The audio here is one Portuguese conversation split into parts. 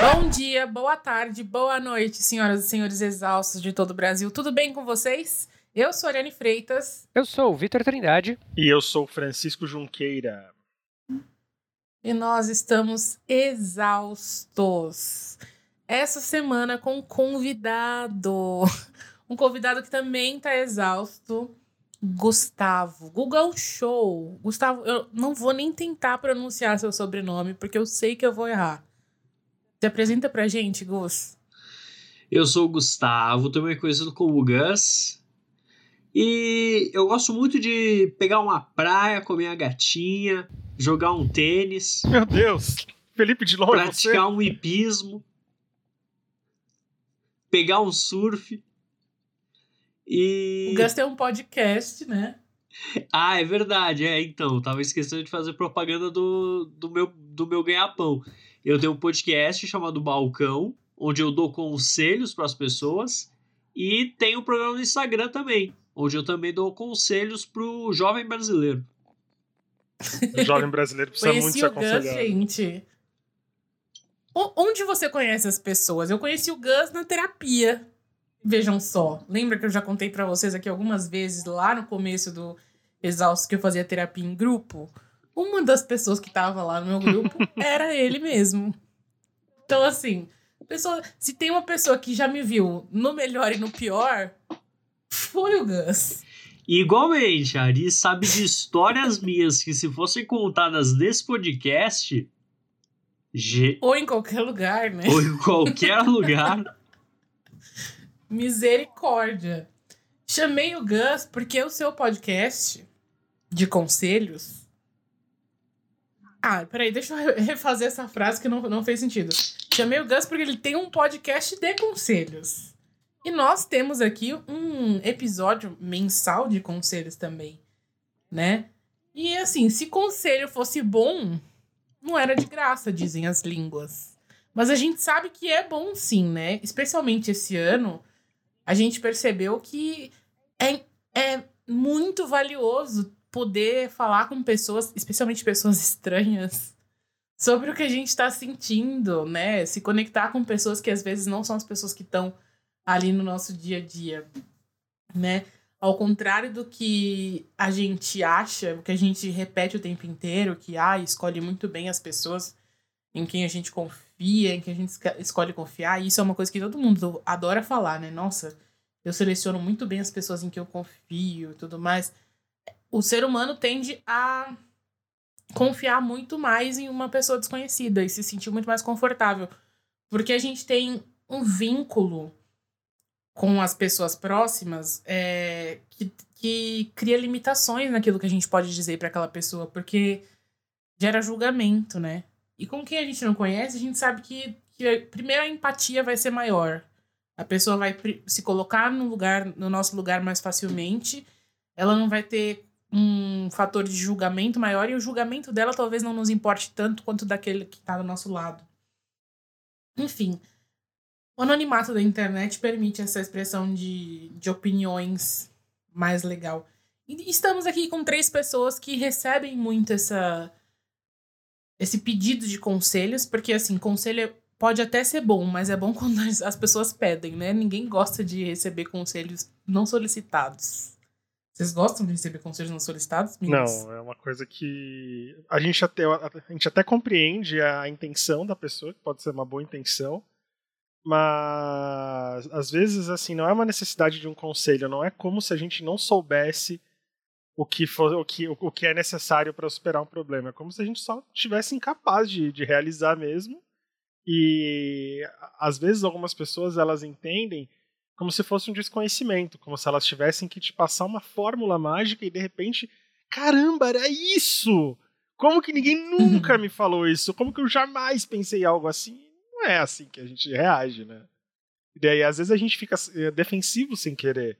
Bom dia, boa tarde, boa noite, senhoras e senhores exaustos de todo o Brasil. Tudo bem com vocês? Eu sou a Ariane Freitas. Eu sou o Vitor Trindade. E eu sou o Francisco Junqueira. E nós estamos exaustos. Essa semana com um convidado. Um convidado que também está exausto. Gustavo. Google Show. Gustavo, eu não vou nem tentar pronunciar seu sobrenome, porque eu sei que eu vou errar. Se apresenta pra gente, Gus. Eu sou o Gustavo, também conhecido como Gus. E eu gosto muito de pegar uma praia, comer a gatinha, jogar um tênis. Meu Deus! Felipe de Loura, Praticar você? um hipismo. Pegar um surf. E... O Gus tem um podcast, né? Ah, é verdade. É, então, tava esquecendo de fazer propaganda do, do meu, do meu ganha-pão. Eu tenho um podcast chamado Balcão, onde eu dou conselhos para as pessoas. E tem um programa no Instagram também, onde eu também dou conselhos pro jovem brasileiro. O jovem brasileiro precisa muito ser aconselhado. Gus, gente. Onde você conhece as pessoas? Eu conheci o Gus na terapia. Vejam só, lembra que eu já contei para vocês aqui algumas vezes lá no começo do Exausto que eu fazia terapia em grupo? Uma das pessoas que tava lá no meu grupo era ele mesmo. Então, assim, pessoa, se tem uma pessoa que já me viu no melhor e no pior, foi o Gus. Igualmente, a Ari sabe de histórias minhas que, se fossem contadas nesse podcast. Ou em qualquer lugar, né? Ou em qualquer lugar. Misericórdia. Chamei o Gus porque o seu podcast de conselhos. Ah, peraí, deixa eu refazer essa frase que não, não fez sentido. Chamei o Gus porque ele tem um podcast de conselhos. E nós temos aqui um episódio mensal de conselhos também, né? E assim, se conselho fosse bom, não era de graça, dizem as línguas. Mas a gente sabe que é bom sim, né? Especialmente esse ano, a gente percebeu que é, é muito valioso poder falar com pessoas, especialmente pessoas estranhas, sobre o que a gente está sentindo, né? Se conectar com pessoas que às vezes não são as pessoas que estão ali no nosso dia a dia, né? Ao contrário do que a gente acha, o que a gente repete o tempo inteiro, que ah, escolhe muito bem as pessoas em quem a gente confia em que a gente escolhe confiar. E isso é uma coisa que todo mundo adora falar, né? Nossa, eu seleciono muito bem as pessoas em que eu confio e tudo mais. O ser humano tende a confiar muito mais em uma pessoa desconhecida e se sentir muito mais confortável. Porque a gente tem um vínculo com as pessoas próximas é, que, que cria limitações naquilo que a gente pode dizer para aquela pessoa, porque gera julgamento, né? E com quem a gente não conhece, a gente sabe que, que primeiro a empatia vai ser maior. A pessoa vai se colocar no lugar, no nosso lugar mais facilmente. Ela não vai ter um fator de julgamento maior e o julgamento dela talvez não nos importe tanto quanto daquele que está do nosso lado. Enfim, o anonimato da internet permite essa expressão de, de opiniões mais legal. E estamos aqui com três pessoas que recebem muito essa, esse pedido de conselhos, porque assim, conselho pode até ser bom, mas é bom quando as pessoas pedem, né? Ninguém gosta de receber conselhos não solicitados. Vocês gostam de receber conselhos não solicitados? Não, é uma coisa que a gente até a gente até compreende a intenção da pessoa, que pode ser uma boa intenção, mas às vezes assim não é uma necessidade de um conselho, não é como se a gente não soubesse o que, for, o que, o que é necessário para superar um problema. É como se a gente só tivesse incapaz de, de realizar mesmo. E às vezes algumas pessoas elas entendem como se fosse um desconhecimento, como se elas tivessem que te passar uma fórmula mágica e de repente, caramba, era isso! Como que ninguém nunca me falou isso? Como que eu jamais pensei algo assim? Não é assim que a gente reage, né? E daí às vezes a gente fica eh, defensivo sem querer,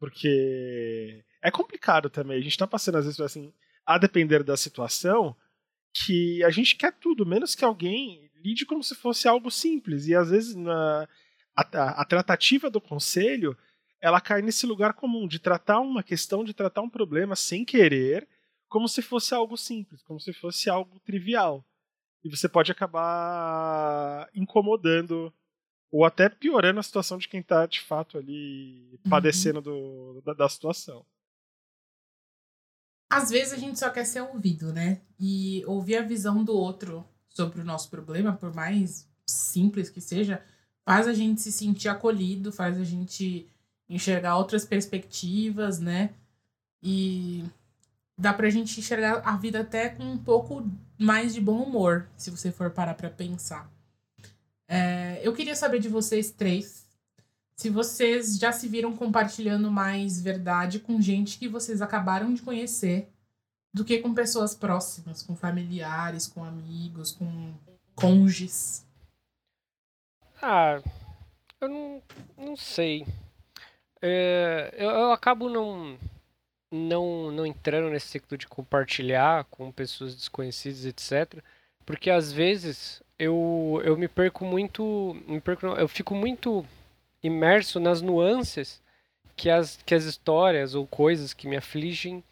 porque é complicado também. A gente tá passando, às vezes, assim, a depender da situação, que a gente quer tudo, menos que alguém lide como se fosse algo simples. E às vezes na, a, a, tratativa do conselho ela cai nesse lugar comum de tratar uma questão, de tratar um problema sem querer, como se fosse algo simples, como se fosse algo trivial. e você pode acabar incomodando ou até piorando a situação de quem está de fato ali padecendo uhum. do, da, da situação. Às vezes a gente só quer ser ouvido, né? E ouvir a visão do outro sobre o nosso problema, por mais simples que seja, faz a gente se sentir acolhido, faz a gente enxergar outras perspectivas, né? E dá pra gente enxergar a vida até com um pouco mais de bom humor, se você for parar pra pensar. É, eu queria saber de vocês três se vocês já se viram compartilhando mais verdade com gente que vocês acabaram de conhecer do que com pessoas próximas, com familiares, com amigos, com cônjuges. Ah, eu não, não sei. É, eu, eu acabo não, não, não entrando nesse ciclo de compartilhar com pessoas desconhecidas, etc. Porque às vezes eu, eu me perco muito. Me perco, eu fico muito imerso nas nuances que as, que as histórias ou coisas que me afligem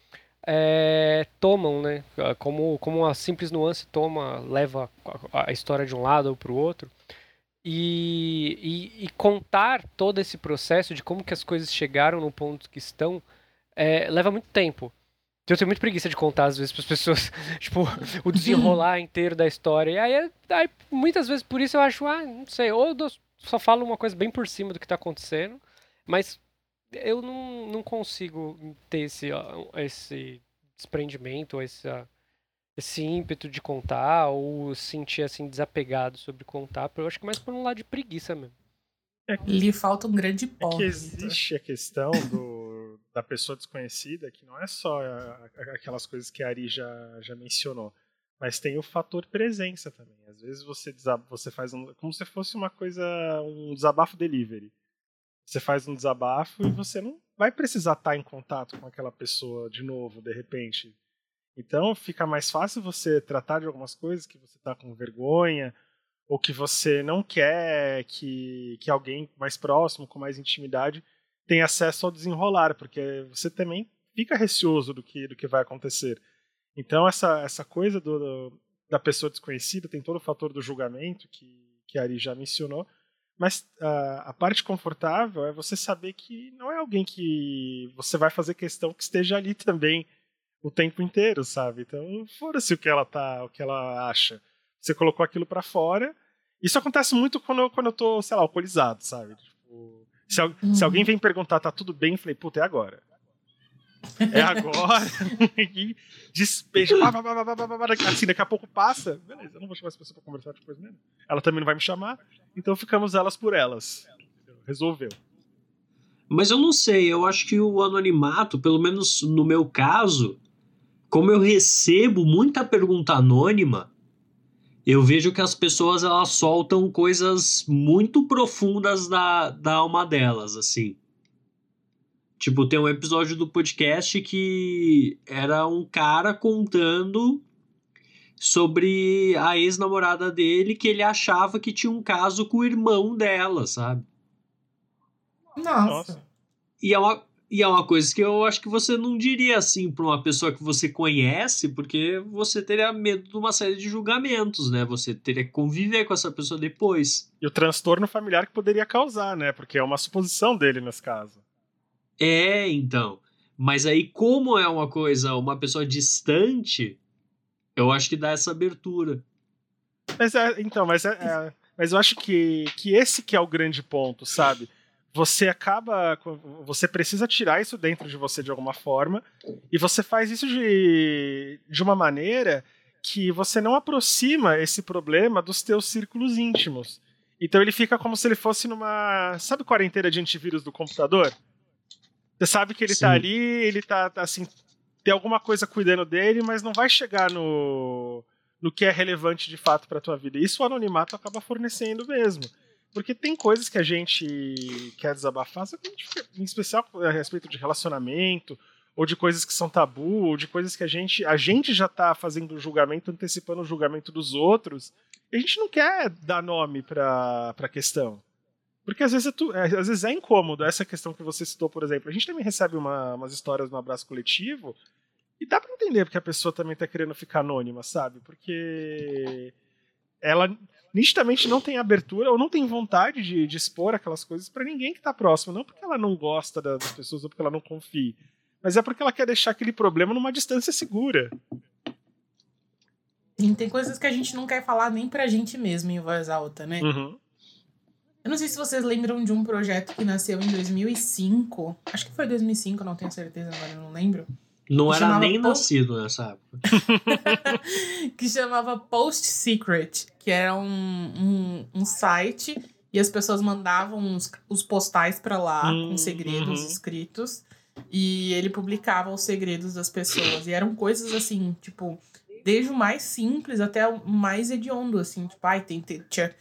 é, tomam, né? Como, como uma simples nuance toma, leva a, história de um lado ou para o outro. E, e, e, contar todo esse processo de como que as coisas chegaram no ponto que estão é, leva muito tempo. Então, eu tenho muito preguiça de contar, às vezes, para as pessoas, tipo, o desenrolar inteiro da história. E aí, aí, muitas vezes, por isso eu acho, ah, não sei, ou só falo uma coisa bem por cima do que está acontecendo, mas eu não, não consigo ter esse, esse desprendimento, esse, esse ímpeto de contar, ou sentir, assim, desapegado sobre contar. Eu acho que mais por um lado de preguiça mesmo. É que, Lhe falta um grande pó. É que existe a questão do, da pessoa desconhecida, que não é só a, a, aquelas coisas que a Ari já, já mencionou, mas tem o fator presença também. Às vezes você, você faz um, como se fosse uma coisa, um desabafo delivery. Você faz um desabafo e você não vai precisar estar em contato com aquela pessoa de novo, de repente. Então fica mais fácil você tratar de algumas coisas que você está com vergonha ou que você não quer que, que alguém mais próximo, com mais intimidade, tenha acesso ao desenrolar, porque você também fica receoso do que, do que vai acontecer. Então, essa, essa coisa do, do, da pessoa desconhecida tem todo o fator do julgamento, que, que a Ari já mencionou, mas uh, a parte confortável é você saber que não é alguém que você vai fazer questão que esteja ali também o tempo inteiro, sabe? Então, fora-se o que ela tá, o que ela acha você colocou aquilo para fora. Isso acontece muito quando eu, quando eu tô, sei lá, alcoolizado, sabe? Tipo, se, uhum. se, alguém vem perguntar, tá tudo bem? Eu falei, puta, é agora. É agora. e despeja. assim, daqui a pouco passa. Beleza, eu não vou chamar essa pessoa pra conversar depois mesmo. Ela também não vai me chamar. Então ficamos elas por elas. Resolveu. Mas eu não sei, eu acho que o anonimato, pelo menos no meu caso, como eu recebo muita pergunta anônima, eu vejo que as pessoas elas soltam coisas muito profundas da, da alma delas, assim. Tipo, tem um episódio do podcast que era um cara contando sobre a ex-namorada dele que ele achava que tinha um caso com o irmão dela, sabe? Nossa. E é uma, e é uma coisa que eu acho que você não diria assim para uma pessoa que você conhece, porque você teria medo de uma série de julgamentos, né? Você teria que conviver com essa pessoa depois. E o transtorno familiar que poderia causar, né? Porque é uma suposição dele nesse caso. É, então. Mas aí, como é uma coisa, uma pessoa distante, eu acho que dá essa abertura. Mas é, então, mas é, é, mas eu acho que, que esse que é o grande ponto, sabe? Você acaba. Você precisa tirar isso dentro de você de alguma forma. E você faz isso de, de uma maneira que você não aproxima esse problema dos teus círculos íntimos. Então ele fica como se ele fosse numa. Sabe quarentena de antivírus do computador? Você sabe que ele tá Sim. tá ali, ele tá, tá assim. Tem alguma coisa cuidando dele, mas não vai chegar no, no que é relevante de fato para tua vida. Isso o anonimato acaba fornecendo mesmo. Porque tem coisas que a gente quer desabafar, em especial a respeito de relacionamento, ou de coisas que são tabu, ou de coisas que a gente, a gente já está fazendo o julgamento, antecipando o julgamento dos outros, a gente não quer dar nome para a questão. Porque às vezes, é tu, é, às vezes é incômodo essa questão que você citou, por exemplo. A gente também recebe uma, umas histórias no abraço coletivo, e dá para entender porque a pessoa também está querendo ficar anônima, sabe? Porque ela nitidamente não tem abertura ou não tem vontade de, de expor aquelas coisas para ninguém que tá próximo. Não porque ela não gosta das pessoas ou porque ela não confia, mas é porque ela quer deixar aquele problema numa distância segura. E tem coisas que a gente não quer falar nem pra gente mesmo em voz alta, né? Uhum. Eu não sei se vocês lembram de um projeto que nasceu em 2005. Acho que foi 2005, não tenho certeza, agora eu não lembro. Não era chamava nem nascido nessa época. que chamava Post Secret, que era um, um, um site e as pessoas mandavam os, os postais pra lá Hum, com segredos uhum. escritos e ele publicava os segredos das pessoas. E eram coisas assim, tipo, desde o mais simples até o mais hediondo, assim, tipo, ai, tem, tinha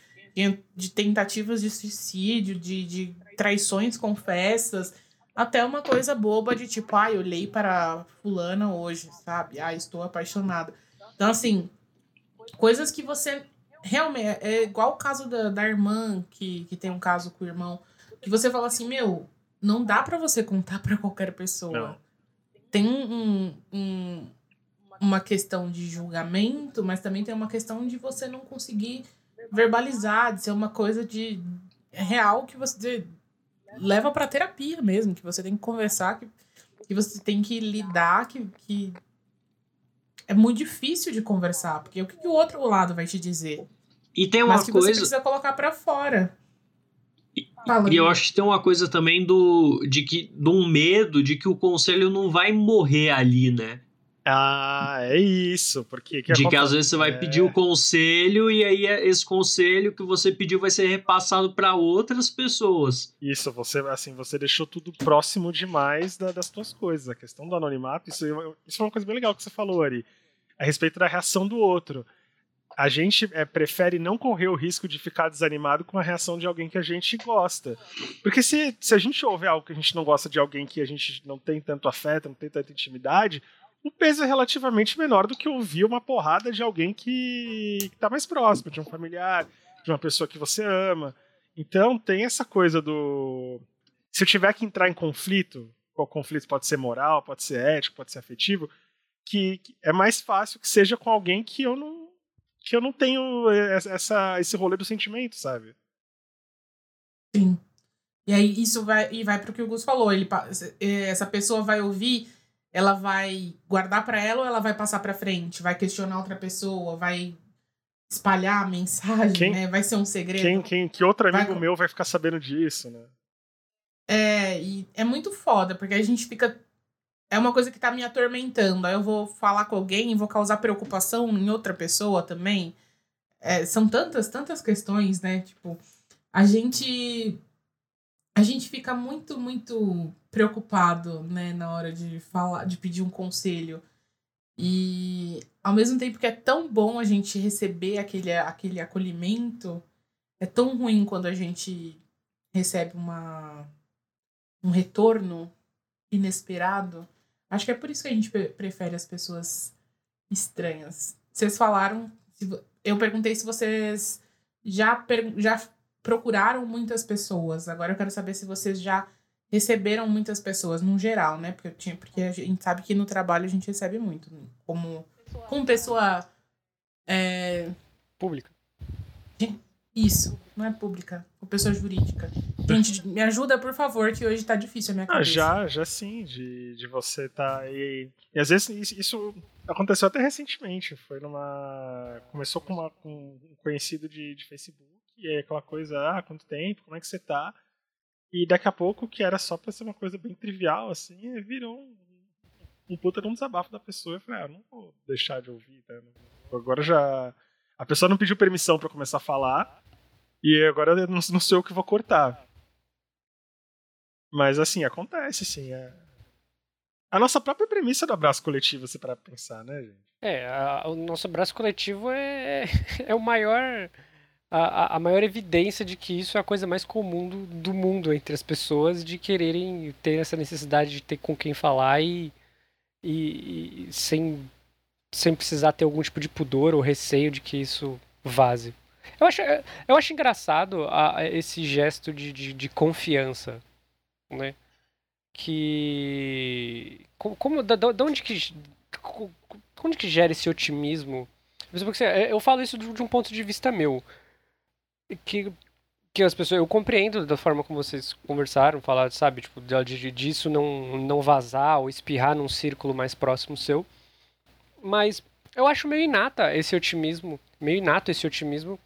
de tentativas de suicídio, de, de traições confessas, até uma coisa boba de tipo, ai, olhei para fulana hoje, sabe? Ah, estou apaixonada. Então, assim, coisas que você realmente. É igual o caso da, da irmã, que, que tem um caso com o irmão, que você fala assim, meu, não dá pra você contar pra qualquer pessoa. Não. Tem um, um- uma questão de julgamento, mas também tem uma questão de você não conseguir verbalizar, de ser uma coisa de real que você leva pra terapia mesmo, que você tem que conversar, que, que você tem que lidar, que, que é muito difícil de conversar, porque o que, que o outro lado vai te dizer? E tem uma mas que você coisa. precisa colocar pra fora. Fala, E eu acho que tem uma coisa também do de que de um medo de que o conselho não vai morrer ali, né? Ah, é isso. Porque que de que às vezes você vai É. pedir o conselho e aí é- esse conselho que você pediu vai ser repassado para outras pessoas. Isso, você assim, você deixou tudo próximo demais da- das tuas coisas. A questão do anonimato, isso, isso é uma coisa bem legal que você falou, Ari. A respeito da reação do outro. A gente é, prefere não correr o risco de ficar desanimado com a reação de alguém que a gente gosta. Porque se, se a gente ouve algo que a gente não gosta de alguém que a gente não tem tanto afeto, não tem tanta intimidade, o peso é relativamente menor do que ouvir uma porrada de alguém que está mais próximo, de um familiar, de uma pessoa que você ama. Então tem essa coisa do. Se eu tiver que entrar em conflito, qual conflito pode ser moral, pode ser ético, pode ser afetivo, que, que é mais fácil que seja com alguém que eu não que eu não tenho essa, esse rolê do sentimento, sabe? Sim. E aí isso vai e vai pro que o Gus falou. Ele, essa pessoa vai ouvir, ela vai guardar pra ela ou ela vai passar pra frente? Vai questionar outra pessoa, vai espalhar a mensagem, Quem- né? Vai ser um segredo. Quem, quem, que outro Vai amigo com- meu vai ficar sabendo disso, né? É, e é muito foda, porque a gente fica. É uma coisa que tá me atormentando. Aí eu vou falar com alguém e vou causar preocupação em outra pessoa também. É, são tantas, tantas questões, né? Tipo, a gente. A gente fica muito, muito preocupado, né, na hora de falar, de pedir um conselho. E ao mesmo tempo que é tão bom a gente receber aquele, aquele acolhimento, é tão ruim quando a gente recebe uma um retorno inesperado. Acho que é por isso que a gente pre- prefere as pessoas estranhas. Vocês falaram. eu perguntei se vocês já, já procuraram muitas pessoas. Agora eu quero saber se vocês já receberam muitas pessoas, no geral, né? Porque, eu tinha, porque a gente sabe que no trabalho a gente recebe muito. Como, como pessoa. é, Pública. isso, não é pública, como pessoa jurídica. Gente, me ajuda, por favor, que hoje tá difícil a minha Ah, cabeça. já, já sim, de, de você tá e, e às vezes isso, aconteceu até recentemente, foi numa começou com, uma, com um conhecido de, de Facebook e aí aquela coisa, ah, quanto tempo, como é que você tá? E daqui a pouco que era só pra ser uma coisa bem trivial assim, eh, virou um, um puta de um desabafo da pessoa, eu falei, ah, não vou deixar de ouvir, né? Agora já a pessoa não pediu permissão pra começar a falar e agora eu não, não sou eu que vou cortar. Mas assim, acontece, sim. É... A nossa própria premissa do abraço coletivo, se para pensar, né, gente? É, a- o nosso braço coletivo é, é o maior. A, a- maior evidência de que isso é a coisa mais comum do, do mundo entre as pessoas, de quererem ter essa necessidade de ter com quem falar e, e, e sem, sem precisar ter algum tipo de pudor ou receio de que isso vaze. Eu acho, eu acho engraçado a- a esse gesto de, de, de confiança, né? Que. Como, como da, da onde que. Onde que gera esse otimismo? Assim, eu falo isso de um ponto de vista meu. Que, que as pessoas. Eu compreendo da forma como vocês conversaram, falaram, sabe? Tipo, de, disso não, não vazar ou espirrar num círculo mais próximo seu. Mas eu acho meio inata esse otimismo. Meio inato esse otimismo.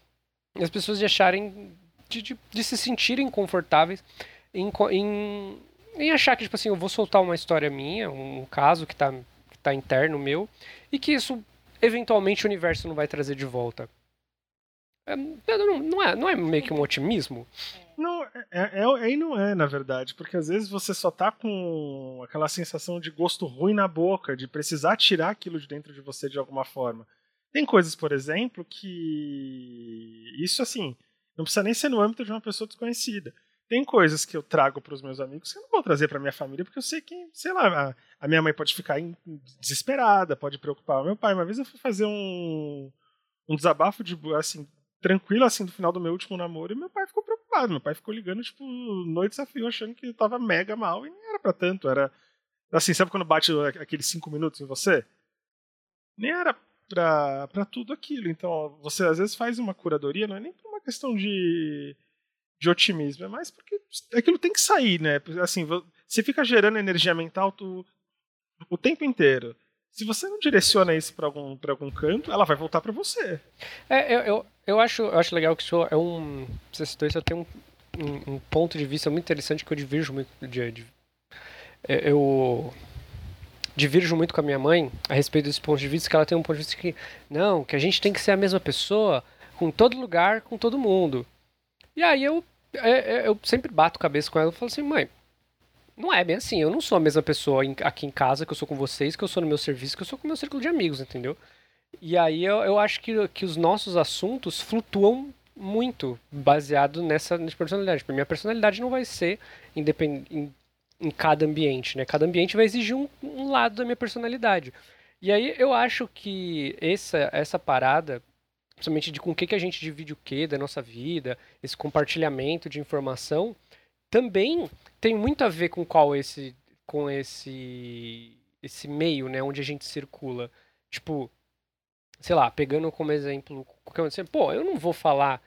As pessoas de acharem. de, de, de se sentirem confortáveis em, em, em achar que, tipo assim, eu vou soltar uma história minha, um caso que tá, que tá interno meu, e que isso eventualmente o universo não vai trazer de volta. É, não, não, é, não é meio que um otimismo? Não, é, é, é, não é, na verdade, porque às vezes você só tá com aquela sensação de gosto ruim na boca, de precisar tirar aquilo de dentro de você de alguma forma. Tem coisas, por exemplo, que. Isso assim, não precisa nem ser no âmbito de uma pessoa desconhecida. Tem coisas que eu trago para os meus amigos que eu não vou trazer para minha família, porque eu sei que, sei lá, a, minha mãe pode ficar desesperada, pode preocupar meu pai. Uma vez eu fui fazer um, um desabafo de, assim, tranquilo, assim, do final do meu último namoro, e meu pai ficou preocupado. Meu pai ficou ligando, tipo, noite desafio, achando que eu tava mega mal, e nem era para tanto. Era, assim, sabe quando bate aqueles cinco minutos em você? Nem era pra, pra tudo aquilo. Então, você às vezes faz uma curadoria, não é nem por uma questão de de otimismo, é mais porque aquilo tem que sair, né? Assim, você fica gerando energia mental tu, o tempo inteiro. Se você não direciona isso para algum, pra algum canto, ela vai voltar para você. É, eu, eu, eu, acho, eu acho legal que isso é um. Você citou isso, eu tenho um, um, um ponto de vista muito interessante que eu divirjo muito de, de, é, eu divirjo muito com a minha mãe a respeito desse ponto de vista, que ela tem um ponto de vista que, não, que a gente tem que ser a mesma pessoa com todo lugar, com todo mundo. E aí eu é, é, eu sempre bato cabeça com ela e falo assim, mãe, não é bem assim. Eu não sou a mesma pessoa aqui em casa que eu sou com vocês, que eu sou no meu serviço, que eu sou com o meu círculo de amigos, entendeu? E aí eu, eu acho que, que os nossos assuntos flutuam muito baseado nessa, nessa personalidade. Porque minha personalidade não vai ser independente em, em, cada ambiente, né? Cada ambiente vai exigir um, um lado da minha personalidade. E aí eu acho que essa, essa parada principalmente de com o que, que a gente divide o que da nossa vida, esse compartilhamento de informação, também tem muito a ver com qual esse com esse esse meio, né, onde a gente circula. Tipo, sei lá, pegando como exemplo, qualquer um, pô, eu não vou falar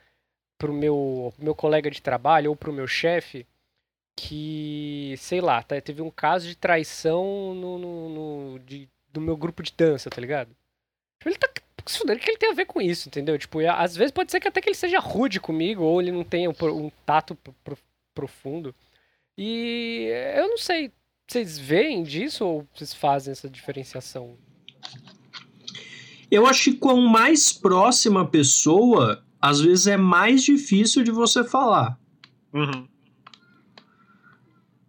pro meu meu colega de trabalho ou pro meu chefe que, sei lá, tá, teve um caso de traição no, no, no de, do meu grupo de dança, tá ligado? Tipo, ele tá o que ele tem a ver com isso, entendeu? Tipo, às vezes pode ser que até que ele seja rude comigo, ou ele não tenha um, tato profundo. E eu não sei, vocês veem disso ou vocês fazem essa diferenciação? Eu acho que com mais próxima a pessoa, às vezes é mais difícil de você falar. Uhum.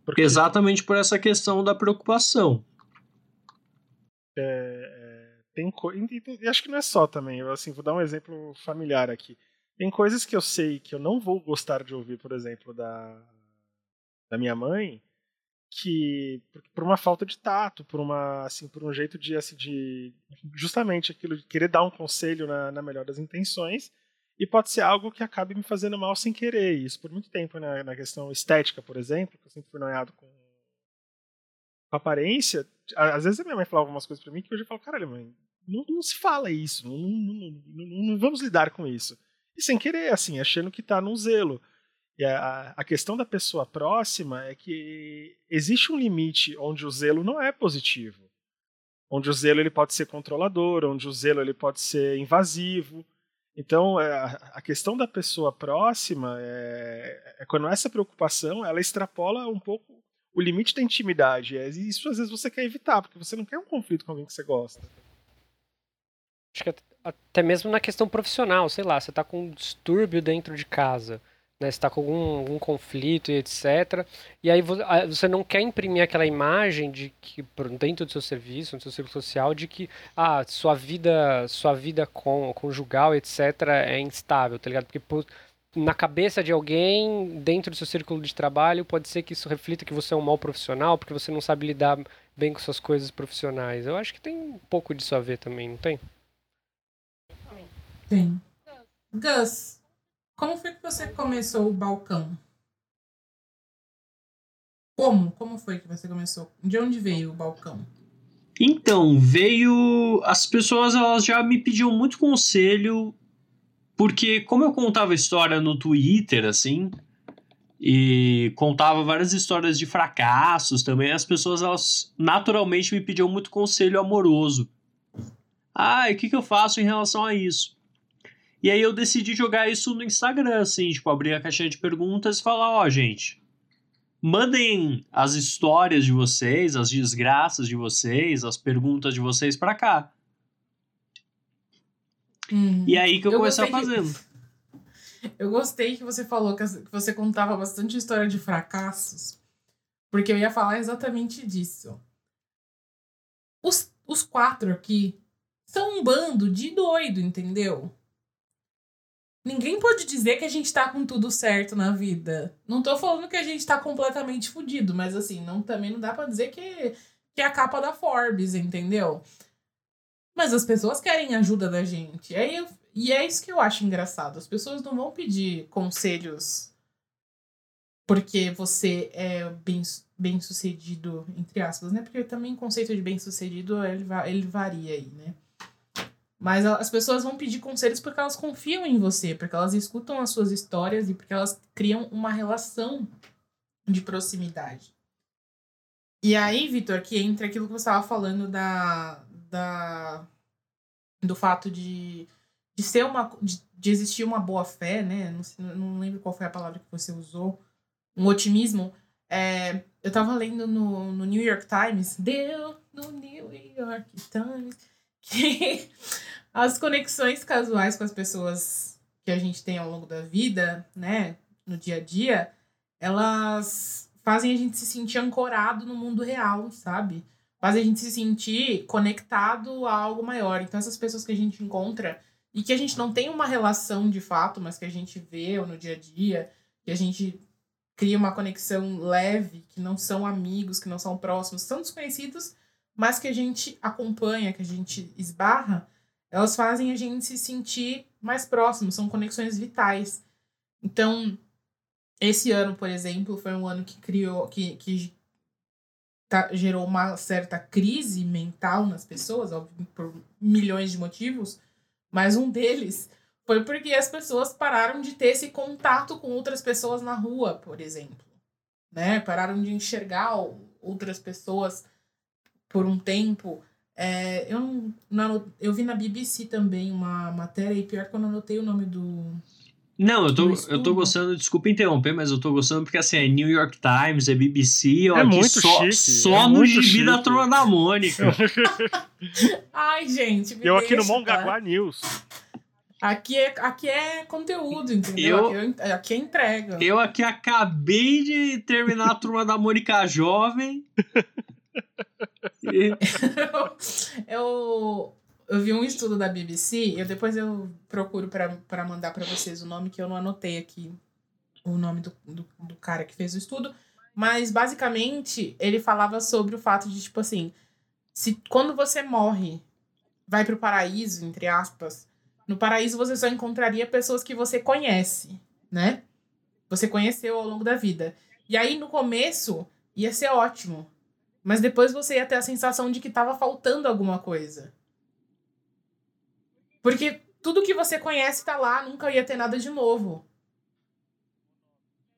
Porque... Exatamente por essa questão da preocupação. É, tem coisas. E acho que não é só também. Eu assim, vou dar um exemplo familiar aqui. Tem coisas que eu sei que eu não vou gostar de ouvir, por exemplo, da, da minha mãe, que por uma falta de tato, por uma assim, por um jeito de assim de justamente aquilo de querer dar um conselho na, na melhor das intenções, e pode ser algo que acabe me fazendo mal sem querer. Isso por muito tempo né, na questão estética, por exemplo, que eu sempre fui noiado com, com aparência. Às vezes a minha mãe falava algumas coisas para mim que hoje eu falo, caralho, mãe, não, não se fala isso, não, não, não, vamos lidar com isso. E sem querer, assim, achando que está num zelo. E a, a questão da pessoa próxima é que existe um limite onde o zelo não é positivo. Onde o zelo ele pode ser controlador, onde o zelo ele pode ser invasivo. Então, é, a questão da pessoa próxima é, é, quando essa preocupação ela extrapola um pouco o limite da intimidade. É, e isso às vezes você quer evitar, porque você não quer um conflito com alguém que você gosta. Acho que até mesmo na questão profissional, sei lá, você está com um distúrbio dentro de casa, né? Você está com algum, algum conflito e etc. E aí você não quer imprimir aquela imagem de que dentro do seu serviço, no seu círculo social, de que ah, sua vida, sua vida com, conjugal, etc. é instável, tá ligado? Porque na cabeça de alguém, dentro do seu círculo de trabalho, pode ser que isso reflita que você é um mau profissional, porque você não sabe lidar bem com suas coisas profissionais. Eu acho que tem um pouco disso a ver também, não tem? Tem. Gus, como foi que você começou o balcão? Como? Como foi que você começou? De onde veio o balcão? Então, veio. As pessoas elas já me pediam muito conselho, porque, como eu contava história no Twitter, assim, e contava várias histórias de fracassos também, as pessoas elas naturalmente me pediam muito conselho amoroso. Ah, e o que, que eu faço em relação a isso? E aí eu decidi jogar isso no Instagram, assim, tipo, abrir a caixinha de perguntas e falar, ó, oh, gente, mandem as histórias de vocês, as desgraças de vocês, as perguntas de vocês para cá. Hum, e aí que eu, eu comecei a fazendo. Que... Eu gostei que você falou que você contava bastante história de fracassos, porque eu ia falar exatamente disso. Os, os quatro aqui são um bando de doido, entendeu? Ninguém pode dizer que a gente tá com tudo certo na vida. Não tô falando que a gente tá completamente fudido, mas assim, não, também não dá para dizer que, que é a capa da Forbes, entendeu? Mas as pessoas querem ajuda da gente. Aí e é isso que eu acho engraçado. As pessoas não vão pedir conselhos porque você é bem, bem sucedido, entre aspas, né? Porque também o conceito de bem sucedido ele, ele varia aí, né? Mas as pessoas vão pedir conselhos porque elas confiam em você, porque elas escutam as suas histórias e porque elas criam uma relação de proximidade. E aí, Vitor, que entra aquilo que você estava falando da, da do fato de, de ser uma de, de existir uma boa fé, né? Não, não lembro qual foi a palavra que você usou, um otimismo. É, eu estava lendo no, no New York Times, deu no New York Times que as conexões casuais com as pessoas que a gente tem ao longo da vida, né, no dia a dia, elas fazem a gente se sentir ancorado no mundo real, sabe? Fazem a gente se sentir conectado a algo maior. Então, essas pessoas que a gente encontra e que a gente não tem uma relação de fato, mas que a gente vê no dia a dia, que a gente cria uma conexão leve, que não são amigos, que não são próximos, são desconhecidos, mas que a gente acompanha, que a gente esbarra, elas fazem a gente se sentir mais próximo, são conexões vitais. Então, esse ano, por exemplo, foi um ano que criou, que, que tá, gerou uma certa crise mental nas pessoas, óbvio, por milhões de motivos, mas um deles foi porque as pessoas pararam de ter esse contato com outras pessoas na rua, por exemplo. Né? Pararam de enxergar outras pessoas por um tempo. É, eu, não, não, eu vi na BBC também uma matéria, e pior que eu não anotei o nome do. Não, eu tô, eu tô gostando, desculpa interromper, mas eu tô gostando porque assim, é New York Times, é BBC, ó, é muito só, chique, só é no gibi da Turma da Mônica. Ai, gente. Eu aqui no Mongaguá News. Aqui é, aqui é conteúdo, entendeu? Eu, aqui, é, aqui é entrega. Eu aqui acabei de terminar a Turma da Mônica Jovem. eu, eu vi um estudo da BBC, eu depois eu procuro para mandar para vocês o nome que eu não anotei aqui o nome do, do, do, cara que fez o estudo, mas basicamente ele falava sobre o fato de tipo assim, se quando você morre, vai pro paraíso, entre aspas, no paraíso você só encontraria pessoas que você conhece, né? Você conheceu ao longo da vida. E aí no começo ia ser ótimo, mas depois você ia ter a sensação de que estava faltando alguma coisa. Porque tudo que você conhece está lá, nunca ia ter nada de novo.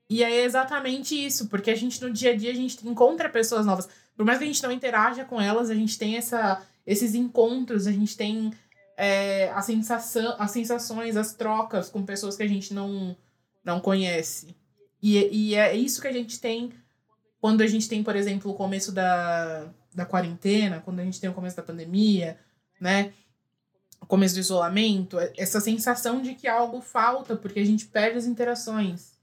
E é exatamente isso, porque a gente no dia a dia a gente encontra pessoas novas. Por mais que a gente não interaja com elas, a gente tem essa, esses encontros, a gente tem é, a sensação, as sensações, as trocas com pessoas que a gente não, não conhece. E, e é isso que a gente tem quando a gente tem, por exemplo, o começo da, da quarentena, quando a gente tem o começo da pandemia, né? O começo do isolamento, é, essa sensação de que algo falta porque a gente perde as interações.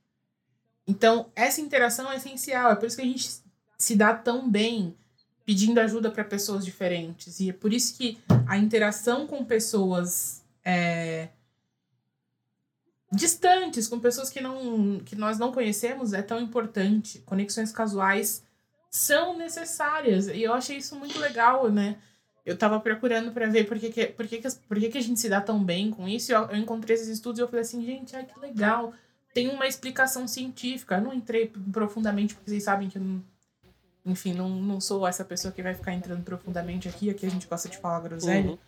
Então, essa interação é essencial, é por isso que a gente se dá tão bem pedindo ajuda para pessoas diferentes. E é por isso que a interação com pessoas é, distantes, com pessoas que, não, que nós não conhecemos, é tão importante. Conexões casuais são necessárias. E eu achei isso muito legal, né? Eu tava procurando para ver por que, que, por, que, que, por que, que a gente se dá tão bem com isso. Eu, eu encontrei esses estudos e eu falei assim, gente, ai que legal. Tem uma explicação científica. Eu não entrei profundamente, porque vocês sabem que eu não, enfim, não, não sou essa pessoa que vai ficar entrando profundamente aqui, aqui a gente gosta de falar groselha. Uhum.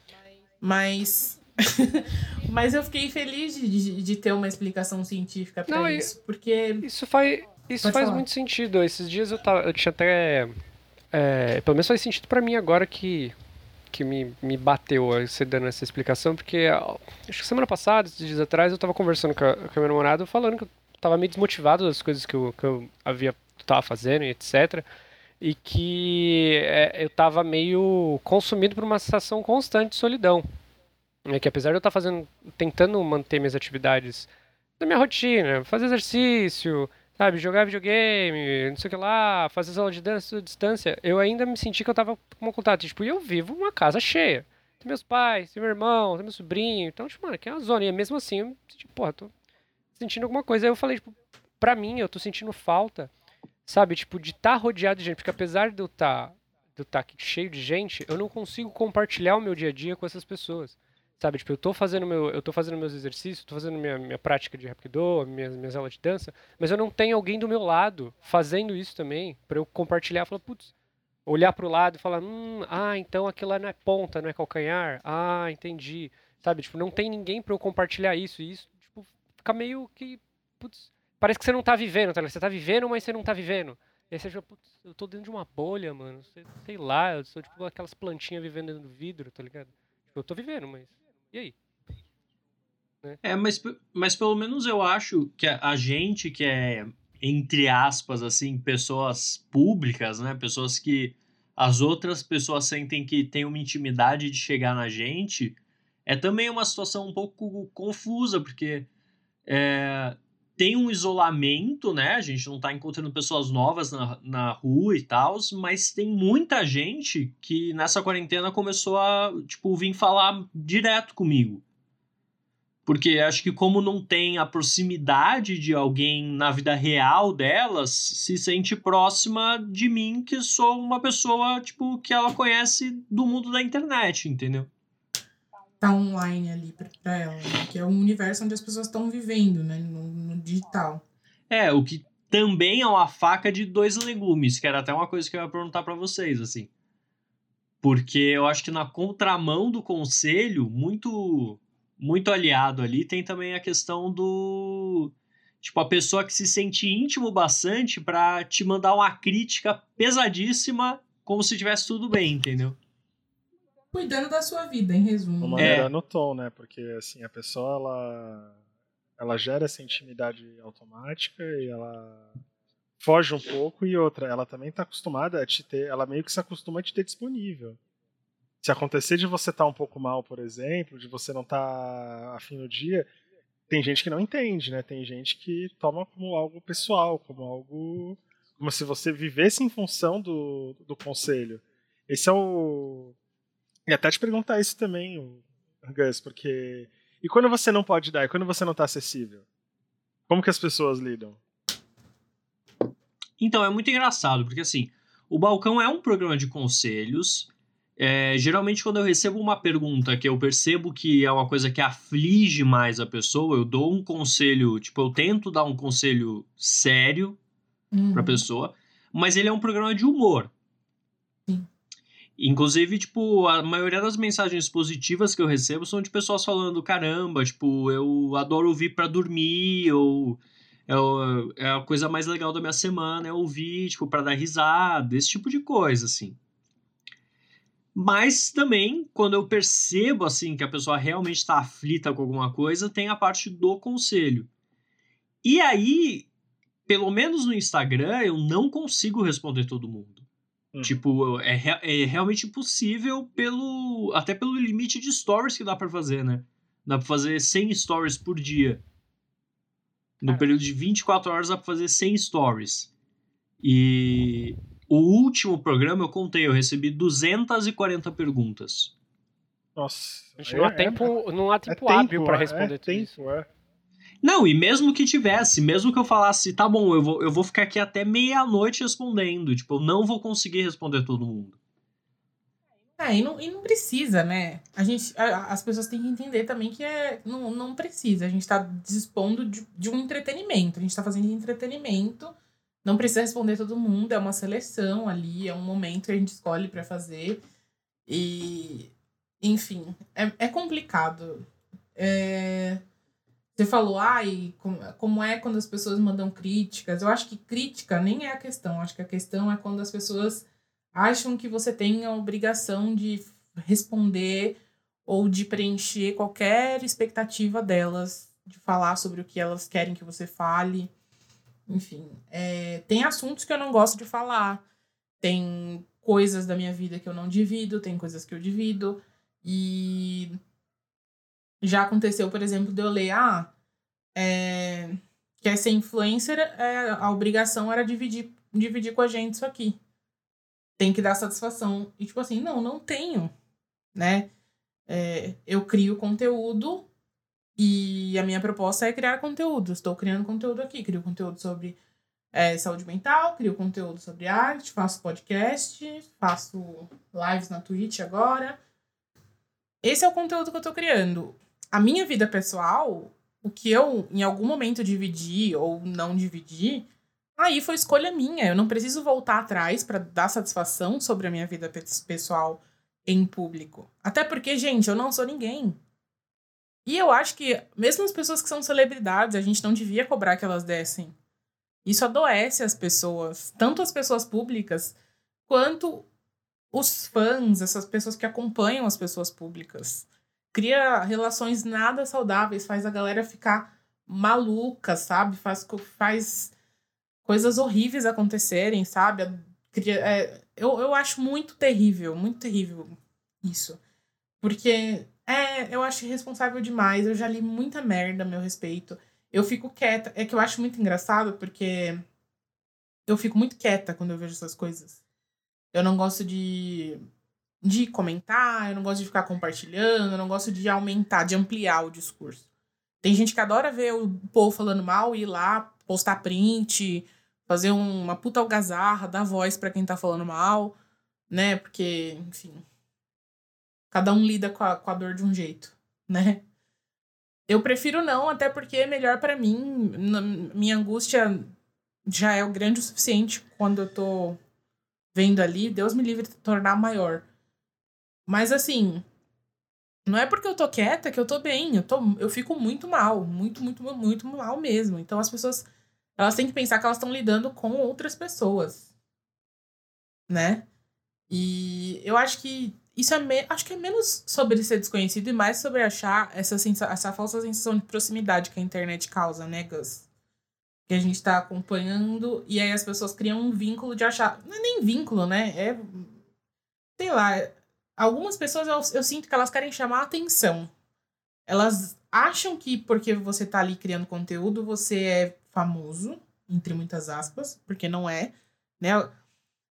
Mas. mas eu fiquei feliz de, de, ter uma explicação científica e- isso. Porque. Isso faz, isso Pode faz falar. muito sentido. Esses dias eu, tava, eu tinha até. é, pelo menos faz sentido pra mim agora que, que me, me bateu você dando essa explicação, porque acho que semana passada, esses dias atrás, eu tava conversando com a, com namorada falando que eu tava meio desmotivado das coisas que eu, que eu havia tava fazendo e etc. E que é, eu tava meio consumido por uma sensação constante de solidão. É que apesar de eu estar fazendo, tentando manter minhas atividades da minha rotina, fazer exercício, sabe, jogar videogame, não sei o que lá, fazer as aulas de dança à distância, eu ainda me senti que eu tava com uma contato. Tipo, eu vivo uma casa cheia. Tem meus pais, tem meu irmão, tem meu sobrinho. Então, tipo, mano, aqui é uma zona. E mesmo assim, eu me senti, porra, tô sentindo alguma coisa. Aí eu falei, tipo, pra mim, eu tô sentindo falta, sabe, tipo, de estar rodeado de gente. Porque apesar de eu estar de eu tá cheio de gente, eu não consigo compartilhar o meu dia a dia com essas pessoas. Sabe, tipo, eu tô fazendo meu, eu tô fazendo meus exercícios, tô fazendo minha, minha prática de Hapkido, minhas, minhas aulas de dança, mas eu não tenho alguém do meu lado fazendo isso também, pra eu compartilhar, falar, putz, olhar pro lado e falar, hum, ah, então aquilo lá não é ponta, não é calcanhar, ah, entendi, sabe, tipo, não tem ninguém pra eu compartilhar isso, e isso, tipo, fica meio que, putz, parece que você não tá vivendo, tá ligado? Você tá vivendo, mas você não tá vivendo. E aí você fica, putz, eu tô dentro de uma bolha, mano, sei, sei lá, eu sou tipo aquelas plantinhas vivendo dentro do vidro, tá ligado? Tipo, eu tô vivendo, mas, e aí? É, mas, mas pelo menos eu acho que a, a gente que é, entre aspas, assim, pessoas públicas, né? Pessoas que as outras pessoas sentem que tem uma intimidade de chegar na gente, é também uma situação um pouco confusa, porque é, tem um isolamento, né? A gente não tá encontrando pessoas novas na, na rua e tal, mas tem muita gente que nessa quarentena começou a, tipo, vir falar direto comigo. Porque acho que como não tem a proximidade de alguém na vida real delas, se sente próxima de mim, que sou uma pessoa, tipo, que ela conhece do mundo da internet, entendeu? Tá online ali pra ela, né? que é um universo onde as pessoas estão vivendo, né? No, no digital. É, o que também é uma faca de dois legumes, que era até uma coisa que eu ia perguntar pra vocês, assim. Porque eu acho que na contramão do conselho, muito muito aliado ali, tem também a questão do tipo a pessoa que se sente íntimo bastante pra te mandar uma crítica pesadíssima como se tivesse tudo bem, entendeu? Cuidando da sua vida, em resumo. Uma né? maneira no tom, né? Porque assim, a pessoa ela, ela gera essa intimidade automática e ela foge um pouco e outra, ela também tá acostumada a te ter, ela meio que se acostuma a te ter disponível. Se acontecer de você estar um pouco mal, por exemplo, de você não estar tá afim no dia, tem gente que não entende, né? Tem gente que toma como algo pessoal, como algo como se você vivesse em função do, do conselho. Esse é o e até te perguntar isso também, Gus, porque. E quando você não pode dar? E quando você não está acessível? Como que as pessoas lidam? Então, é muito engraçado, porque assim, o Balcão é um programa de conselhos. É, geralmente, quando eu recebo uma pergunta que eu percebo que é uma coisa que aflige mais a pessoa, eu dou um conselho, tipo, eu tento dar um conselho sério Uhum. pra pessoa, mas ele é um programa de humor. Inclusive, tipo, a maioria das mensagens positivas que eu recebo são de pessoas falando, caramba, tipo, eu adoro ouvir pra dormir, ou é, é a coisa mais legal da minha semana, é ouvir, tipo, pra dar risada, esse tipo de coisa, assim. Mas também, quando eu percebo, assim, que a pessoa realmente está aflita com alguma coisa, tem a parte do conselho. E aí, pelo menos no Instagram, eu não consigo responder todo mundo. Uhum. Tipo, é, é realmente impossível pelo. Até pelo limite de stories que dá pra fazer, né? Dá pra fazer 100 stories por dia. No Cara. período de 24 horas dá pra fazer 100 stories. E o último programa eu contei, eu recebi 240 perguntas. Nossa. Não há é- tempo, não há é tempo hábil pra é- responder é tudo isso. tempo, é. Não, e mesmo que tivesse, mesmo que eu falasse, tá bom, eu vou, eu vou ficar aqui até meia-noite respondendo. Tipo, eu não vou conseguir responder todo mundo. É, e não, e não precisa, né? A gente, a- as pessoas têm que entender também que é, não, não precisa. A gente tá dispondo de, de um entretenimento. A gente tá fazendo entretenimento Não precisa responder todo mundo, é uma seleção ali, é um momento que a gente escolhe para fazer. E, enfim, é, é complicado. É, você falou, ai, como, como é quando as pessoas mandam críticas? Eu acho que crítica nem é a questão. Acho que a questão é quando as pessoas acham que você tem a obrigação de responder ou de preencher qualquer expectativa delas, de falar sobre o que elas querem que você fale. Enfim, é, tem assuntos que eu não gosto de falar, tem coisas da minha vida que eu não divido, tem coisas que eu divido. E já aconteceu, por exemplo, de eu ler, ah, é, quer ser influencer, é, a obrigação era dividir, dividir com a gente isso aqui. Tem que dar satisfação. E tipo assim, não, não tenho, né? É, eu crio conteúdo e a minha proposta é criar conteúdo. Estou criando conteúdo aqui. Crio conteúdo sobre é, saúde mental, crio conteúdo sobre arte, faço podcast, faço lives na Twitch agora. Esse é o conteúdo que eu estou criando. A minha vida pessoal, o que eu em algum momento dividi ou não dividi, aí foi escolha minha. Eu não preciso voltar atrás para dar satisfação sobre a minha vida pessoal em público. Até porque, gente, eu não sou ninguém. E eu acho que, mesmo as pessoas que são celebridades, a gente não devia cobrar que elas dessem. Isso adoece as pessoas, tanto as pessoas públicas, quanto os fãs, essas pessoas que acompanham as pessoas públicas. Cria relações nada saudáveis, faz a galera ficar maluca, sabe? Faz, faz coisas horríveis acontecerem, sabe? Cria, é, eu, eu acho muito terrível, muito terrível isso. Porque é, eu acho irresponsável demais. Eu já li muita merda a meu respeito. Eu fico quieta. É que eu acho muito engraçado porque eu fico muito quieta quando eu vejo essas coisas. Eu não gosto de, de comentar, eu não gosto de ficar compartilhando, eu não gosto de aumentar, de ampliar o discurso. Tem gente que adora ver o povo falando mal e ir lá postar print, fazer uma puta algazarra, dar voz para quem tá falando mal, né? Porque, enfim, Cada um lida com a, com a dor de um jeito, né? Eu prefiro não, até porque é melhor para mim. Minha angústia já é grande o suficiente quando eu tô vendo ali. Deus me livre de tornar maior. Mas assim, não é porque eu tô quieta que eu tô bem. Eu, tô, eu fico muito mal. Muito, muito, muito mal mesmo. Então as pessoas. Elas têm que pensar que elas estão lidando com outras pessoas. Né? E eu acho que isso é me... acho que é menos sobre ser desconhecido e mais sobre achar essa, sensa... essa falsa sensação de proximidade que a internet causa, né, Gus? Que a gente tá acompanhando e aí as pessoas criam um vínculo de achar. Não é nem vínculo, né? É. Sei lá. Algumas pessoas eu, eu sinto que elas querem chamar atenção. Elas acham que porque você tá ali criando conteúdo, você é famoso, entre muitas aspas, porque não é, né?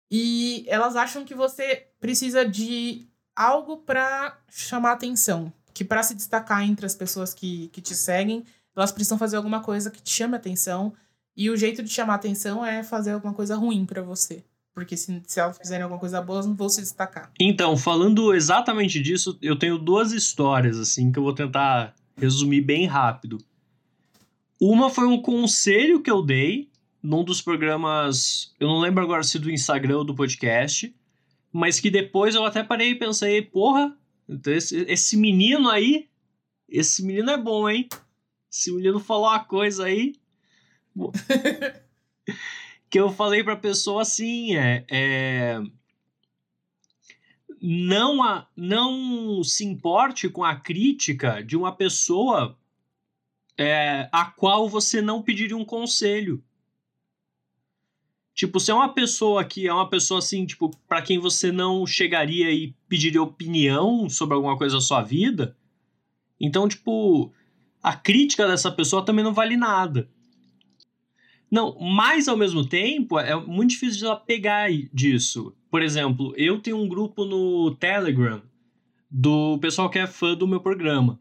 E elas acham que você precisa de algo para chamar atenção. Que para se destacar entre as pessoas que, que te seguem, elas precisam fazer alguma coisa que te chame atenção. E o jeito de chamar atenção é fazer alguma coisa ruim para você. Porque se, se elas fizerem alguma coisa boa, elas não vão se destacar. Então, falando exatamente disso, eu tenho duas histórias, assim, que eu vou tentar resumir bem rápido. Uma foi um conselho que eu dei num dos programas, eu não lembro agora se do Instagram ou do podcast, mas que depois eu até parei e pensei, porra, então esse, esse menino aí, esse menino é bom, hein? Esse menino falou uma coisa aí. que eu falei pra pessoa assim, é, é não, a, não se importe com a crítica de uma pessoa é, a qual você não pediria um conselho. Tipo, se é uma pessoa que é uma pessoa assim, tipo, para quem você não chegaria e pediria opinião sobre alguma coisa da sua vida, então, tipo, a crítica dessa pessoa também não vale nada. Não, mas ao mesmo tempo é muito difícil de ela pegar disso. Por exemplo, eu tenho um grupo no Telegram do pessoal que é fã do meu programa.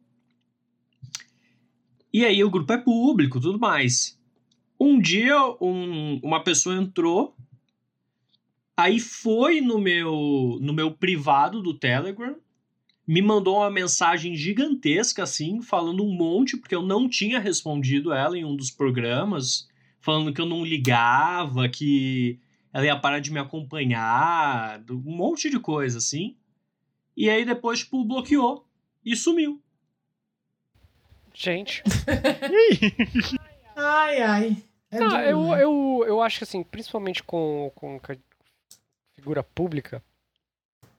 E aí o grupo é público, tudo mais. Um dia um, uma pessoa entrou, aí foi no meu, no meu privado do Telegram, me mandou uma mensagem gigantesca, assim, falando um monte, porque eu não tinha respondido ela em um dos programas, falando que eu não ligava, que ela ia parar de me acompanhar, um monte de coisa assim. E aí depois, tipo, bloqueou e sumiu. Gente. ai, ai. É não, eu, né? eu, eu acho que assim, principalmente com, com figura pública,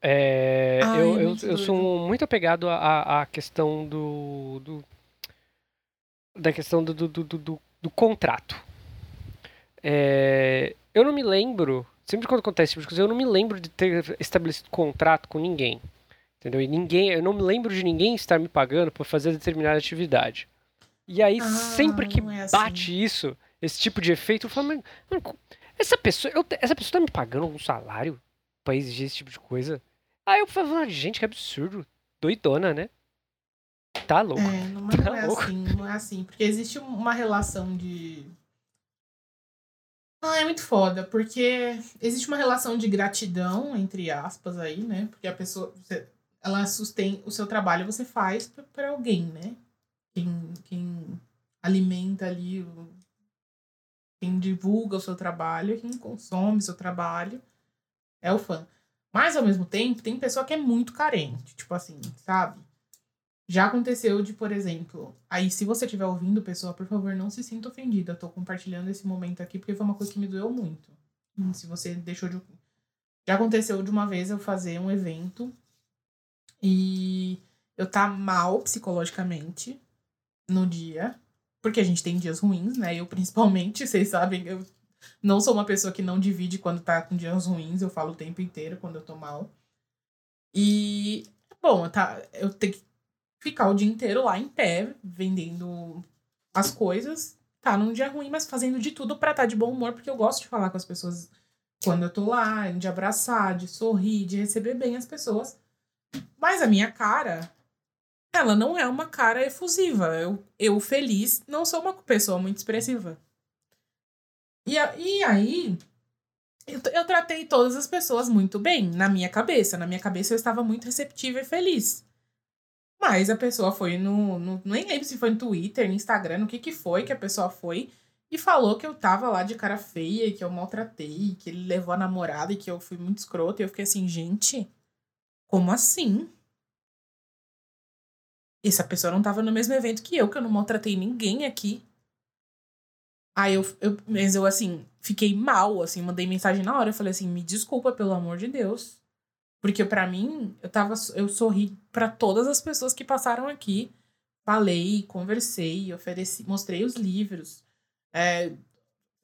é, Ai, eu, é eu, eu sou muito apegado à, à questão do, do. da questão do, do, do, do, do contrato. É, eu não me lembro, sempre quando acontece esse tipo de coisa, eu não me lembro de ter estabelecido contrato com ninguém. Entendeu? E ninguém, eu não me lembro de ninguém estar me pagando por fazer determinada atividade. E aí, Ah, sempre que é assim. bate isso, esse tipo de efeito, eu falo, essa pessoa, eu essa pessoa tá me pagando algum salário pra exigir esse tipo de coisa? Aí eu falo, "Ah, gente, que absurdo. Doidona, né? Tá louco. É, não, Tá não é louco. assim, não é assim. Porque existe uma relação de. Ah, é muito foda, porque existe uma relação de gratidão, entre aspas, aí, né? Porque a pessoa. você- ela sustém o seu trabalho, você faz pra alguém, né? Quem, quem alimenta ali, o, quem divulga o seu trabalho, quem consome o seu trabalho é o fã. Mas, ao mesmo tempo, tem pessoa que é muito carente, tipo assim, sabe? Já aconteceu de, por exemplo, aí se você estiver ouvindo, pessoa, por favor, não se sinta ofendida. Eu tô compartilhando esse momento aqui porque foi uma coisa que me doeu muito. Hum, Se você deixou de. Já aconteceu de uma vez eu fazer um evento e eu tá mal psicologicamente no dia, porque a gente tem dias ruins, né? Eu principalmente, vocês sabem, eu não sou uma pessoa que não divide quando tá com dias ruins, eu falo o tempo inteiro quando eu tô mal. E, bom, tá, eu tenho que ficar o dia inteiro lá em pé, vendendo as coisas. Tá num dia ruim, mas fazendo de tudo pra estar de bom humor, porque eu gosto de falar com as pessoas quando eu tô lá, de abraçar, de sorrir, de receber bem as pessoas. Mas a minha cara, ela não é uma cara efusiva. Eu, eu feliz, não sou uma pessoa muito expressiva. E, a- e aí, eu, eu tratei todas as pessoas muito bem, na minha cabeça. Na minha cabeça eu estava muito receptiva e feliz. Mas a pessoa foi no, no. Nem lembro se foi no Twitter, no Instagram, no que que foi que a pessoa foi. E falou que eu tava lá de cara feia, que eu maltratei, que ele levou a namorada e que eu fui muito escrota. E eu fiquei assim, gente, como assim? Essa pessoa não tava no mesmo evento que eu, que eu não maltratei ninguém aqui. Aí eu, eu, mas eu assim, fiquei mal, assim, mandei mensagem na hora. Eu falei assim, me desculpa, pelo amor de Deus. Porque pra mim, eu tava, eu sorri pra todas as pessoas que passaram aqui. Falei, conversei, ofereci, mostrei os livros. é,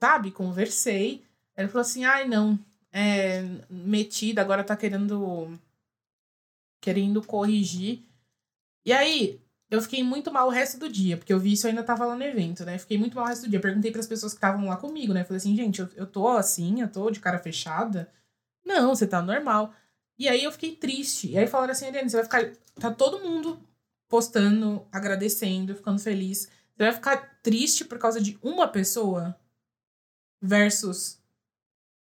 sabe, conversei. Ele falou assim, ai não, é, metida, agora tá querendo querendo corrigir. E aí, eu fiquei muito mal o resto do dia, porque eu vi isso eu ainda tava lá no evento, né? Fiquei muito mal o resto do dia. Perguntei pras pessoas que estavam lá comigo, né? Falei assim, gente, eu, eu tô assim, eu tô de cara fechada. Não, você tá normal. E aí eu fiquei triste. E aí falaram assim, Ariane, você vai ficar. Tá todo mundo postando, agradecendo, ficando feliz. Você vai ficar triste por causa de uma pessoa versus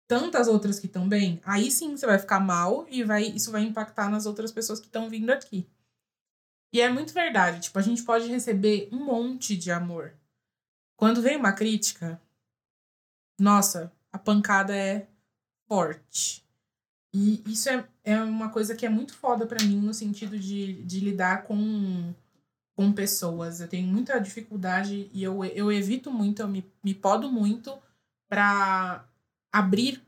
tantas outras que estão bem? Aí sim você vai ficar mal e vai, isso vai impactar nas outras pessoas que estão vindo aqui. E é muito verdade. Tipo, a gente pode receber um monte de amor. Quando vem uma crítica, nossa, a pancada é forte. E isso é, é uma coisa que é muito foda pra mim no sentido de, de lidar com, com pessoas. Eu tenho muita dificuldade e eu, eu evito muito, eu me, me podo muito pra abrir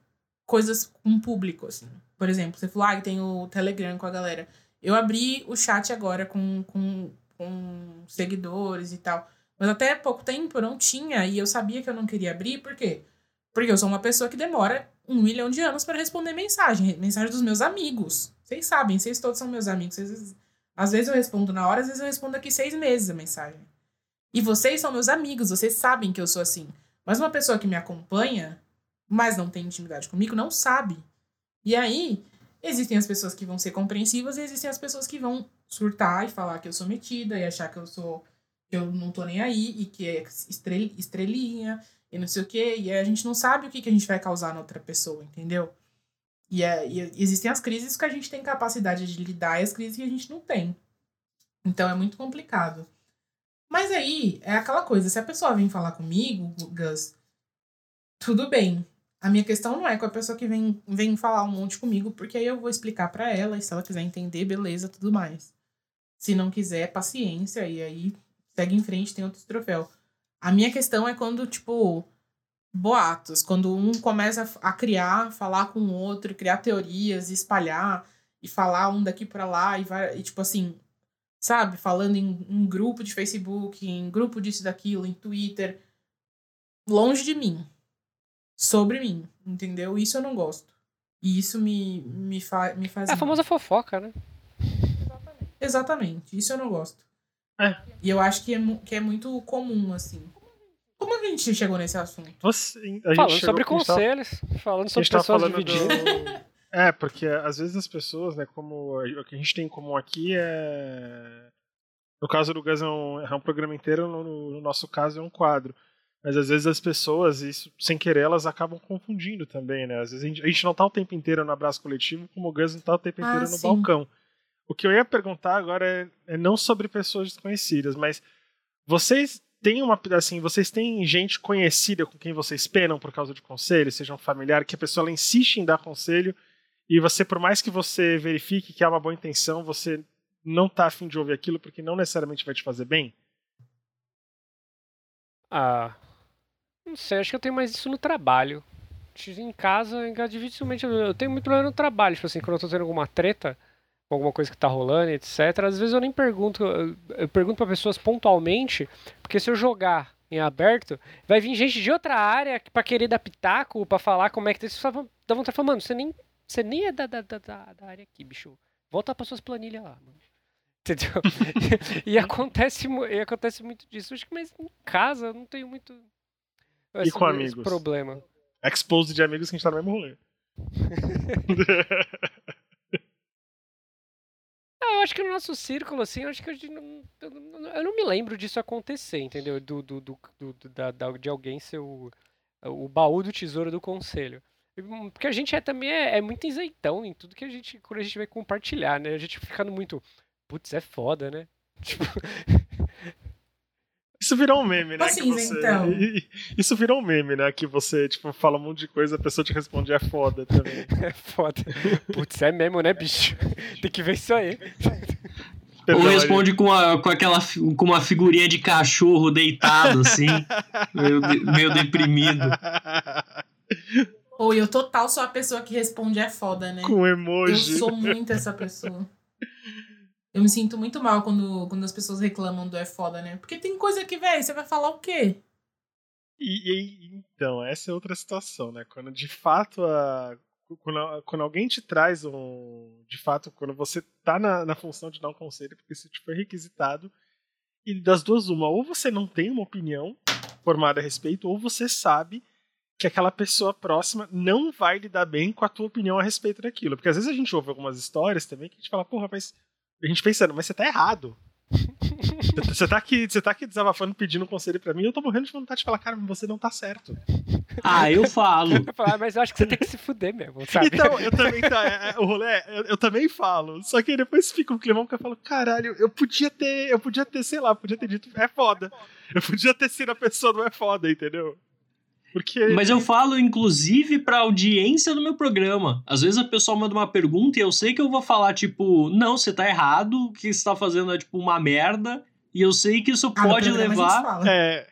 coisas com público, assim. Por exemplo, você falou, ah, tem o Telegram com a galera. Eu abri o chat agora com, com, com seguidores e tal. Mas até pouco tempo eu não tinha e eu sabia que eu não queria abrir, por quê? Porque eu sou uma pessoa que demora um milhão de anos para responder mensagem. Mensagem dos meus amigos. Vocês sabem, vocês todos são meus amigos. Às vezes eu respondo na hora, às vezes eu respondo daqui seis meses a mensagem. E vocês são meus amigos, vocês sabem que eu sou assim. Mas uma pessoa que me acompanha, mas não tem intimidade comigo, não sabe. E aí, existem as pessoas que vão ser compreensivas e existem as pessoas que vão surtar e falar que eu sou metida e achar que eu sou. que eu não tô nem aí e que é estrel, estrelinha e não sei o quê. E a gente não sabe o que, que a gente vai causar na outra pessoa, entendeu? E, é, e existem as crises que a gente tem capacidade de lidar e as crises que a gente não tem. Então é muito complicado. Mas aí é aquela coisa, se a pessoa vem falar comigo, Gus, tudo bem. A minha questão não é com a pessoa que vem, vem falar um monte comigo, porque aí eu vou explicar para ela, e se ela quiser entender, beleza, tudo mais. Se não quiser, paciência, e aí segue em frente, tem outro troféu. A minha questão é quando, tipo, boatos, quando um começa a criar, falar com o outro, criar teorias, espalhar, e falar um daqui para lá, e vai, e tipo assim, sabe, falando em, em grupo de Facebook, em grupo disso e daquilo, em Twitter, longe de mim sobre mim, entendeu? Isso eu não gosto. E isso me, me, fa me faz. É a famosa fofoca, né? Exatamente. Exatamente. Isso eu não gosto. É. E eu acho que é, que é muito comum, assim. Como a gente chegou nesse assunto? Você, falando sobre conselhos, falando sobre pessoas falando dividindo. Do... É, porque às vezes as pessoas, né, como o que a gente tem em comum aqui é. No caso do Gus é um, é um programa inteiro, no, no nosso caso é um quadro. Mas às vezes as pessoas, isso, sem querer, elas acabam confundindo também, né? Às vezes a gente, a gente não tá o tempo inteiro no abraço coletivo, como o Gus não tá o tempo inteiro ah, no sim. balcão. O que eu ia perguntar agora é, é, não sobre pessoas desconhecidas, mas vocês têm uma assim, vocês têm gente conhecida com quem vocês penam por causa de conselho, seja um familiar, que a pessoa ela insiste em dar conselho e você, por mais que você verifique que há uma boa intenção, você não tá afim de ouvir aquilo porque não necessariamente vai te fazer bem? Ah, não sei, acho que eu tenho mais isso no trabalho. Em casa, dificilmente eu tenho muito problema no trabalho. Tipo assim, quando eu tô tendo alguma treta, alguma coisa que tá rolando, etc. Às vezes eu nem pergunto, eu pergunto para pessoas pontualmente, porque se eu jogar em aberto, vai vir gente de outra área para querer dar pitaco, para falar como é que tá. Você dá vontade de falar, mano, você nem, você nem é da, da, da, da área aqui, bicho. Volta para suas planilhas lá, mano. Entendeu? e, acontece, e acontece muito disso. Acho que, mas em casa eu não tenho muito e com amigos? problema. Expose de amigos que a gente tá no mesmo rolê. eu acho que no nosso círculo, assim, eu acho que eu não, eu não me lembro disso acontecer, entendeu? Do, do, do, do da, de alguém ser o, o baú do tesouro do conselho. Porque a gente é, também é, é, muito isentão em tudo que a gente, quando a gente vai compartilhar, né? A gente ficando muito, putz, é foda, né? Tipo, isso virou um meme, né? Assim, você... então. Isso virou um meme, né? Que você, tipo, fala um monte de coisa, a pessoa te responde é foda também. É foda. Putz, é mesmo, né, bicho? Tem que ver isso aí. Ou responde com, a, com aquela com uma figurinha de cachorro deitado, assim, meio, meio deprimido. Ou eu total sou a pessoa que responde é foda, né? Com emoji. Eu sou muito essa pessoa. Eu me sinto muito mal quando, quando as pessoas reclamam do é foda, né? Porque tem coisa que, velho, você vai falar o quê? E, e, então, essa é outra situação, né? Quando de fato a. Quando, quando alguém te traz um. De fato, quando você tá na, na função de dar um conselho, porque isso te foi requisitado, e das duas, uma, ou você não tem uma opinião formada a respeito, ou você sabe que aquela pessoa próxima não vai lidar bem com a tua opinião a respeito daquilo. Porque às vezes a gente ouve algumas histórias também que a gente fala, porra, mas a gente pensando, mas você tá errado. você, tá aqui, você tá aqui desabafando, pedindo conselho pra mim, eu tô morrendo de vontade de falar, cara, você não tá certo. Ah, eu falo. Ah, mas eu acho que você tem que se fuder mesmo, sabe? Então, eu também tá, é, é, o rolê, eu, eu, também falo. Só que depois fica um climão que eu falo, caralho, eu podia ter, eu podia ter, sei lá, podia ter dito, é foda. Eu podia ter sido a pessoa não é foda, entendeu? Porque... Mas eu falo, inclusive, pra audiência do meu programa. Às vezes a pessoa manda uma pergunta e eu sei que eu vou falar, tipo, não, você tá errado, o que você tá fazendo é, tipo, uma merda. E eu sei que isso ah, pode levar a, é...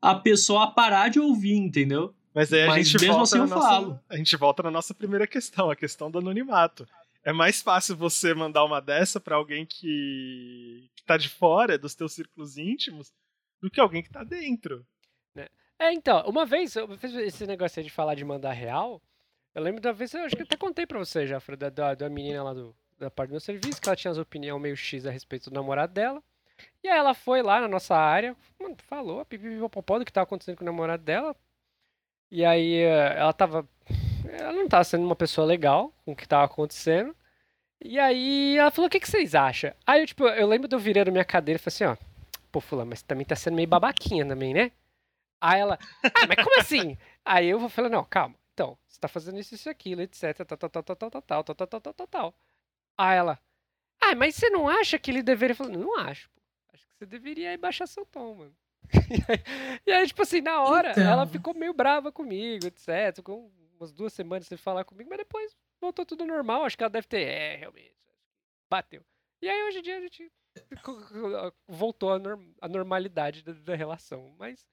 a pessoa a parar de ouvir, entendeu? Mas aí a Mas gente mesmo volta assim eu nossa, falo. A gente volta na nossa primeira questão, a questão do anonimato. É mais fácil você mandar uma dessa para alguém que, que tá de fora dos teus círculos íntimos do que alguém que tá dentro. É, então, uma vez, eu fiz esse negócio aí de falar de mandar real. Eu lembro da vez, eu acho que até contei pra você já, da, da, da menina lá do, da parte do meu serviço, que ela tinha as opiniões meio X a respeito do namorado dela. E aí ela foi lá na nossa área, mano, falou, pipipipopopó do que tava acontecendo com o namorado dela. E aí eh, ela tava. Ela não tava sendo uma pessoa legal com o que tava acontecendo. E aí ela falou, o que, que vocês acham? Aí eu, tipo, eu lembro de eu virando minha cadeira e falei assim, ó, pô, fulano, mas também tá sendo meio babaquinha também, né? Aí ela, ah, mas como assim? Aí eu vou falar, não, calma. Então, você tá fazendo isso, isso, aquilo, etc, tal, tal, tal, tal, tal, tal, tal, tal, tal, tal, tal. Aí ela, ah, mas você não acha que ele deveria... falar, não acho, pô. Acho que você deveria baixar seu tom, mano. E aí, e aí, tipo assim, na hora, Então. ela ficou meio brava comigo, etc. Ficou umas duas semanas sem falar comigo, mas depois voltou tudo normal. Acho que ela deve ter, é, realmente, bateu. E aí, hoje em dia, a gente voltou à, norm- à normalidade da, da relação. Mas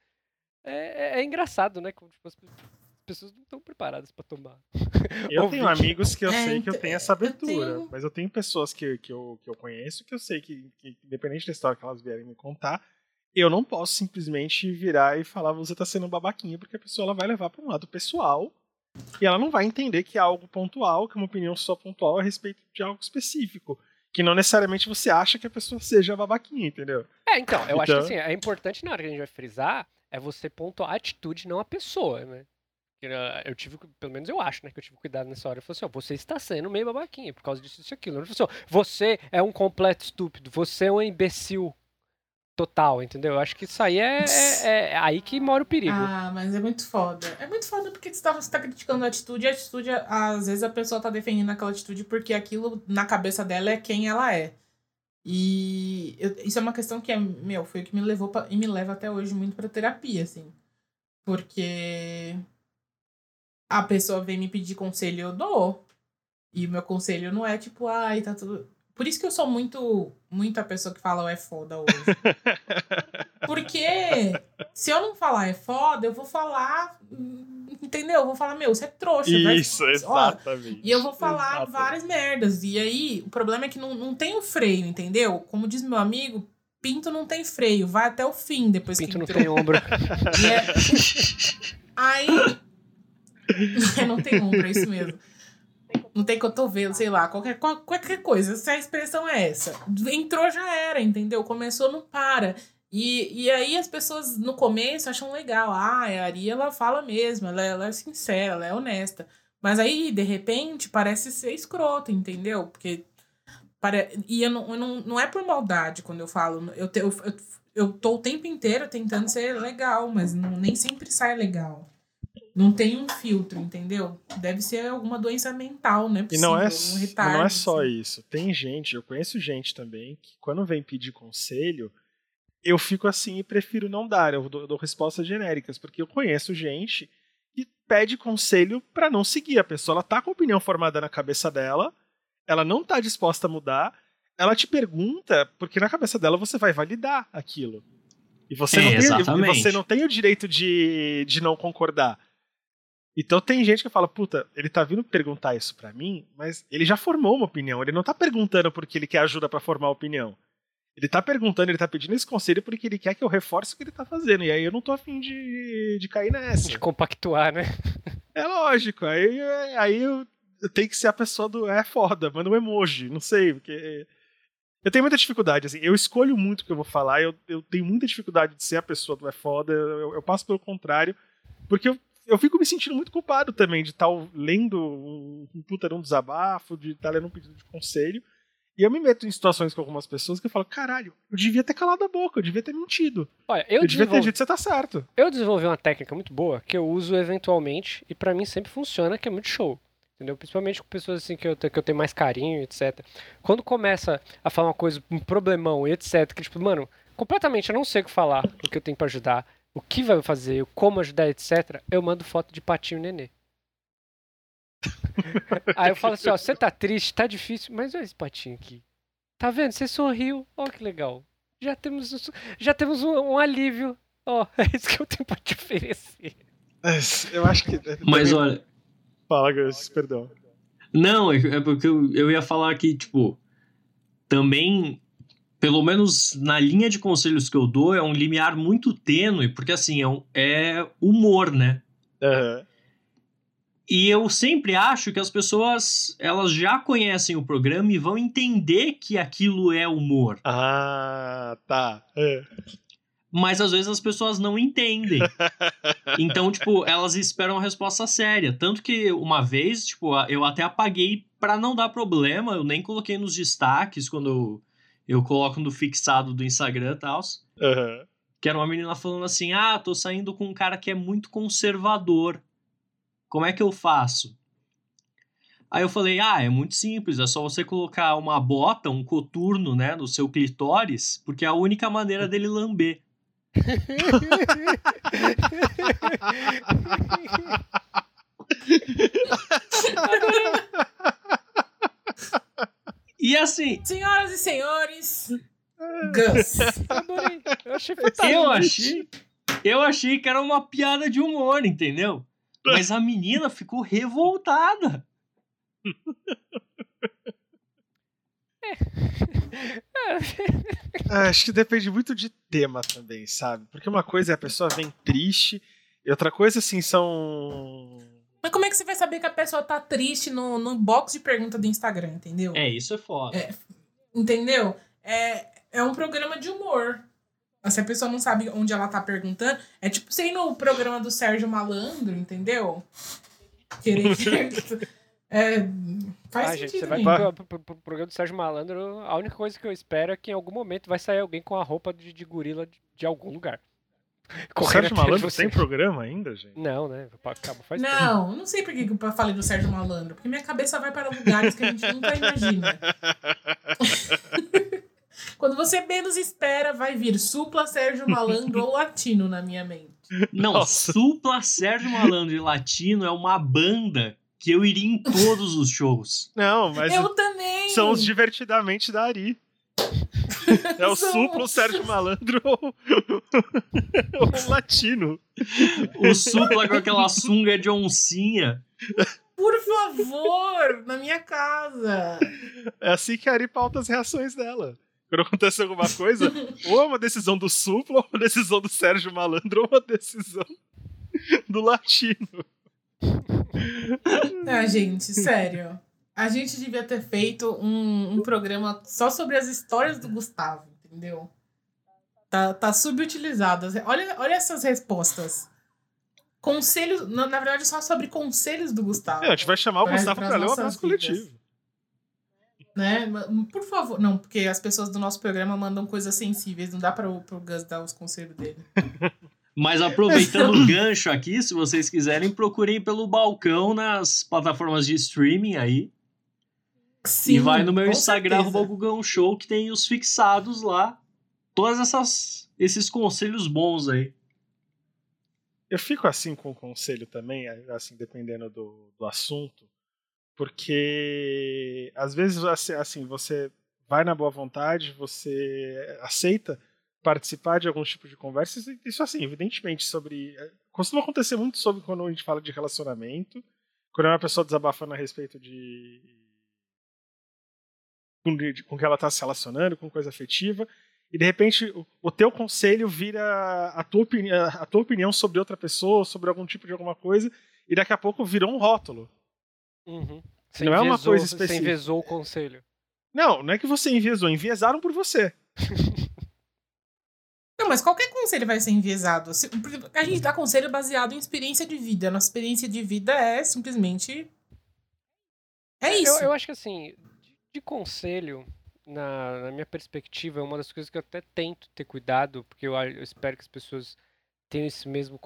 é, é- é engraçado, né? Como tipo, as pe- as pessoas não estão preparadas pra tomar. Eu tenho amigos que eu É, sei que eu então, tenho essa eu abertura, tenho- mas eu tenho pessoas que, que, eu, que eu conheço que eu sei que, que, independente da história que elas vierem me contar, eu não posso simplesmente virar e falar você tá sendo um babaquinha, porque a pessoa ela vai levar para um lado pessoal e ela não vai entender que é algo pontual, que é uma opinião só pontual a respeito de algo específico. Que não necessariamente você acha que a pessoa seja babaquinha, entendeu? É, então, eu acho que Então- assim, é importante na hora que a gente vai frisar, é você pontuar a atitude, não a pessoa, né? Ah, Eu tive, pelo menos eu acho, né, que eu tive cuidado nessa hora. Eu falei assim, ó, você está sendo meio babaquinha por causa disso, isso e aquilo. Eu falei assim, ó, você é um completo estúpido, você é um imbecil total, entendeu? Eu acho que isso aí é, é- é aí que mora o perigo. Ah, mas é muito foda. É muito foda porque você tá, você tá criticando a atitude e a atitude, às vezes a pessoa tá defendendo aquela atitude porque aquilo na cabeça dela é quem ela é. E eu- isso é uma questão que é, meu, foi o que me levou pra, e me leva até hoje muito pra terapia, assim. Porque a pessoa vem me pedir conselho, eu dou. E o meu conselho não é tipo, ai, tá tudo. Por isso que eu sou muito, muito a pessoa que fala, "Ó, é foda hoje. Porque se eu não falar é foda, eu vou falar. Entendeu? Eu vou falar, meu, você é trouxa. vai- Isso, ó, exatamente. e eu vou falar Exatamente. várias merdas. E aí, o problema é que não, não tem o freio, entendeu? Como diz meu amigo, pinto não tem freio, vai até o fim depois Pinto que não entrou. tem ombro. É- Aí. não tem ombro, é isso mesmo. Não tem cotovelo, sei lá, qualquer, qual- qualquer coisa. Se a expressão é essa. Entrou, já era, entendeu? Começou, não para. E, e aí as pessoas no começo acham legal. Ah, a Ari, ela fala mesmo, ela, ela é sincera, ela é honesta. Mas aí, de repente, parece ser escroto, entendeu? Porque. Pare... E eu não, eu não, não é por maldade quando eu falo. Eu, te- eu, eu, eu tô o tempo inteiro tentando ser legal, mas não, nem sempre sai legal. Não tem um filtro, entendeu? Deve ser alguma doença mental, né? E não é, um retardo. não é só assim. isso. Tem gente, eu conheço gente também, que quando vem pedir conselho, eu fico assim e prefiro não dar. Eu dou, eu dou respostas genéricas, porque eu conheço gente que pede conselho pra não seguir. A pessoa ela tá com a opinião formada na cabeça dela, ela não tá disposta a mudar, ela te pergunta, porque na cabeça dela você vai validar aquilo. E você, É, não, tem, exatamente. você não tem o direito de, de não concordar. Então tem gente que fala, puta, ele tá vindo perguntar isso pra mim, mas ele já formou uma opinião. Ele não tá perguntando porque ele quer ajuda pra formar a opinião. Ele tá perguntando, ele tá pedindo esse conselho porque ele quer que eu reforce o que ele tá fazendo. E aí eu não tô afim de, de cair nessa. De compactuar, né? É lógico. Aí, aí eu, eu tenho que ser a pessoa do é foda, manda um emoji, não sei, porque. Eu tenho muita dificuldade, assim. Eu escolho muito o que eu vou falar, eu, eu tenho muita dificuldade de ser a pessoa do é foda, eu, eu passo pelo contrário, porque eu, eu fico me sentindo muito culpado também de estar lendo um, um puta um desabafo, de estar lendo um pedido de conselho. E eu me meto em situações com algumas pessoas que eu falo, caralho, eu devia ter calado a boca, eu devia ter mentido. Olha, eu, Eu, devia ter dito, você tá certo. eu desenvolvi uma técnica muito boa que eu uso eventualmente e pra mim sempre funciona, que é muito show. Entendeu? Principalmente com pessoas assim que eu, que eu tenho mais carinho, etc. Quando começa a falar uma coisa, um problemão e etc, que tipo, mano, completamente eu não sei o que falar, o que eu tenho pra ajudar, o que vai fazer, como ajudar, etc, eu mando foto de patinho nenê. Aí eu falo assim, ó, você tá triste, tá difícil, mas olha esse patinho aqui. Tá vendo? Você sorriu. Ó, que legal. Já temos, um- já temos um, um alívio. Ó, é isso que eu tenho pra te oferecer. Mas Eu acho que. Mas também- olha, Fala, Gus, perdão. Não, é é porque eu, eu ia falar que, tipo, também, pelo menos na linha de conselhos que eu dou, é um limiar muito tênue, porque assim, é, um- é humor, né? Aham. E eu sempre acho que as pessoas, elas já conhecem o programa e vão entender que aquilo é humor. Ah, tá. É. Mas às vezes as pessoas não entendem. Então, tipo, elas esperam a resposta séria. Tanto que uma vez, tipo, eu até apaguei pra não dar problema, eu nem coloquei nos destaques quando eu, eu coloco no fixado do Instagram e tal. Aham. Que era uma menina falando assim: ah, tô saindo com um cara que é muito conservador. Como é que eu faço? Aí eu falei: ah, é muito simples, é só você colocar uma bota, um coturno, né, no seu clitóris, porque é a única maneira dele lamber. E assim, Senhoras e senhores, Gus. Adorei. Eu achei eu fantástico. achei, eu achei que era uma piada de humor, entendeu? Mas a menina ficou revoltada. Ah, acho que depende muito de tema também, sabe? Porque uma coisa é a pessoa vem triste, e outra coisa, assim, são. Mas como é que você vai saber que a pessoa tá triste no, no box de pergunta do Instagram, entendeu? É, isso é foda. É. Entendeu? É, é um programa de humor. Se a pessoa não sabe onde ela tá perguntando, é tipo você ir no programa do Sérgio Malandro, entendeu? Querer. é, faz Ah, gente, sentido você vai pro, pro- pro programa do Sérgio Malandro, a única coisa que eu espero é que em algum momento vai sair alguém com a roupa de, de gorila de, de algum lugar. O Sérgio Malandro você. tem programa ainda, gente? Não, né? Acaba faz tempo. Não, não sei por que que eu falei do Sérgio Malandro, porque minha cabeça vai para lugares que a gente nunca imagina. Quando você menos espera, vai vir Supla, Sérgio Malandro ou Latino na minha mente. Não, Nossa. Supla Sérgio Malandro e Latino é uma banda que eu iria em todos os shows. Não, mas Eu também! são os divertidamente da Ari. É o São- Suplo, o Sérgio Malandro ou ou o Latino. O Supla com aquela sunga de oncinha. Por favor, na minha casa. É assim que a Ari pauta as reações dela. Quando acontece alguma coisa, ou é uma decisão do Suplo, ou uma decisão do Sérgio Malandro, ou uma decisão do Latino. Ah, gente, sério. A gente devia ter feito um, um programa só sobre as histórias do Gustavo, entendeu? Tá, tá subutilizado. Olha, olha essas respostas. Conselhos, na, na verdade, só sobre conselhos do Gustavo. É, a gente vai chamar o Pra- Gustavo pras pra ler o abraço coletivo. Né? Por favor. Não, porque as pessoas do nosso programa mandam coisas sensíveis. Não dá para o Gus dar os conselhos dele. Mas aproveitando o gancho aqui, se vocês quiserem, procurem pelo balcão nas plataformas de streaming aí. Sim, e vai no meu Instagram, Gugão Show, que tem os fixados lá. Todas essas esses conselhos bons aí. Eu fico assim com o conselho também, assim, dependendo do, do assunto, porque às vezes assim, assim, você vai na boa vontade, você aceita participar de algum tipo de conversa, isso- assim, evidentemente, sobre. eh, Costuma acontecer muito sobre quando a gente fala de relacionamento, quando é uma pessoa desabafando a respeito de. com, que ela está se relacionando, com coisa afetiva, e de repente o, teu conselho vira a tua, opini a tua opinião sobre outra pessoa, sobre algum tipo de alguma coisa, e daqui a pouco virou um rótulo. Uhum. Você Não é uma enviesou- coisa Você específica. envezou o conselho. Não, não é que você enviesou, enviesaram por você. Não, mas qualquer conselho vai ser enviesado. A gente dá conselho baseado em experiência de vida. Nossa experiência de vida é simplesmente. É isso. Eu, eu acho que assim, de, de conselho, na, na minha perspectiva, é uma das coisas que eu até tento ter cuidado, porque eu, eu espero que as pessoas tenham esse mesmo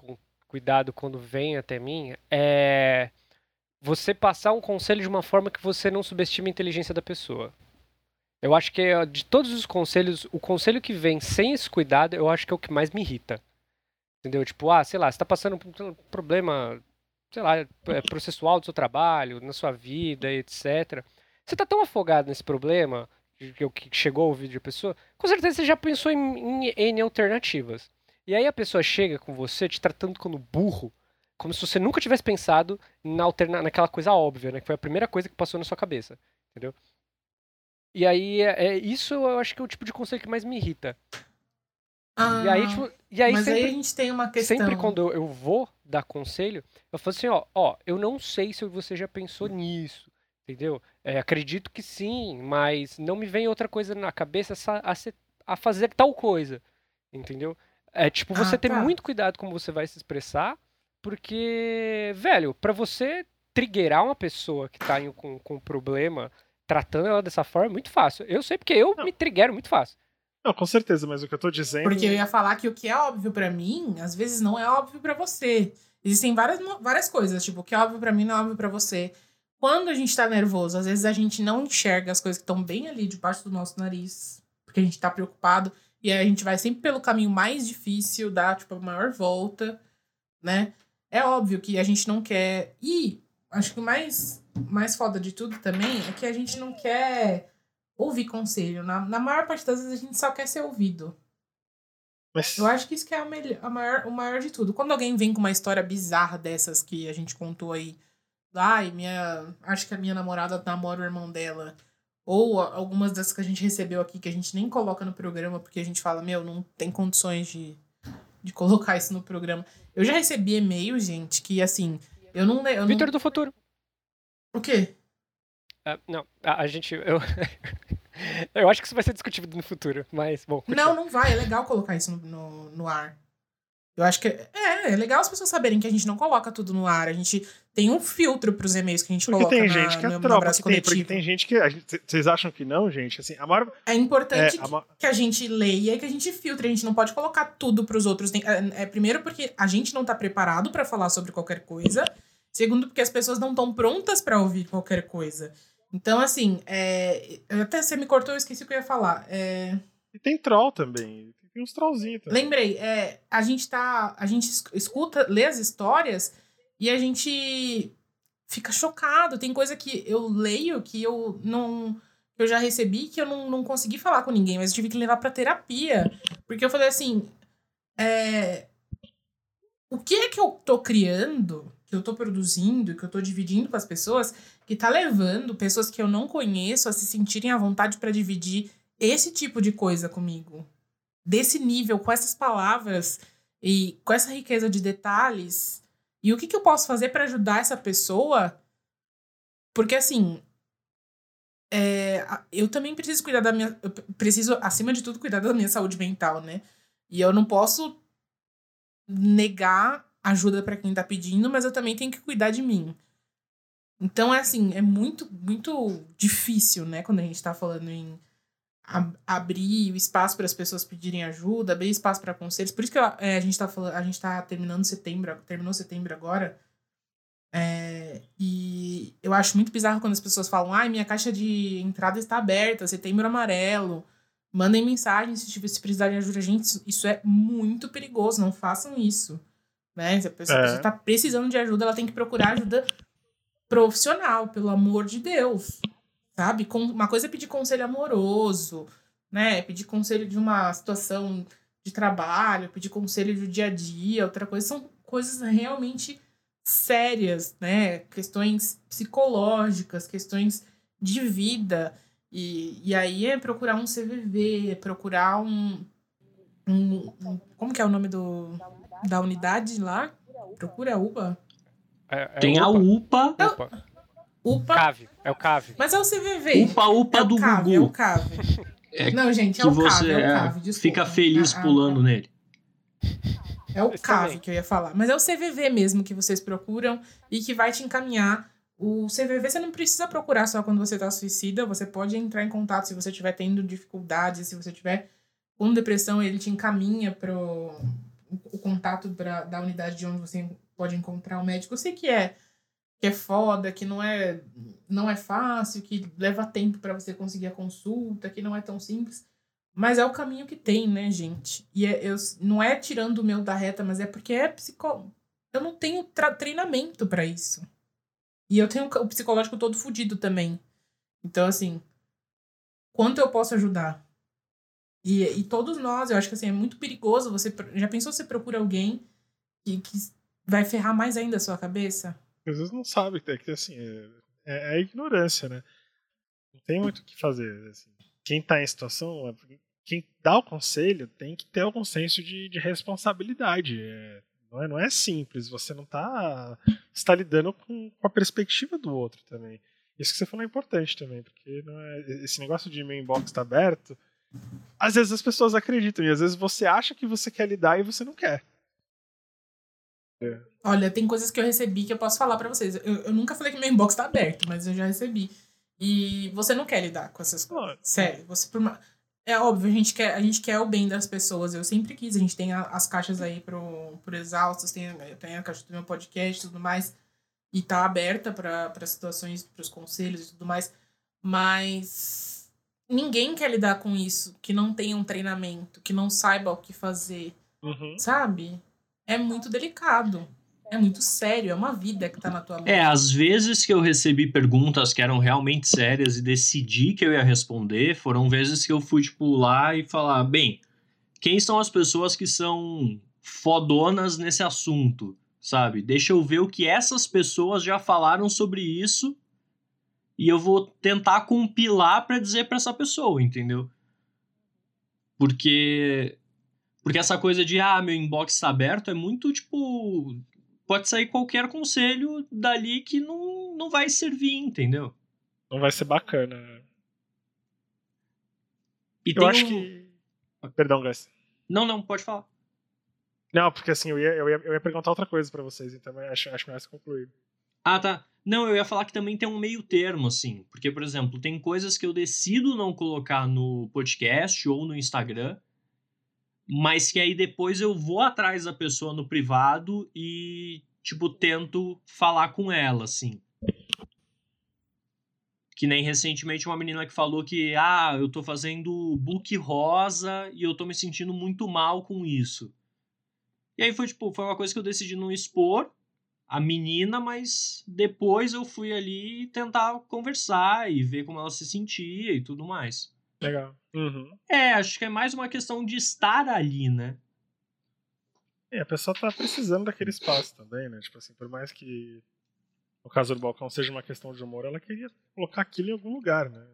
cuidado quando vêm até mim, é você passar um conselho de uma forma que você não subestime a inteligência da pessoa. Eu acho que ó, de todos os conselhos, o conselho que vem sem esse cuidado, eu acho que é o que mais me irrita. Entendeu? Tipo, ah, sei lá, você tá passando por um problema, sei lá, é, processual do seu trabalho, na sua vida, etc. Você tá tão afogado nesse problema, que, chegou ao ouvido de pessoa, com certeza você já pensou em, em N alternativas. E aí a pessoa chega com você te tratando como burro, como se você nunca tivesse pensado na alterna naquela coisa óbvia, né? Que foi a primeira coisa que passou na sua cabeça, entendeu? E aí, é, é- isso eu acho que é o tipo de conselho que mais me irrita. Ah, e aí, tipo, e aí mas sempre, aí a gente tem uma questão. sempre quando eu, vou dar conselho, eu falo assim, ó, ó, eu não sei se você já pensou nisso, entendeu? É, acredito que sim, mas não me vem outra coisa na cabeça a, se- a fazer tal coisa, entendeu? É tipo, você Ah, ter tá. muito cuidado como você vai se expressar, porque, velho, pra você triggerar uma pessoa que tá com, com problema, tratando ela dessa forma, é muito fácil. Eu sei porque eu Não. me triggero muito fácil. Não, com certeza, mas o que eu tô dizendo. Porque eu ia falar que o que é óbvio pra mim, às vezes não é óbvio pra você. Existem várias, várias coisas, tipo, o que é óbvio pra mim não é óbvio pra você. Quando a gente tá nervoso, às vezes a gente não enxerga as coisas que estão bem ali debaixo do nosso nariz. porque a gente tá preocupado. E aí a gente vai sempre pelo caminho mais difícil, dar, tipo, a maior volta, né? É óbvio que a gente não quer. E acho que o mais, mais foda de tudo também é que a gente não quer ouvir conselho. Na, na maior parte das vezes a gente só quer ser ouvido. Mas Eu acho que isso que é a melhor, a maior, o maior de tudo. Quando alguém vem com uma história bizarra dessas que a gente contou aí, ai, minha. Acho que a minha namorada namora o irmão dela. Ou algumas dessas que a gente recebeu aqui que a gente nem coloca no programa, porque a gente fala, meu, não tem condições de, de colocar isso no programa. Eu já recebi e-mail, gente, que assim, eu não. le- Eu não Vitor do futuro. o quê? Ah, não, a, a gente. Eu, eu acho que isso vai ser discutido no futuro, mas, bom. Não, não vai. É legal colocar isso no, no, no ar. Eu acho que. É, é legal as pessoas saberem que a gente não coloca tudo no ar. A gente tem um filtro pros e-mails que a gente porque coloca tem na, gente que é no, tropa, porque tem, porque tem gente que. Vocês acham que não, gente? Assim, a maior. É É, importante a ma- que a gente leia e que a gente filtre. A gente não pode colocar tudo pros outros. Tem- É, é, primeiro, porque a gente não tá preparado pra falar sobre qualquer coisa. Segundo, porque as pessoas não estão prontas pra ouvir qualquer coisa. Então, assim, é, até você me cortou, eu esqueci o que eu ia falar. É, E tem troll também. Tem uns trollzinhos também. Lembrei, é, a gente tá. A gente es- escuta, lê as histórias e a gente fica chocado. Tem coisa que eu leio que eu não. Eu já recebi que eu não, não consegui falar com ninguém, mas tive que levar pra terapia. Porque eu falei assim. é, o que é que eu tô criando, que eu tô produzindo, que eu tô dividindo com as pessoas, que tá levando pessoas que eu não conheço a se sentirem à vontade pra dividir esse tipo de coisa comigo? Desse nível, com essas palavras e com essa riqueza de detalhes. E o que, que eu posso fazer para ajudar essa pessoa? Porque assim, é, eu também preciso cuidar da minha. Eu preciso, acima de tudo, cuidar da minha saúde mental, né? E eu não posso negar ajuda para quem tá pedindo, mas eu também tenho que cuidar de mim. Então, é assim, é muito, muito difícil, né, quando a gente tá falando em ab- abrir o espaço para as pessoas pedirem ajuda, abrir espaço para conselhos. Por isso que eu- é, a gente tá falando, a gente tá terminando setembro, terminou setembro agora. É, e eu acho muito bizarro quando as pessoas falam: "Ai, minha caixa de entrada está aberta, setembro amarelo". Mandem mensagem se, tiver- se precisarem de ajuda, gente. Isso, é muito perigoso, não façam isso. Né? Se a pessoa, É. está precisando de ajuda, ela tem que procurar ajuda profissional, pelo amor de Deus sabe? Com- Uma coisa é pedir conselho amoroso, né? Pedir conselho de uma situação de trabalho, pedir conselho do dia a dia, outra coisa são coisas realmente sérias, né? Questões psicológicas, questões de vida. E, e aí é procurar um CVV, é procurar um, um, um- Como que é o nome do, da unidade lá? Procura UPA? É, é Tem a UPA. UPA, UPA. UPA, é o CAV. mas é o CVV. UPA, UPA é do CAV, é o Gugu. CAV. É Não, gente, é que o CAV, você é o é, CAV, desculpa. fica feliz Ah, ah, pulando nele. É o Esse CAV também. que eu ia falar. Mas é o CVV mesmo que vocês procuram e que vai te encaminhar. O CVV você não precisa procurar só quando você tá suicida. Você pode entrar em contato se você estiver tendo dificuldades, se você tiver com depressão, ele te encaminha pro o contato pra, da unidade de onde você pode encontrar o médico. Eu sei que é que é foda, que não é não é fácil, que leva tempo pra você conseguir a consulta, que não é tão simples. Mas é o caminho que tem, né, gente? E é, eu, não é tirando o meu da reta, mas é porque é psico... eu não tenho treinamento pra isso. E eu tenho o psicológico todo fudido também. Então, assim, quanto eu posso ajudar? E, e todos nós, eu acho que assim, é muito perigoso você. Já pensou se procura alguém que, que vai ferrar mais ainda a sua cabeça? Às vezes não sabe, é que assim, é, é, é ignorância, né? Não tem muito o que fazer. assim. Quem tá em situação, é- quem dá o conselho tem que ter algum senso de, de responsabilidade. É, não, é, não é simples, você não tá. Você tá lidando com, com a perspectiva do outro também. Isso que você falou é importante também, porque não é, esse negócio de meu inbox tá aberto. Às vezes as pessoas acreditam, e às vezes você acha que você quer lidar e você não quer. Olha, tem coisas que eu recebi que eu posso falar pra vocês. Eu, eu nunca falei que meu inbox tá aberto, mas eu já recebi. E você não quer lidar com essas coisas. Sério, você por ma- É óbvio, a gente, quer, a gente quer o bem das pessoas. Eu sempre quis. A gente tem a- as caixas aí pro, pro Exaustos, tem, tem a caixa do meu podcast e tudo mais. E tá aberta para situações, pros conselhos e tudo mais. Mas ninguém quer lidar com isso, que não tenha um treinamento, que não saiba o que fazer, Uhum. sabe? É muito delicado. É muito sério, é uma vida que tá na tua mão. É, às vezes que eu recebi perguntas que eram realmente sérias e decidi que eu ia responder, foram vezes que eu fui, tipo, lá e falar, bem, quem são as pessoas que são fodonas nesse assunto, sabe? Deixa eu ver o que essas pessoas já falaram sobre isso e eu vou tentar compilar pra dizer pra essa pessoa, entendeu? Porque porque essa coisa de ah, meu inbox tá aberto é muito tipo pode sair qualquer conselho dali que não, não vai servir, entendeu? Não vai ser bacana. E Eu acho um- que. Perdão, Gás. Não, não, pode falar. Não, porque assim, eu ia, eu ia, eu ia perguntar outra coisa pra vocês, então acho, acho melhor você concluir. Ah, tá. Não, eu ia falar que também tem um meio termo, assim. Porque, por exemplo, tem coisas que eu decido não colocar no podcast ou no Instagram, mas que aí depois eu vou atrás da pessoa no privado e, tipo, tento falar com ela, assim. Que nem recentemente uma menina que falou que, ah, eu tô fazendo book rosa e eu tô me sentindo muito mal com isso. E aí foi, tipo, foi uma coisa que eu decidi não expor a menina, mas depois eu fui ali tentar conversar e ver como ela se sentia e tudo mais. Legal. Uhum. É, acho que é mais uma questão de estar ali, né? É, a pessoa tá precisando daquele espaço também, né? Tipo assim, por mais que no caso do balcão seja uma questão de humor, ela queria colocar aquilo em algum lugar, né?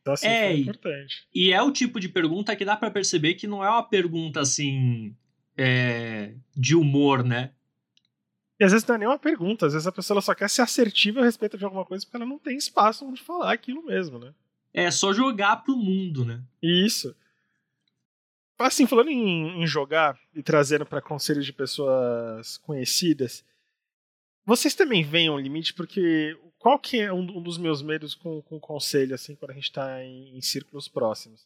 Então, assim, É, foi importante. E é o tipo de pergunta que dá pra perceber que não é uma pergunta assim. é, de humor, né? E às vezes não é nem uma pergunta, às vezes a pessoa só quer ser assertiva a respeito de alguma coisa porque ela não tem espaço onde falar aquilo mesmo, né? É só jogar pro mundo, né? Isso. Assim, falando em, em jogar e trazendo para conselhos de pessoas conhecidas, vocês também veem um limite, porque qual que é um, um dos meus medos com, com conselho, assim, quando a gente tá em, em círculos próximos?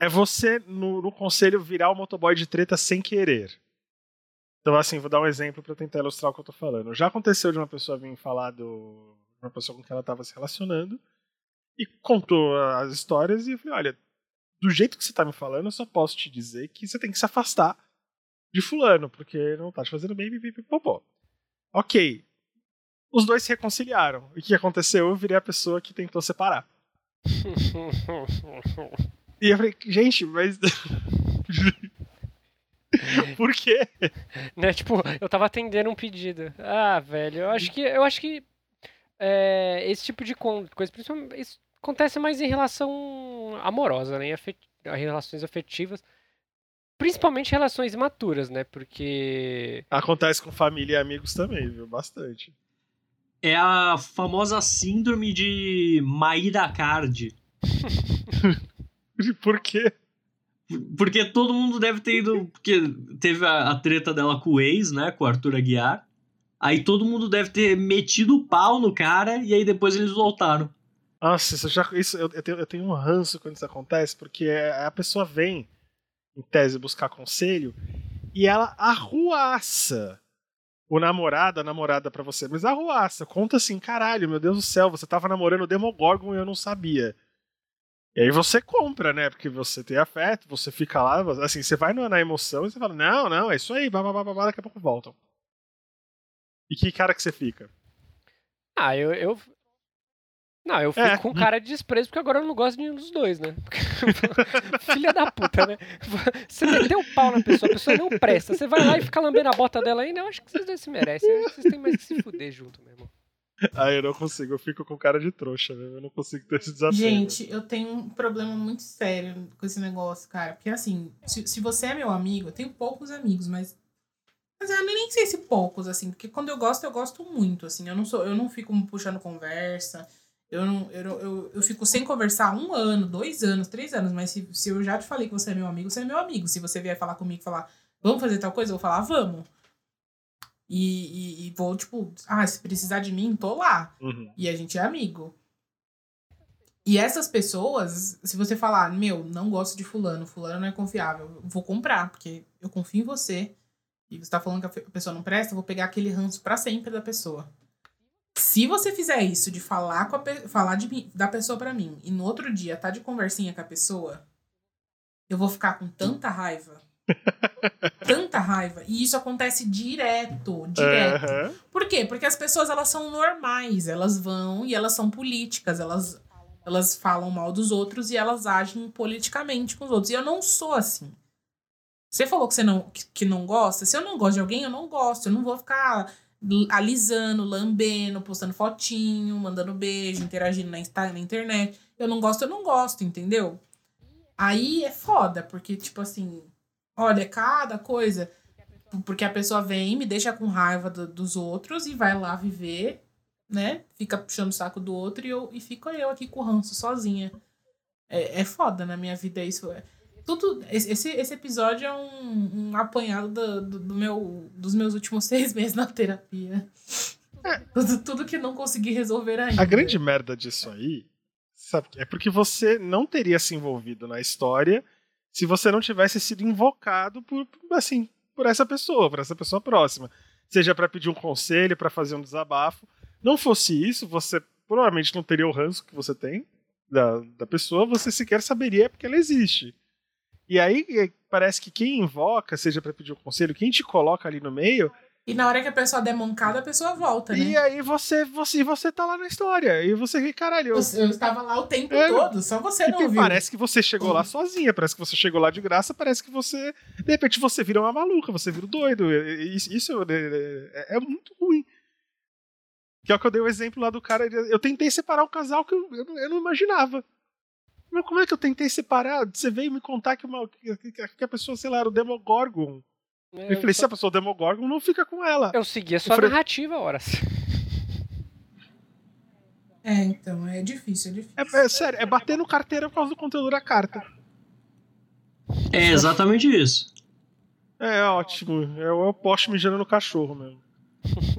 É você, no, no conselho, virar o motoboy de treta sem querer. Então, assim, vou dar um exemplo para tentar ilustrar o que eu tô falando. Já aconteceu de uma pessoa vir falar do. uma pessoa com quem ela estava se relacionando e contou as histórias e eu falei, olha, do jeito que você tá me falando, eu só posso te dizer que você tem que se afastar de fulano, porque não tá te fazendo bem, pipipipopó. Ok. Os dois se reconciliaram. E o que aconteceu? Eu virei a pessoa que tentou separar. E eu falei, gente, mas. Por quê? né? Tipo, eu tava atendendo um pedido. Ah, velho, eu acho que eu acho que é, esse tipo de coisa, principalmente, isso acontece mais em relação amorosa, né? Em afet- relações afetivas, principalmente relações imaturas, né? Porque Acontece com família e amigos também, viu? Bastante. É a famosa síndrome de Maíra Card. Por quê? Porque todo mundo deve ter ido. Porque teve a, a treta dela com o ex, né? Com o Arthur Aguiar. Aí todo mundo deve ter metido o pau no cara e aí depois eles voltaram. Nossa, isso já, isso, eu, eu tenho, eu tenho um ranço quando isso acontece, porque a pessoa vem, em tese, buscar conselho e ela arruaça o namorado, a namorada pra você. Mas arruaça, conta assim, caralho, meu Deus do céu, você tava namorando o Demogorgon e eu não sabia. E aí você compra, né? Porque você tem afeto, você fica lá, assim, você vai na emoção e você fala, não, não, é isso aí, blá, blá, daqui a pouco voltam. E que cara que você fica? ah, eu, eu não, eu fico É. com cara de desprezo porque agora eu não gosto de nenhum dos dois, né? Filha da puta, né? Você meteu o pau na pessoa, a pessoa não presta. Você vai lá e fica lambendo a bota dela ainda. Eu acho que vocês dois se merecem. Eu acho que vocês têm mais que se fuder junto, meu irmão. Ah, eu não consigo, eu fico com cara de trouxa, mesmo, eu não consigo ter esse desafio. Gente, eu tenho um problema muito sério com esse negócio, cara. Porque assim, se, se você é meu amigo, eu tenho poucos amigos, mas. Mas eu nem sei se poucos, assim, porque quando eu gosto, eu gosto muito, assim. Eu não sou, eu não fico puxando conversa. Eu não, eu, eu, eu fico sem conversar um ano, dois anos, três anos, mas se, se eu já te falei que você é meu amigo, você é meu amigo. Se você vier falar comigo e falar, vamos fazer tal coisa, eu vou falar, vamos. E, e, e vou, tipo, ah, se precisar de mim, tô lá. Uhum. E a gente é amigo. E essas pessoas, se você falar, meu, não gosto de fulano, fulano não é confiável, vou comprar, porque eu confio em você. E você tá falando que a pessoa não presta, eu vou pegar aquele ranço pra sempre da pessoa. Se você fizer isso de falar com a falar de mim, da pessoa pra mim e no outro dia tá de conversinha com a pessoa, eu vou ficar com tanta raiva. tanta raiva. E isso acontece direto, direto. Aham. Por quê? Porque as pessoas elas são normais, elas vão e elas são políticas, elas elas falam mal dos outros e elas agem politicamente com os outros. E eu não sou assim. Você falou que você não que, que não gosta. Se eu não gosto de alguém, eu não gosto. Eu não vou ficar alisando, lambendo, postando fotinho, mandando beijo, interagindo na, na internet. Eu não gosto, eu não gosto, entendeu? Aí é foda, porque, tipo assim, olha, cada coisa. Porque a pessoa vem, me deixa com raiva do- dos outros e vai lá viver, né? Fica puxando o saco do outro e, eu, e fico eu aqui com o ranço sozinha. É, é foda na minha vida isso. É- Tudo, esse, esse episódio é um, um apanhado do, do, do meu, dos meus últimos seis meses na terapia. Tudo, tudo que não consegui resolver ainda. A grande merda disso aí, sabe, é porque você não teria se envolvido na história se você não tivesse sido invocado por, assim, por essa pessoa, por essa pessoa próxima. Seja pra pedir um conselho, pra fazer um desabafo. Não fosse isso, você provavelmente não teria o ranço que você tem da, da pessoa, você sequer saberia porque ela existe. E aí parece que quem invoca, seja pra pedir um conselho, quem te coloca ali no meio, E na hora que a pessoa der mancada, a pessoa volta, né? e aí você, você, você tá lá na história. E você, caralho, eu, Eu, estava lá o tempo É, todo, só você não que viu. parece que você chegou lá sozinha, parece que você chegou lá de graça, parece que você. De repente você vira uma maluca, você vira doido. Isso, é, é- é muito ruim. Que é o que eu dei o exemplo lá do cara. Eu tentei separar um casal que eu, eu não imaginava. Mas como é que eu tentei separar? Você veio me contar que, uma, que, a pessoa, sei lá, era o Demogorgon. É, Eu falei, se a pessoa é o Demogorgon, não fica com ela. eu segui a sua falei- narrativa, horas. É, então, é difícil, é difícil. É, é sério, é bater no carteiro por causa do conteúdo da carta. É exatamente isso. É ótimo. É o poste mijando no cachorro mesmo.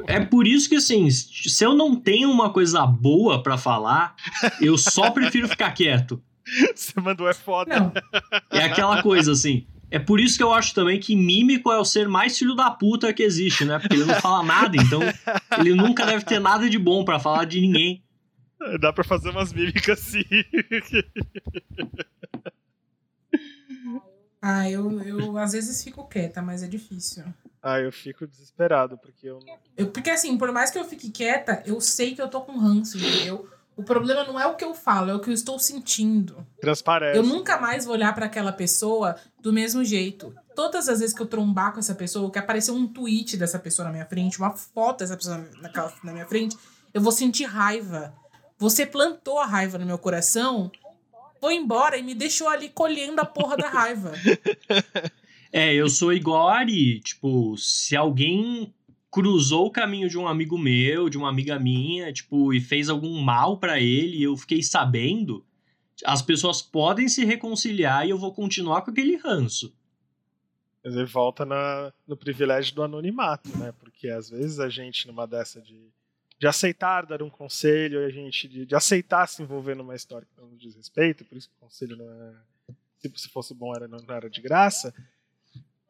É por isso que, assim, se eu não tenho uma coisa boa pra falar, eu só prefiro ficar quieto. Você mandou é foda. Não, É aquela coisa, assim. É por isso que eu acho também que mímico é o ser mais filho da puta que existe, né? Porque ele não fala nada, então ele nunca deve ter nada de bom pra falar de ninguém. Dá pra fazer umas mímicas assim. ah, eu, eu às vezes fico quieta, mas é difícil. ah, eu fico desesperado, porque eu. Eu, porque assim, por mais que eu fique quieta, eu sei que eu tô com ranço, entendeu? O problema não é o que eu falo, é o que eu estou sentindo. Transparece. Eu nunca mais vou olhar pra aquela pessoa do mesmo jeito. Todas as vezes que eu trombar com essa pessoa, que aparecer um tweet dessa pessoa na minha frente, uma foto dessa pessoa naquela, na minha frente, eu vou sentir raiva. Você plantou a raiva no meu coração, foi embora e me deixou ali colhendo a porra da raiva. É, eu sou igual a Ari. Tipo, se alguém cruzou o caminho de um amigo meu, de uma amiga minha, tipo, e fez algum mal pra ele, e eu fiquei sabendo, as pessoas podem se reconciliar e eu vou continuar com aquele ranço. Ele volta na, no privilégio do anonimato, né? Porque às vezes a gente, numa dessa de, de aceitar dar um conselho, a gente de, de aceitar se envolver numa história que não nos diz respeito, por isso que o conselho não é. Se, se fosse bom, era, não era de graça.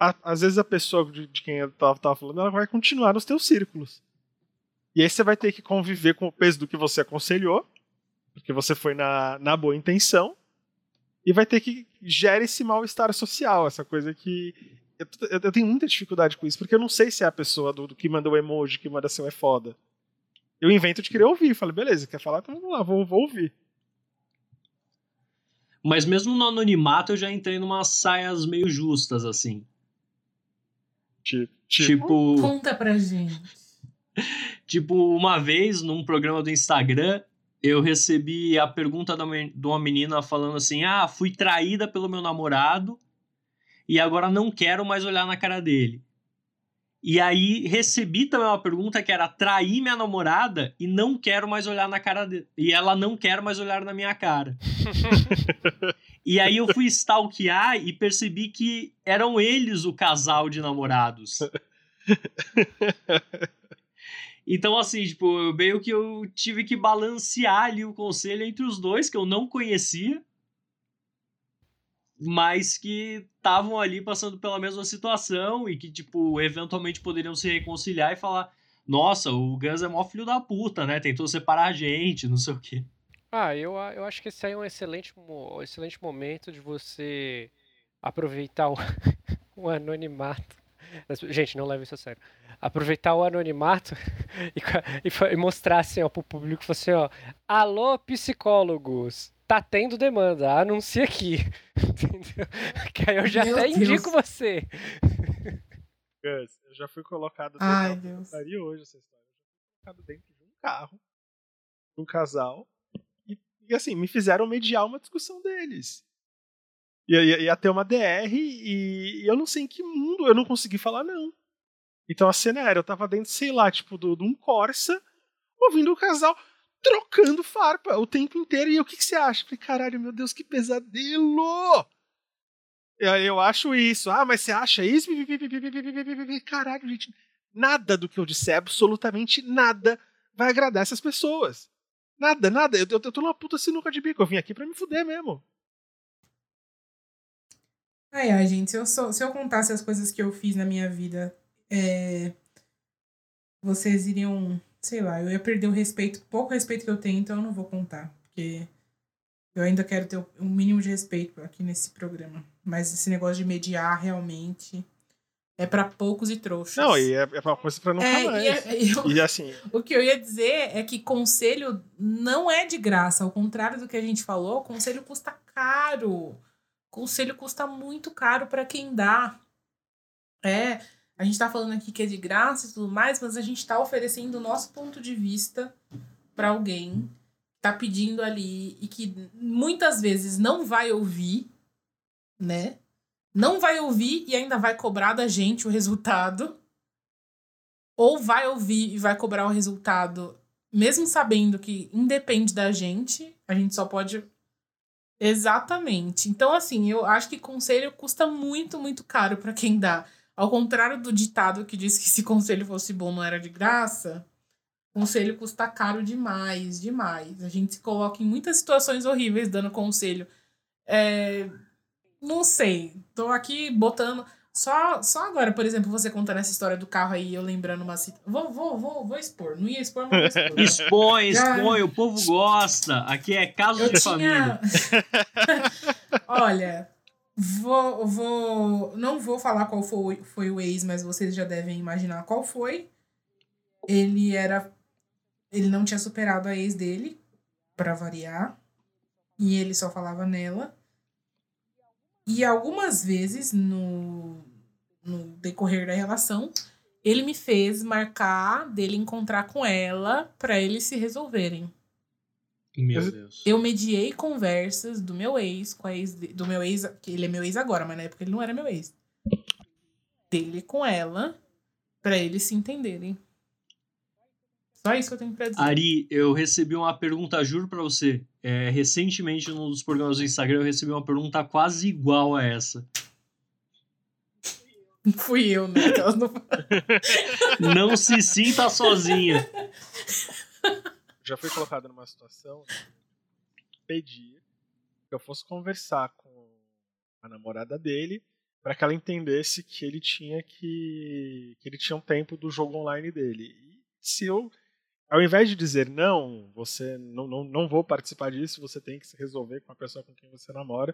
A- às vezes a pessoa de, de quem eu tava, tava falando, ela vai continuar nos teus círculos. E aí você vai ter que conviver com o peso do que você aconselhou, porque você foi na, na boa intenção, e vai ter que gerar esse mal-estar social, essa coisa que eu, eu- eu tenho muita dificuldade com isso, porque eu não sei se é a pessoa do, do que manda o emoji, que manda seu é foda. Eu invento de querer ouvir. Falei, beleza, quer falar? Então vamos lá, vou, vou ouvir. Mas mesmo no anonimato eu já entrei numas saias meio justas, assim. Tipo, tipo, Conta pra gente. tipo uma vez num programa do Instagram, eu recebi a pergunta de uma menina falando assim: Ah, fui traída pelo meu namorado e agora não quero mais olhar na cara dele. E aí recebi também uma pergunta que era trair minha namorada e não quero mais olhar na cara dele. E ela não quer mais olhar na minha cara. e aí eu fui stalkear e percebi que eram eles o casal de namorados. Então, assim, tipo, meio que eu tive que balancear ali o conselho entre os dois, que eu não conhecia, mas que estavam ali passando pela mesma situação e que, tipo, eventualmente poderiam se reconciliar e falar: nossa, o Gus é mó filho da puta, né? Tentou separar a gente, não sei o quê. Ah, eu, eu acho que esse aí é um excelente, um excelente momento de você aproveitar o, o anonimato. Gente, não leve isso a sério. Aproveitar o anonimato e, e e mostrar assim, ó, pro público, assim, ó, alô, psicólogos, tá tendo demanda, anuncie aqui. Entendeu? Que aí eu já Meu até Deus. indico você. Gus, eu já fui colocado Ai, dentro- contaria hoje essa história. Eu já fui colocado dentro de um carro, de um casal, e, e, assim, me fizeram mediar uma discussão deles. Ia, ia, ia ter uma DR e, e eu não sei em que mundo eu não consegui falar não. Então a cena era, eu tava dentro, sei lá, tipo, do- de um Corsa, ouvindo o casal trocando farpa o tempo inteiro. E o que, que você acha? Eu Falei, caralho, meu Deus, que pesadelo! Eu, eu acho isso. Ah, mas você acha isso? Caralho, gente. Nada do que eu disser, absolutamente nada, vai agradar essas pessoas. Nada, nada. Eu, eu, eu tô numa puta sinuca de bico. Eu vim aqui pra me fuder mesmo. Ai, ai, gente, se eu, sou- se eu contasse as coisas que eu fiz na minha vida, é, vocês iriam, sei lá, eu ia perder o respeito, pouco respeito que eu tenho, então eu não vou contar, porque eu ainda quero ter o o mínimo de respeito aqui nesse programa. Mas esse negócio de mediar realmente é pra poucos e trouxas. Não, e é, é uma coisa pra nunca É, mais. e é- eu- E assim, o que eu ia dizer é que conselho não é de graça. Ao contrário do que a gente falou, conselho custa caro. Conselho custa muito caro para quem dá. É, a gente tá falando aqui que é de graça e tudo mais, mas a gente tá oferecendo o nosso ponto de vista para alguém tá pedindo ali e que muitas vezes não vai ouvir, né? Não vai ouvir e ainda vai cobrar da gente o resultado ou vai ouvir e vai cobrar o resultado, mesmo sabendo que independe da gente, a gente só pode. Exatamente. Então, assim, eu acho que conselho custa muito, muito caro para quem dá. Ao contrário do ditado que diz que se conselho fosse bom não era de graça, conselho custa caro demais, demais. A gente se coloca em muitas situações horríveis dando conselho. É, não sei, tô aqui botando. Só, só agora, por exemplo, você contando essa história do carro aí, eu lembrando uma situação. Vou, vou, vou, vou expor. Não ia expor, mas vou expor. Expõe, expõe, o povo gosta. Aqui é caso Eu de família. tinha. Olha, vou, vou. Não vou falar qual foi, foi o ex, mas vocês já devem imaginar qual foi. Ele era. Ele não tinha superado a ex dele, pra variar. E ele só falava nela. E algumas vezes no, no decorrer da relação, ele me fez marcar dele encontrar com ela pra eles se resolverem. Meu Deus. Eu mediei conversas do meu ex com a ex do meu ex, que ele é meu ex agora, mas na época ele não era meu ex. Dele com ela, pra eles se entenderem. Só isso que eu tenho pra dizer. Ari, eu recebi uma pergunta, juro pra você. É, recentemente, num dos programas do Instagram, eu recebi uma pergunta quase igual a essa. Fui eu, né? Não- Não se sinta sozinha. já fui colocado numa situação que pedia que eu fosse conversar com a namorada dele para que ela entendesse que ele tinha que que ele tinha um tempo do jogo online dele. E se eu ao invés de dizer não, você não, não, não vou participar disso, você tem que se resolver com a pessoa com quem você namora.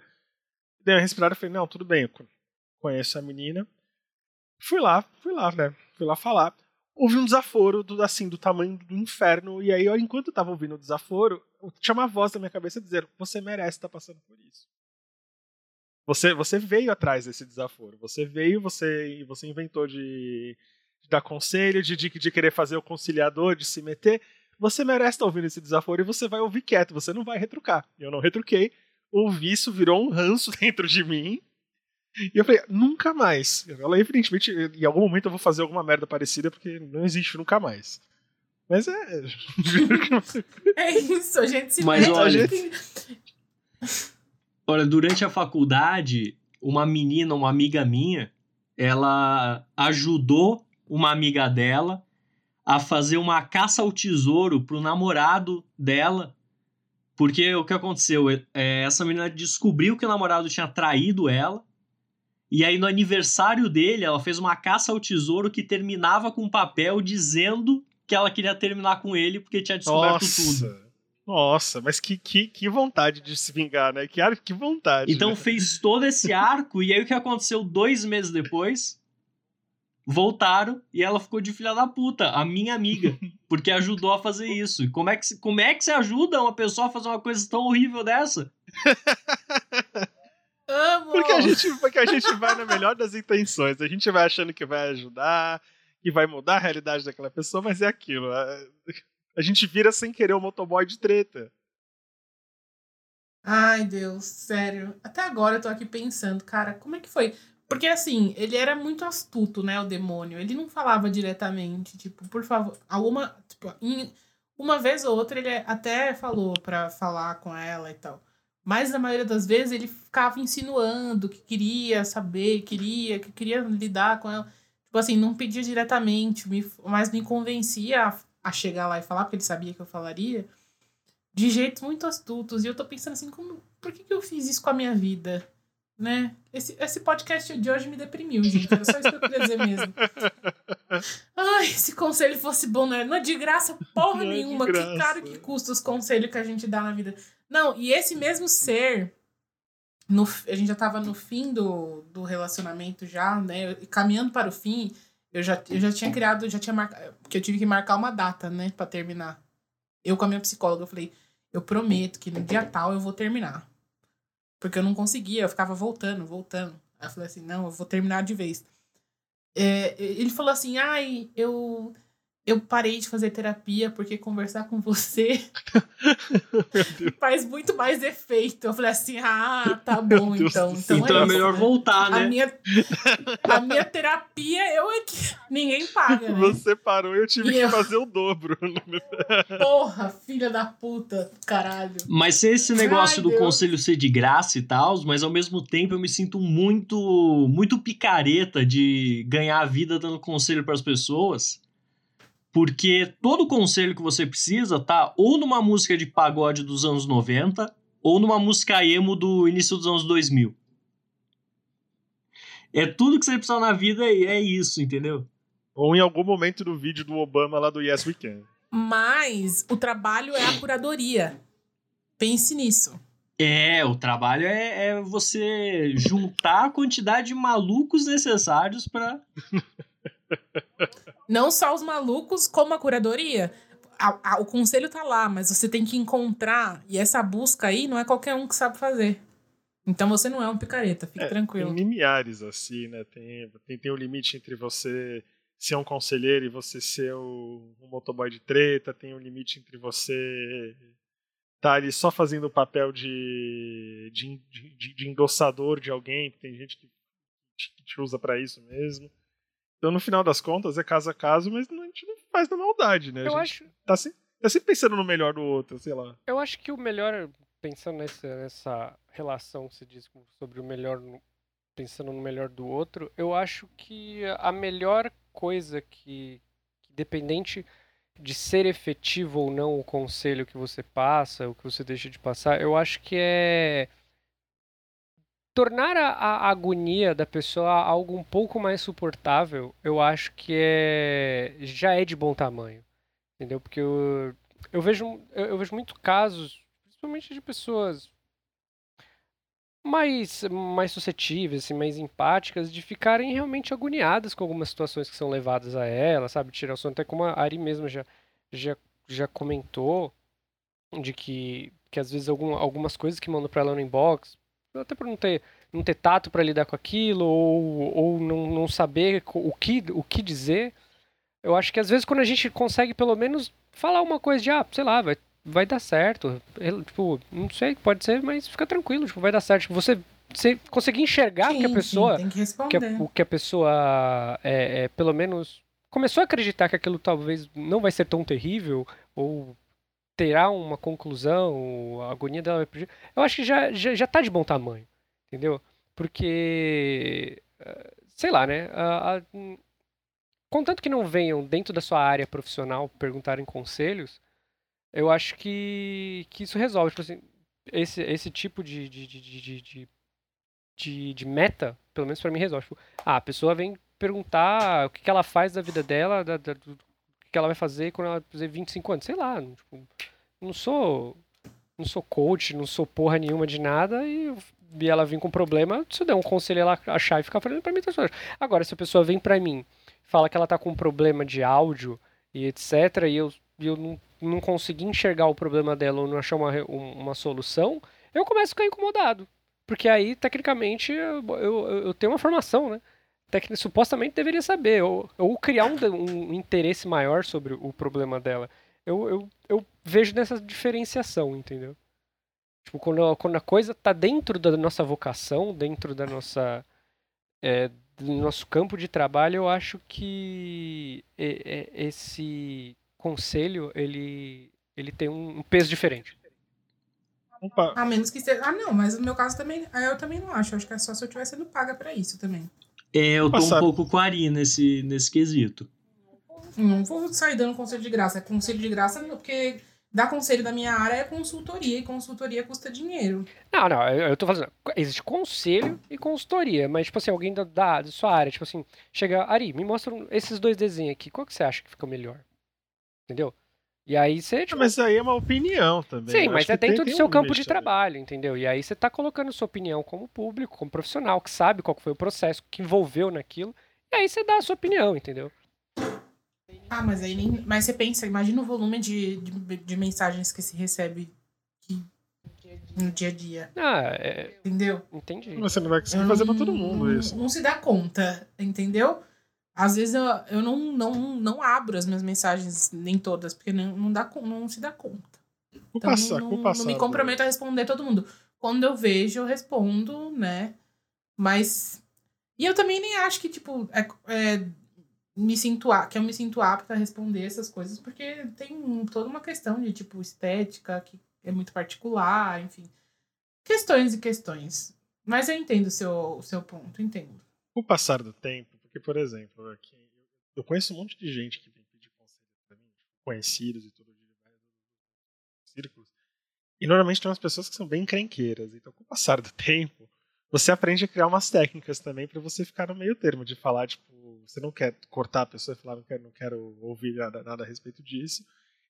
Dei uma respirada e falei, não, tudo bem, conheço a menina. Fui lá, fui lá, né? Fui lá falar houve um desaforo do, assim, do tamanho do inferno. E aí, enquanto eu tava ouvindo o desaforo, tinha uma voz na minha cabeça dizendo: Você merece estar passando por isso. Você, você veio atrás desse desaforo. Você veio, você, você inventou de, de dar conselho, de, de, de querer fazer o conciliador, de se meter. Você merece estar ouvindo esse desaforo e você vai ouvir quieto, você não vai retrucar. Eu não retruquei. Ouvi isso, virou um ranço dentro de mim. E eu falei, nunca mais. Ela, evidentemente, em algum momento eu vou fazer alguma merda parecida, porque não existe nunca mais. Mas é. É isso, a gente se Mas olha- gente- Olha, durante a faculdade, uma menina, uma amiga minha, ela ajudou uma amiga dela a fazer uma caça ao tesouro pro namorado dela. Porque o que aconteceu? É, essa menina descobriu que o namorado tinha traído ela. E aí, no aniversário dele, ela fez uma caça ao tesouro que terminava com um papel dizendo que ela queria terminar com ele porque tinha descoberto Nossa. tudo. Nossa, mas que, que, que vontade de se vingar, né? Que, que vontade. Então né? fez todo esse arco, e aí o que aconteceu dois meses depois? Voltaram e ela ficou de filha da puta, a minha amiga, porque ajudou a fazer isso. E como é que, se- como é que você ajuda uma pessoa a fazer uma coisa tão horrível dessa? Amo! Porque a, gente, porque a gente vai na melhor das intenções. A gente vai achando que vai ajudar, que vai mudar a realidade daquela pessoa, mas é aquilo. A, a gente vira sem querer o motoboy de treta. Ai, Deus, sério. Até agora eu tô aqui pensando, cara, como é que foi? Porque assim, ele era muito astuto, né, o demônio. Ele não falava diretamente, tipo, por favor, alguma, tipo, em- uma vez ou outra ele até falou pra falar com ela e tal. Mas na maioria das vezes ele ficava insinuando que queria saber, queria, que queria lidar com ela. Tipo assim, não pedia diretamente, me, mas me convencia a, a chegar lá e falar, porque ele sabia que eu falaria de jeitos muito astutos. E eu tô pensando assim, como, por que, que eu fiz isso com a minha vida? Né? Esse, esse podcast de hoje me deprimiu, gente. Era só isso que eu queria dizer mesmo. Ai, se conselho fosse bom, né? Não é de graça porra é nenhuma. graça. Que caro que custa os conselhos que a gente dá na vida. Não, e esse mesmo ser, no, a gente já tava no fim do, do relacionamento já, né? Caminhando para o fim, eu já, eu já tinha criado, já tinha marcado. Porque eu tive que marcar uma data, né? Pra terminar. Eu com a minha psicóloga, eu falei, eu prometo que no dia tal eu vou terminar. Porque eu não conseguia, eu ficava voltando, voltando. Aí eu falei assim, não, eu vou terminar de vez. É, ele falou assim, ai, eu, eu parei de fazer terapia porque conversar com você faz muito mais efeito. Eu falei assim, ah, tá bom, então. Então, então é, isso, melhor né? voltar, A né? minha, a minha terapia, eu é que ninguém paga, né? Você parou e eu tive E que eu- fazer o dobro. Porra, filha da puta, caralho. Mas se esse negócio Ai, do Deus. conselho ser de graça e tal, mas ao mesmo tempo eu me sinto muito muito picareta de ganhar a vida dando conselho para as pessoas. Porque todo conselho que você precisa tá ou numa música de pagode dos anos 90 ou numa música emo do início dos anos 2000. É tudo que você precisa na vida e é isso, entendeu? Ou em algum momento do vídeo do Obama lá do Yes We Can. Mas o trabalho é a curadoria. Pense nisso. É, o trabalho é, é você juntar a quantidade de malucos necessários para Não só os malucos, como a curadoria. A- a- o conselho tá lá, mas você tem que encontrar. E essa busca aí não é qualquer um que sabe fazer. Então você não é um picareta, fique É, tranquilo. Tem limiares, assim, né? Tem, tem, tem o limite entre você ser um conselheiro e você ser o, um motoboy de treta, tem o limite entre você tá ali só fazendo o papel de, de, de, de endossador de alguém, tem gente que te, que te usa pra isso mesmo. Então, no final das contas, é caso a caso, mas não- a gente não faz na maldade, né? Eu a gente acho, tá, se- tá sempre pensando no melhor do outro, sei lá. eu acho que o melhor, pensando nessa, nessa relação que você diz sobre o melhor, pensando no melhor do outro, eu acho que a melhor coisa que, que dependente de ser efetivo ou não o conselho que você passa, o que você deixa de passar, eu acho que é tornar a, a agonia da pessoa algo um pouco mais suportável, eu acho que é já é de bom tamanho. Entendeu? Porque eu, eu vejo eu, eu vejo muito casos, principalmente de pessoas mais mais suscetíveis, assim, mais empáticas, de ficarem realmente agoniadas com algumas situações que são levadas a ela, sabe? Tirar o até como a Ari mesmo já já, já comentou de que, que às vezes algum, algumas coisas que mandam pra ela no inbox, até por não ter, não ter tato pra lidar com aquilo, ou, ou não, não saber o que, o que dizer, eu acho que às vezes quando a gente consegue pelo menos falar uma coisa de, ah, sei lá, vai, vai dar certo, ele, tipo, não sei, pode ser, mas fica tranquilo, tipo, vai dar certo. Tipo, você, você conseguir enxergar que a Sim, pessoa sim, que que a, o que a pessoa é, é, pelo menos começou a acreditar que aquilo talvez não vai ser tão terrível ou terá uma conclusão, a agonia dela vai. Eu acho que já, já, já tá de bom tamanho, entendeu? Porque, eh, sei lá, né? a- a- contanto que não venham dentro da sua área profissional perguntarem conselhos, eu acho que, que isso resolve. Tipo assim, esse, esse tipo de, de, de, de, de- de, meta, pelo menos pra mim resolve. Tipo, ah, a pessoa vem perguntar o que, que ela faz da vida dela, da, da, do que ela vai fazer quando ela fizer 25 anos. Sei lá, tipo, não sou. Não sou coach, não sou porra nenhuma de nada e, e ela vem com problema, se eu der um conselho ela achar e ficar falando pra mim, tá Agora, se a pessoa vem pra mim fala que ela tá com um problema de áudio e etc, e eu, eu não, não consegui enxergar o problema dela ou não achar uma, uma solução, eu começo a ficar incomodado. Porque aí, tecnicamente, eu, eu, eu tenho uma formação, né? Tec, supostamente deveria saber, ou, ou criar um, um, interesse maior sobre o problema dela. Eu, eu, eu vejo nessa diferenciação, entendeu? Tipo, quando, quando a coisa tá dentro da nossa vocação, dentro da nossa. É, do nosso campo de trabalho, eu acho que esse conselho ele, ele tem um peso diferente. Opa. A menos que seja. Ah, não, mas no meu caso também. Eu também não acho. Eu acho que é só se eu tivesse sendo paga pra isso também. É, eu tô um pouco com a Ari nesse, nesse quesito. Não vou sair dando conselho de graça. É conselho de graça porque dar conselho da minha área é consultoria, e consultoria custa dinheiro. Não, não, eu, eu tô fazendo. Existe conselho e consultoria, mas, tipo assim, alguém da, da, da sua área, tipo assim, chega, Ari, me mostra esses dois desenhos aqui, qual que você acha que fica melhor? Entendeu? E aí você. Tipo... Mas aí é uma opinião também. Sim, mas é dentro do seu um campo de trabalho, entendeu? E aí você tá colocando sua opinião como público, como profissional, que sabe qual foi o processo, que envolveu naquilo. E aí você dá a sua opinião, entendeu? Ah, mas aí nem. Mas você pensa, imagina o volume de, de, de mensagens que se recebe no dia a dia. Ah, é... Entendeu? Entendi. Você não vai conseguir fazer não, pra todo mundo isso. Não, não se dá conta, entendeu? Às vezes eu, eu não, não, não abro as minhas mensagens, nem todas, porque não, não, dá, não se dá conta. Então, não, não me comprometo a responder todo mundo. Quando eu vejo, eu respondo, né? Mas. E eu também nem acho que, tipo, é, é me sinto que eu me sinto apta a responder essas coisas, porque tem toda uma questão de tipo estética que é muito particular, enfim. Questões e questões. Mas eu entendo o seu, o seu ponto, entendo. Com o passar do tempo, porque, por exemplo, aqui, eu conheço um monte de gente que vem pedir conselho pra mim, tipo, conhecidos e tudo, de círculos. E normalmente tem umas pessoas que são bem crenqueiras. Então, com o passar do tempo, você aprende a criar umas técnicas também para você ficar no meio termo, de falar, tipo, você não quer cortar a pessoa e falar, não quero, não quero ouvir nada, nada a respeito disso.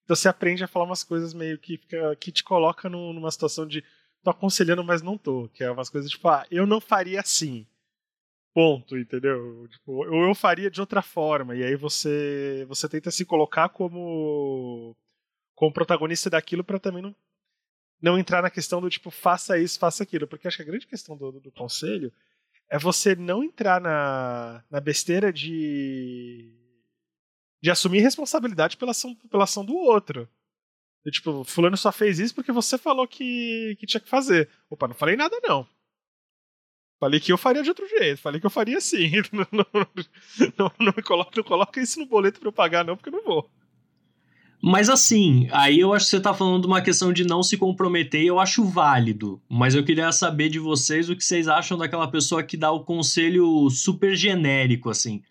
Então você aprende a falar umas coisas meio que, fica, que te coloca numa situação de tô aconselhando, mas não tô. Que é umas coisas tipo, ah, eu não faria assim. Ponto, entendeu? Tipo, ou eu faria de outra forma. E aí você você tenta se colocar como como protagonista daquilo para também não não entrar na questão do tipo, faça isso, faça aquilo. Porque acho que a grande questão do, do, do conselho é você não entrar na, na besteira de. de assumir responsabilidade pela ação, pela ação do outro. E, tipo, fulano só fez isso porque você falou que, que tinha que fazer. Opa, não falei nada não. Falei que eu faria de outro jeito, falei que eu faria assim. Não, não, não, não me coloca, não coloca isso no boleto pra eu pagar, não, porque eu não vou. Mas assim, aí eu acho que você tá falando de uma questão de não se comprometer, eu acho válido. Mas eu queria saber de vocês o que vocês acham daquela pessoa que dá o conselho super genérico, assim.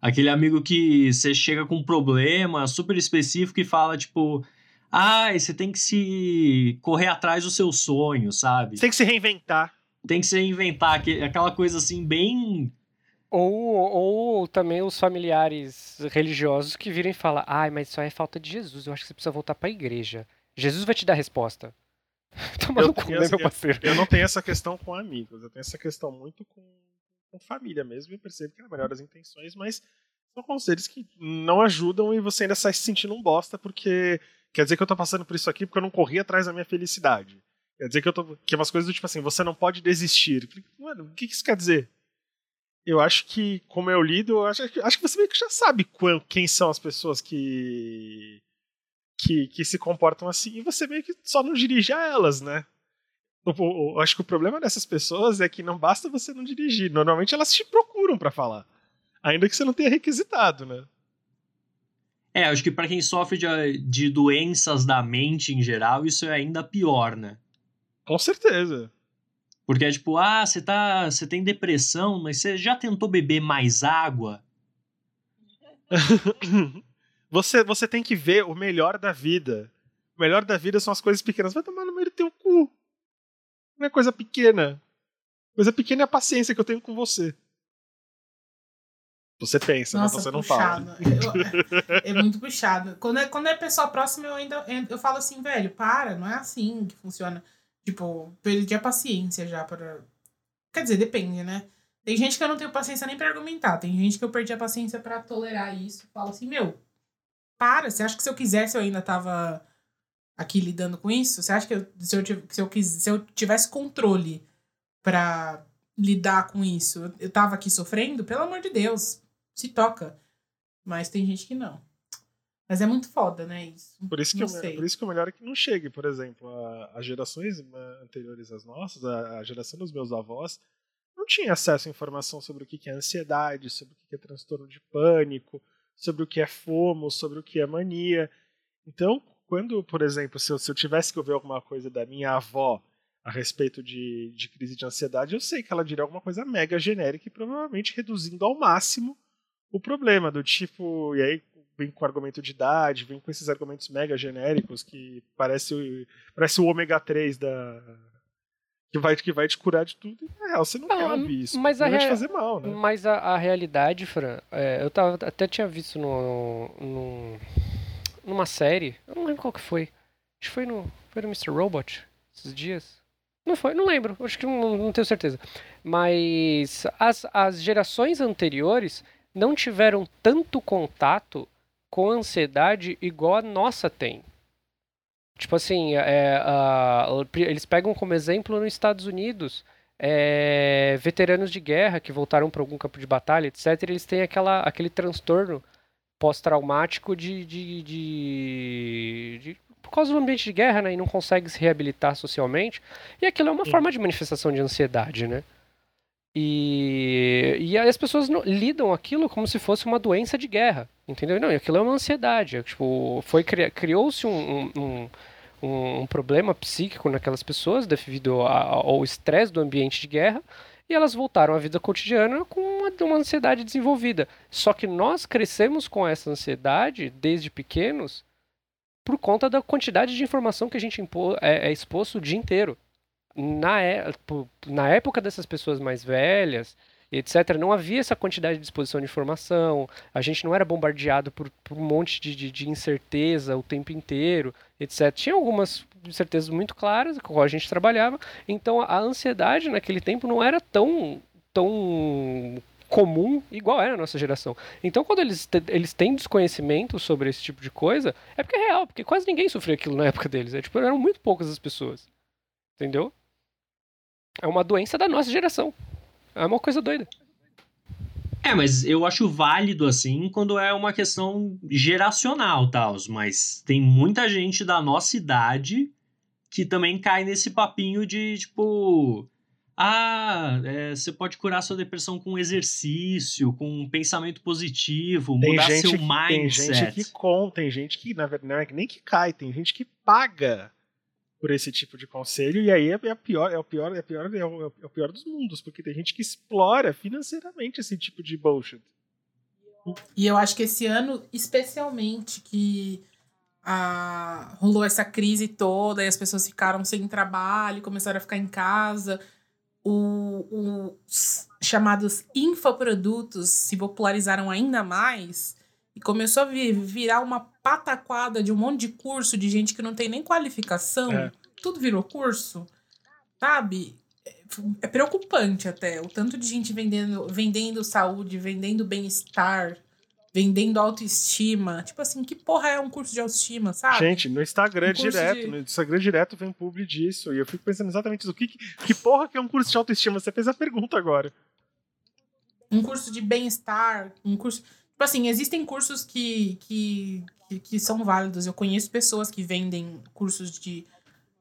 Aquele amigo que você chega com um problema super específico e fala, tipo, ah, você tem que se correr atrás do seu sonho, sabe? Tem que se reinventar. Tem que se reinventar, aquela coisa assim, bem ou, ou também os familiares religiosos que virem e falam: ai, mas isso aí é falta de Jesus, eu acho que você precisa voltar para a igreja. Jesus vai te dar a resposta. Toma no cu, né, meu parceiro? Eu, eu, não tenho essa questão com amigos, eu tenho essa questão muito com, com família mesmo, e eu percebo que é a melhor das intenções, mas são conselhos que não ajudam e você ainda sai se sentindo um bosta porque quer dizer que eu tô passando por isso aqui porque eu não corri atrás da minha felicidade. Quer dizer que eu tô. Que é umas coisas do tipo assim, você não pode desistir. Mano, o que isso quer dizer? eu acho que, como eu lido, acho, acho que você meio que já sabe quem são as pessoas que, que, que se comportam assim, e você meio que só não dirige a elas, né? Eu, acho que o problema dessas pessoas é que não basta você não dirigir. Normalmente elas te procuram para falar. Ainda que você não tenha requisitado, né? É, acho que para quem sofre de, de doenças da mente em geral, isso é ainda pior, né? Com certeza. Porque é tipo, ah, você tá, você tem depressão, mas você já tentou beber mais água? você, você tem que ver o melhor da vida. O melhor da vida são as coisas pequenas. Vai tomar no meio do teu cu. Não é coisa pequena. Coisa pequena é a paciência que eu tenho com você. Você pensa, Nossa, mas você não puxado. fala. Eu- é, é muito puxado. Quando é, quando é pessoa próxima, eu ainda eu falo assim, velho, para, não é assim que funciona. Tipo, perdi a paciência já para. Quer dizer, depende, né? Tem gente que eu não tenho paciência nem pra argumentar. Tem gente que eu perdi a paciência pra tolerar isso. Falo assim, meu, para. Você acha que se eu quisesse eu ainda tava aqui lidando com isso? Você acha que eu- se, eu, se, eu, se eu tivesse controle pra lidar com isso, eu tava aqui sofrendo? Pelo amor de Deus, se toca. Mas tem gente que não. Mas é muito foda, né? Isso. Por isso, que Não sei. por isso que o melhor é que não chegue, por exemplo, as gerações anteriores às nossas, a, a geração dos meus avós, não tinha acesso à informação sobre o que que é ansiedade, sobre o que que é transtorno de pânico, sobre o que é FOMO, sobre o que é mania. Então, quando, por exemplo, se eu, se eu tivesse que ouvir alguma coisa da minha avó a respeito de, de crise de ansiedade, eu sei que ela diria alguma coisa mega genérica e provavelmente reduzindo ao máximo o problema, do tipo, e aí vem com argumento de idade, vem com esses argumentos mega genéricos que parece, o- parece o ômega 3 da. Que vai, que vai te curar de tudo. E, na real, você não Não, quer ouvir isso. mas a vai te fazer mal, né? Mas a, a realidade, Fran, é, eu tava, até tinha visto no, no, numa série, eu não lembro qual que foi. Acho que foi no, foi no Mr. Robot, esses dias. Não foi, não lembro, acho que não, não tenho certeza. Mas as, as gerações anteriores não tiveram tanto contato com ansiedade igual a nossa tem. Tipo assim, é, a- eles pegam como exemplo nos Estados Unidos é, veteranos de guerra que voltaram para algum campo de batalha, etc., eles têm aquela, aquele transtorno pós-traumático de, de, de, de- por causa do ambiente de guerra, né? E não consegue se reabilitar socialmente. E aquilo é uma Sim. forma de manifestação de ansiedade, né? E, e aí as pessoas não- lidam aquilo como se fosse uma doença de guerra, entendeu? Não, aquilo é uma ansiedade. é, tipo, foi cri- criou-se um, um- um- um, problema psíquico naquelas pessoas devido a- ao estresse do ambiente de guerra e elas voltaram à vida cotidiana com uma, uma ansiedade desenvolvida. Só que nós crescemos com essa ansiedade desde pequenos por conta da quantidade de informação que a gente é, é exposto o dia inteiro. Na, é- na época dessas pessoas mais velhas, etc., não havia essa quantidade de exposição de informação, a gente não era bombardeado por, por um monte de, de, de incerteza o tempo inteiro, etc. Tinha algumas incertezas muito claras com a qual a gente trabalhava, então a ansiedade naquele tempo não era tão, tão comum igual era a nossa geração. Então quando eles, eles têm desconhecimento sobre esse tipo de coisa, é porque é real, porque quase ninguém sofreu aquilo na época deles. É, tipo, eram muito poucas as pessoas. Entendeu? É uma doença da nossa geração. É uma coisa doida. É, mas eu acho válido assim quando é uma questão geracional, tal. Mas tem muita gente da nossa idade que também cai nesse papinho de tipo. Ah, é, você pode curar sua depressão com exercício, com um pensamento positivo, Tem mudar gente, seu que- tem mindset. gente que com, tem gente que, na verdade, não é nem que cai, tem gente que paga por esse tipo de conselho, e aí é, é a pior, é o pior, é, a pior, é, o, é o pior dos mundos, porque tem gente que explora financeiramente esse tipo de bullshit. E eu acho que esse ano, especialmente, que rolou essa crise toda e as pessoas ficaram sem trabalho, começaram a ficar em casa, o- os chamados infoprodutos se popularizaram ainda mais e começou a vi- virar uma pataquada de um monte de curso de gente que não tem nem qualificação. É. Tudo virou curso, sabe? É- É preocupante até o tanto de gente vendendo, vendendo saúde, vendendo bem-estar, vendendo autoestima. Tipo assim, que porra é um curso de autoestima, sabe? Gente, no Instagram Um curso direto, de- no Instagram direto vem publi disso, e eu fico pensando exatamente isso. Que- que porra que é um curso de autoestima? Você fez a pergunta agora. um curso de bem-estar, um curso. Tipo assim, existem cursos que, que, que, que são válidos. Eu conheço pessoas que vendem cursos de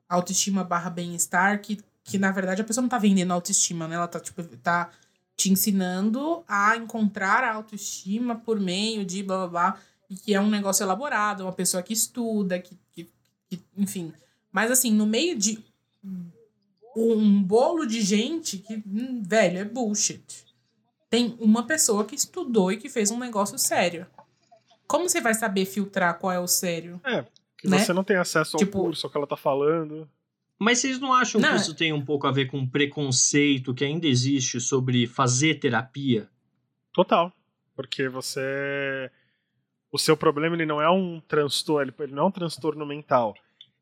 autoestima barra bem-estar, que, que na verdade a pessoa não tá vendendo autoestima, né? Ela tá, tipo, tá te ensinando a encontrar a autoestima por meio de blá blá blá. E que é um negócio elaborado, uma pessoa que estuda, que, que, que enfim. Mas assim, no meio de um bolo de gente que, hum, velho, é bullshit tem uma pessoa que estudou e que fez um negócio sério. Como você vai saber filtrar qual é o sério? Que Né? você não tem acesso ao Tipo- curso, ao que ela tá falando. Mas vocês não acham Não, que é- isso tem um pouco a ver com o preconceito que ainda existe sobre fazer terapia? Total. Porque você. O seu problema ele não é um transtorno, ele não é um transtorno mental.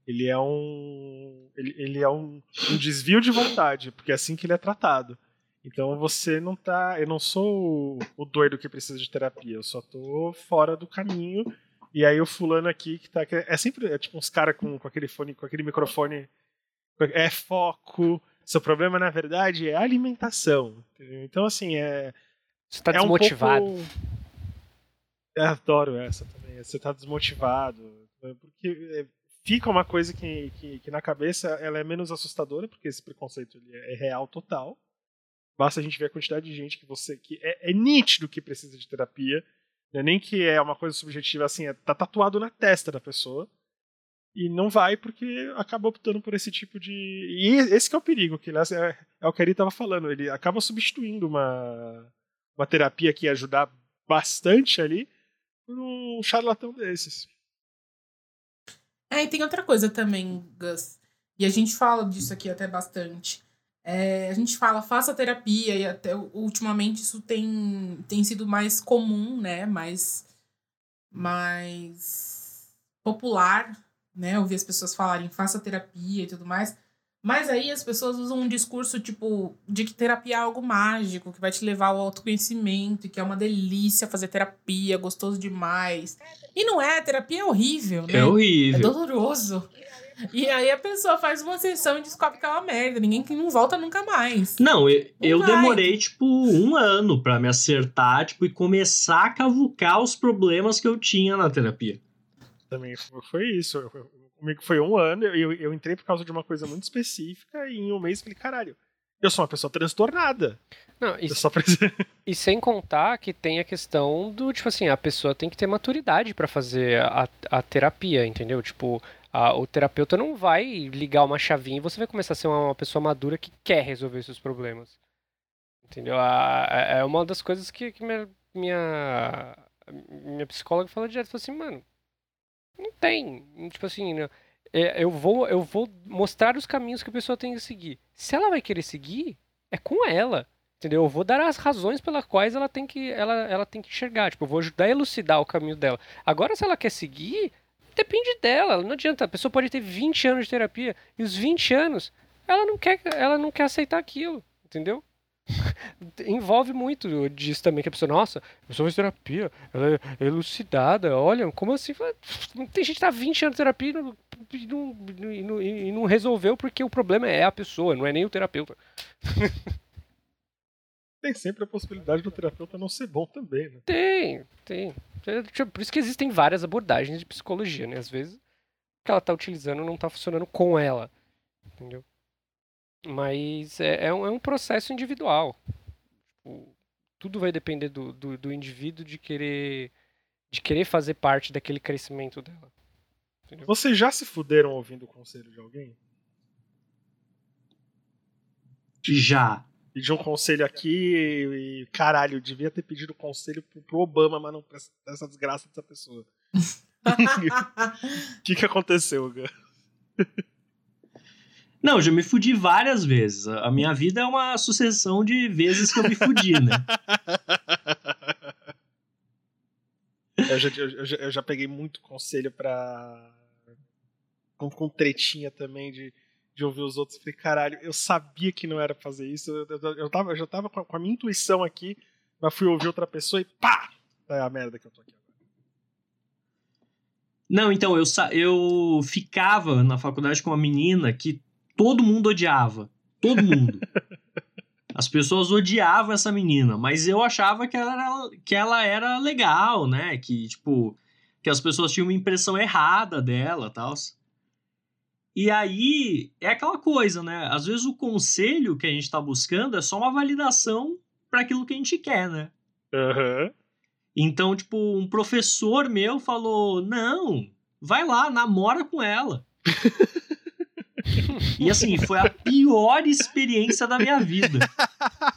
Ele é um. Ele, ele é um, um desvio de vontade, porque é assim que ele é tratado. Então você não tá. Eu não sou o, doido que precisa de terapia, eu só tô fora do caminho. E aí o fulano aqui que tá. É sempre é tipo uns caras com, com aquele fone, com aquele microfone. É foco. Seu problema, na verdade, é alimentação. entendeu? Então, assim, é. Você tá é um desmotivado. pouco- Eu adoro essa também. Você tá desmotivado. né? Porque é, fica uma coisa que, que, que na cabeça ela é menos assustadora, porque esse preconceito ele é real total. Basta a gente ver a quantidade de gente que você. que é, é nítido que precisa de terapia. Não é nem que é uma coisa subjetiva assim, é, tá tatuado na testa da pessoa. E não vai porque acaba optando por esse tipo de. E esse é o perigo, que aliás, é, é o que ele estava falando. Ele acaba substituindo uma, uma terapia que ia ajudar bastante ali por um charlatão desses. É, e tem outra coisa também, Gus. E a gente fala disso aqui até bastante. É, a gente fala, faça terapia, e até ultimamente isso tem, tem sido mais comum, né? Mais, mais popular, né? Ouvir as pessoas falarem, faça terapia e tudo mais. Mas aí as pessoas usam um discurso, tipo, de que terapia é algo mágico, que vai te levar ao autoconhecimento, e que é uma delícia fazer terapia, gostoso demais. E não é, terapia é horrível, né? É É horrível. doloroso. E aí a pessoa faz uma sessão e descobre que é uma merda. Ninguém que não volta nunca mais. Não, eu, eu vai. demorei, tipo, um ano pra me acertar, tipo, e começar a cavucar os problemas que eu tinha na terapia. Também foi, isso. Eu- eu- Comigo foi um ano, eu, eu entrei por causa de uma coisa muito específica e em um mês falei, caralho, eu sou uma pessoa transtornada. Não, e, Eu só preciso. e sem contar que tem a questão do, tipo assim, a pessoa tem que ter maturidade pra fazer a, a terapia, entendeu? Tipo, o terapeuta não vai ligar uma chavinha e você vai começar a ser uma, pessoa madura que quer resolver seus problemas. Entendeu? É uma das coisas que, que minha, minha, minha psicóloga falou direto. Assim, mano, não tem. Tipo assim, né, é, eu, vou, eu vou mostrar os caminhos que a pessoa tem que seguir. Se ela vai querer seguir, é com ela. Entendeu? Eu vou dar as razões pelas quais ela tem que, ela, ela tem que enxergar. Tipo, eu vou ajudar a elucidar o caminho dela. Agora, se ela quer seguir, depende dela. Não adianta. A pessoa pode ter 20 anos de terapia e os 20 anos ela não quer, ela não quer aceitar aquilo. Entendeu? Envolve muito disso também, que a pessoa, nossa, a pessoa faz terapia, ela é elucidada, olha, como assim? Tem gente que tá 20 anos de terapia e não, e não- e não resolveu porque o problema é a pessoa, não é nem o terapeuta. Tem sempre a possibilidade do terapeuta não ser bom também, né? Tem, tem. É, tipo, Por isso que existem várias abordagens de psicologia, né? Às vezes o que ela tá utilizando não tá funcionando com ela. Entendeu? Mas é, é, um, é um processo individual. Tipo, tudo vai depender do, do, do indivíduo de querer, de querer fazer parte daquele crescimento dela. Entendeu? Vocês já se fuderam ouvindo o conselho de alguém? Já. Pedi um conselho aqui e, caralho, eu devia ter pedido conselho pro, pro Obama, mas não pra essa- pra essa desgraça dessa pessoa. O que, que aconteceu, Gun? Não, já me fudi várias vezes. A a minha vida é uma sucessão de vezes que eu me fudi, né? Eu já, eu, já, eu já peguei muito conselho pra. Com, com tretinha também de, de ouvir os outros. Falei, caralho, eu sabia que não era pra fazer isso. Eu, eu, eu, tava, eu já tava com a, minha intuição aqui, mas fui ouvir outra pessoa e pá! É a merda que eu tô aqui agora. Não, então, eu, eu ficava na faculdade com uma menina que todo mundo odiava. Todo mundo. As pessoas odiavam essa menina, mas eu achava que ela era, que ela era legal, né? Que, tipo, que as pessoas tinham uma impressão errada dela e tal. E aí, é aquela coisa, né? Às vezes o conselho que a gente tá buscando é só uma validação para aquilo que a gente quer, né? Aham. Então, tipo, um professor meu falou: não, vai lá, namora com ela. e assim, foi a pior experiência da minha vida.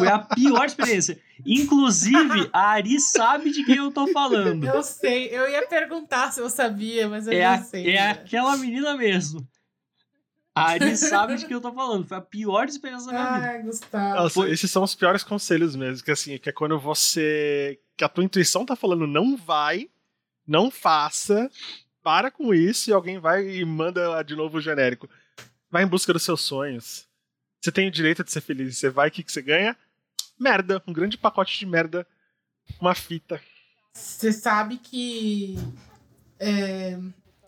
Foi a pior experiência. Inclusive, a Ari sabe de quem eu tô falando. Eu sei, eu ia perguntar se eu sabia, mas eu É, já a- sei. é aquela menina mesmo. A Ari sabe de que eu tô falando. Foi a pior experiência da minha vida. Ai, Gustavo. Nossa, esses são os piores conselhos mesmo, que assim, que é quando você. que a tua intuição tá falando não vai, não faça, para com isso, e alguém vai e manda de novo o genérico. Vai em busca dos seus sonhos. Você tem o direito de ser feliz. Você vai, o que, que você ganha? Merda. Um grande pacote de merda. Uma fita. Você sabe que. é,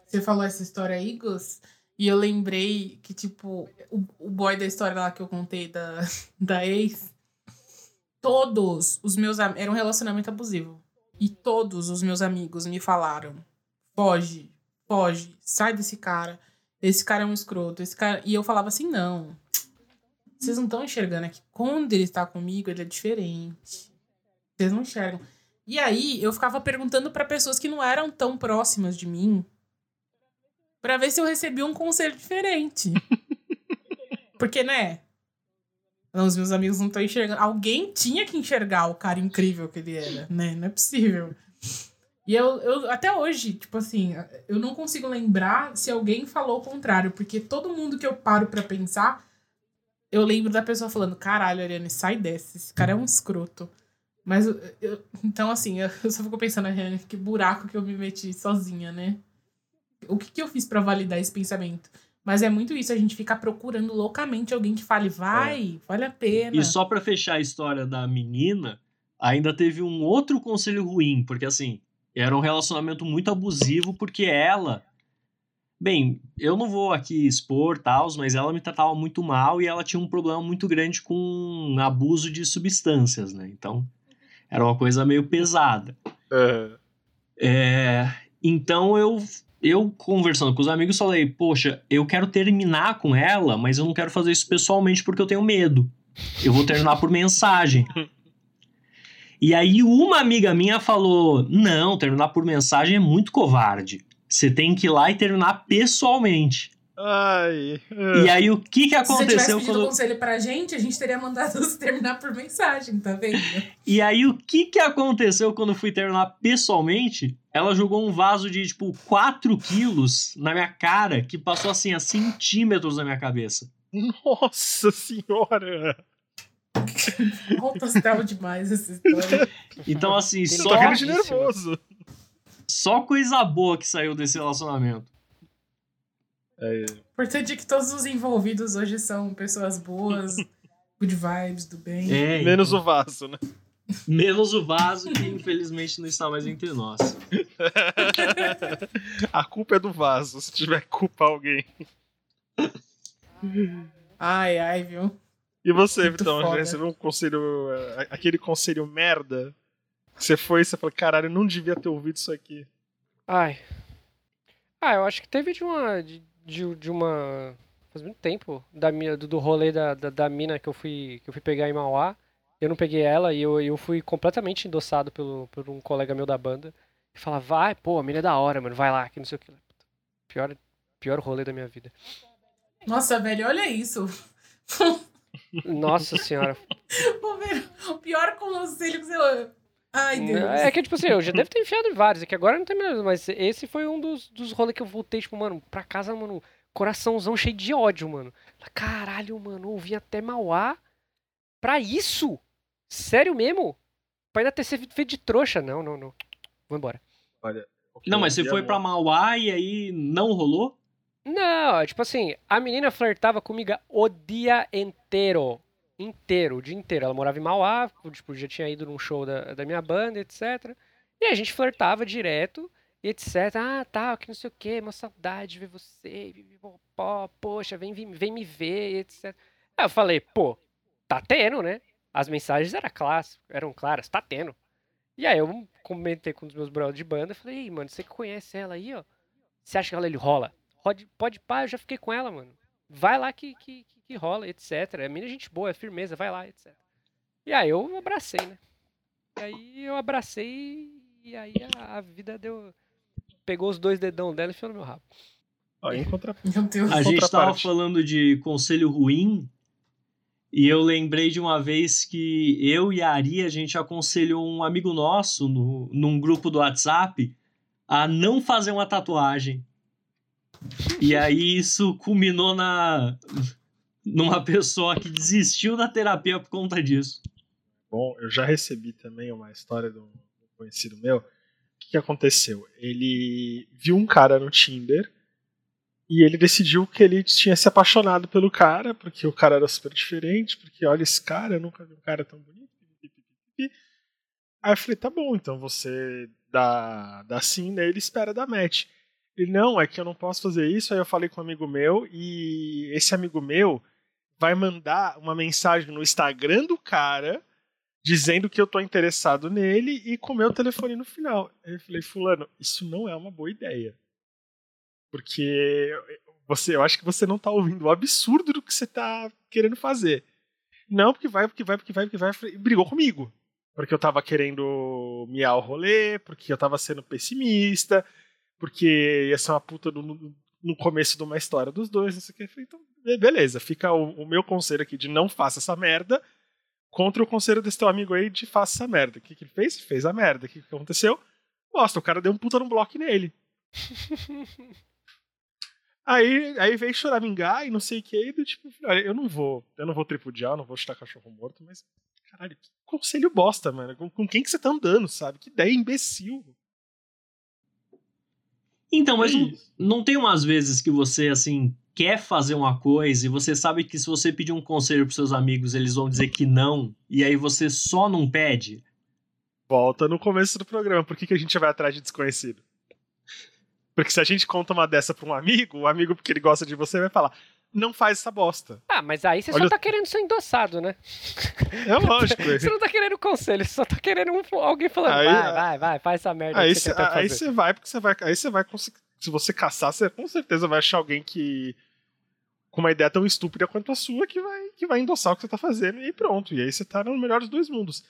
você falou essa história aí, Gus, e eu lembrei que, tipo, o, o boy da história lá que eu contei da, da ex, todos os meus amigos. Era um relacionamento abusivo. E todos os meus amigos me falaram: foge, foge, sai desse cara. Esse cara é um escroto. Esse cara... E eu falava assim: não. Vocês não estão enxergando aqui. Quando ele está comigo, ele é diferente. Vocês não enxergam. E aí, eu ficava perguntando pra pessoas que não eram tão próximas de mim pra ver se eu recebia um conselho diferente. Porque, né? Não, os meus amigos não estão enxergando. Alguém tinha que enxergar o cara incrível que ele era, né? Não é possível. E eu, eu, até hoje, tipo assim, eu não consigo lembrar se alguém falou o contrário, porque todo mundo que eu paro pra pensar, eu lembro da pessoa falando: caralho, Ariane, sai dessa, esse cara é um escroto. Mas, eu, então, assim, eu só fico pensando, Ariane, que buraco que eu me meti sozinha, né? O que, que eu fiz pra validar esse pensamento? Mas é muito isso, a gente ficar procurando loucamente alguém que fale, vai, vale a pena. E só pra fechar a história da menina, ainda teve um outro conselho ruim, porque assim, era um relacionamento muito abusivo, porque ela. Bem, eu não vou aqui expor tals, mas ela me tratava muito mal e ela tinha um problema muito grande com abuso de substâncias, né? Então, era uma coisa meio pesada. É, então eu eu conversando com os amigos falei, poxa, eu quero terminar com ela, mas eu não quero fazer isso pessoalmente porque eu tenho medo. Eu vou terminar por mensagem. E aí uma amiga minha falou, não, terminar por mensagem é muito covarde. Você tem que ir lá e terminar pessoalmente. Ai. E aí o que que Se você tivesse aconteceu pedido quando conselho pra gente, a gente teria mandado você terminar por mensagem, tá vendo? E aí, o que que aconteceu quando eu fui terminar pessoalmente? Ela jogou um vaso de, tipo, 4 quilos na minha cara, que passou, assim, a centímetros na minha cabeça. Nossa senhora! Alto astral demais essa história. Então, assim, só, Claríssimo. nervoso. Só coisa boa que saiu desse relacionamento. O importante é que todos os envolvidos hoje são pessoas boas, good vibes, do bem. É, Menos então. o vaso, né? Menos o vaso, que infelizmente não está mais entre nós. A culpa é do vaso, se tiver culpa alguém. Ai, ai, viu? E você, Muito Vitão, já recebeu um conselho. eh, aquele conselho merda? Você foi e você falou, caralho, eu não devia ter ouvido isso aqui. Ai. Ah, eu acho que teve de uma. De, de, de uma. Faz muito tempo. Da minha, do, do rolê da, da, da mina que eu fui. Que eu fui pegar em Mauá. Eu não peguei ela e eu, eu fui completamente endossado pelo, por um colega meu da banda. E falava, vai, pô, a mina é da hora, mano, vai lá, que não sei o que. Pior, pior rolê da minha vida. Nossa, velho, olha isso. Nossa senhora. O pior conselho que você. Ai, Deus. É que, tipo assim, eu já devo ter enfiado em vários, é que agora não tem mais, mas esse foi um dos, dos rolês que eu voltei, tipo, mano, pra casa, mano, coraçãozão cheio de ódio, mano. Caralho, mano, eu vim até Mauá pra isso? Sério mesmo? Pra ainda ter sido feito de trouxa? Não, não, não. Vou embora. Não, mas você foi pra Mauá e aí não rolou? Não, tipo assim, a menina flertava comigo o dia inteiro. Inteiro, o dia inteiro. Ela morava em Mauá, tipo, já tinha ido num show da, da minha banda, etc. E a gente flertava direto, etc. Ah, tá, que não sei o que, uma saudade de ver você, pó, poxa, vem, vem, me ver, etc. Aí eu falei, pô, tá tendo, né? As mensagens eram, claras, eram claras, tá tendo. E aí eu comentei com os meus brothers de banda, falei, ei, mano, você que conhece ela aí, ó, você acha que ela ele rola? Pode, pode pá, eu já fiquei com ela, mano. Vai lá que, que, que, que rola, etc. É mina gente boa, é firmeza, vai lá, etc. E aí eu abracei, né? E aí eu abracei e aí a, a vida deu. Pegou os dois dedão dela e enfiou no meu rabo. Em contra... A gente tava Contraparte. falando de conselho ruim e eu lembrei de uma vez que eu e a Ari, a gente aconselhou um amigo nosso no, num grupo do WhatsApp a não fazer uma tatuagem. E aí isso culminou na numa pessoa que desistiu da terapia por conta disso. Bom, eu já recebi também uma história de um conhecido meu. O que, que aconteceu? Ele viu um cara no Tinder e ele decidiu que ele tinha se apaixonado pelo cara, porque o cara era super diferente, porque olha esse cara, eu nunca vi um cara tão bonito. Aí eu falei, tá bom, então você dá, dá sim nele espera dar match. Ele, não, é que eu não posso fazer isso. Aí eu falei com um amigo meu e esse amigo meu vai mandar uma mensagem no Instagram do cara dizendo que eu tô interessado nele e com meu telefone no final. Eu falei, fulano, isso não é uma boa ideia. Porque você, eu acho que você não tá ouvindo o absurdo do que você tá querendo fazer. Não, porque vai, porque vai, porque vai, porque vai. E brigou comigo. Porque eu tava querendo miar o rolê, porque eu tava sendo pessimista, porque ia ser uma puta no, no começo de uma história dos dois, não sei o que. Eu falei, então, beleza, fica o, o, meu conselho aqui de não faça essa merda contra o conselho desse teu amigo aí de faça essa merda. O que, que ele fez? Fez a merda. O que, que aconteceu? Bosta, o cara deu um puta no bloco nele. Aí, aí veio choramingar e não sei o que, e do tipo, olha, eu não vou, eu não vou tripudiar, eu não vou chutar cachorro morto, mas, caralho, que conselho bosta, mano. Com, com quem que você tá andando, sabe? Que ideia imbecil. Então, mas é não, não tem umas vezes que você, assim, quer fazer uma coisa e você sabe que se você pedir um conselho pros seus amigos, eles vão dizer que não, e aí você só não pede? Volta no começo do programa, por que, que a gente vai atrás de desconhecido? Porque se a gente conta uma dessa pra um amigo, o amigo, porque ele gosta de você, vai falar: não faz essa bosta. Ah, mas aí você Olha... só tá querendo ser endossado, né? É lógico. você não tá querendo conselho, você só tá querendo um, alguém falando: aí, vai, vai, vai, faz essa merda. Aí você, aí você vai, porque você vai. Aí você vai conseguir. Se você caçar, você com certeza vai achar alguém que. Com uma ideia tão estúpida quanto a sua, que vai, que vai endossar o que você tá fazendo e pronto. E aí você tá no melhor dos dois mundos.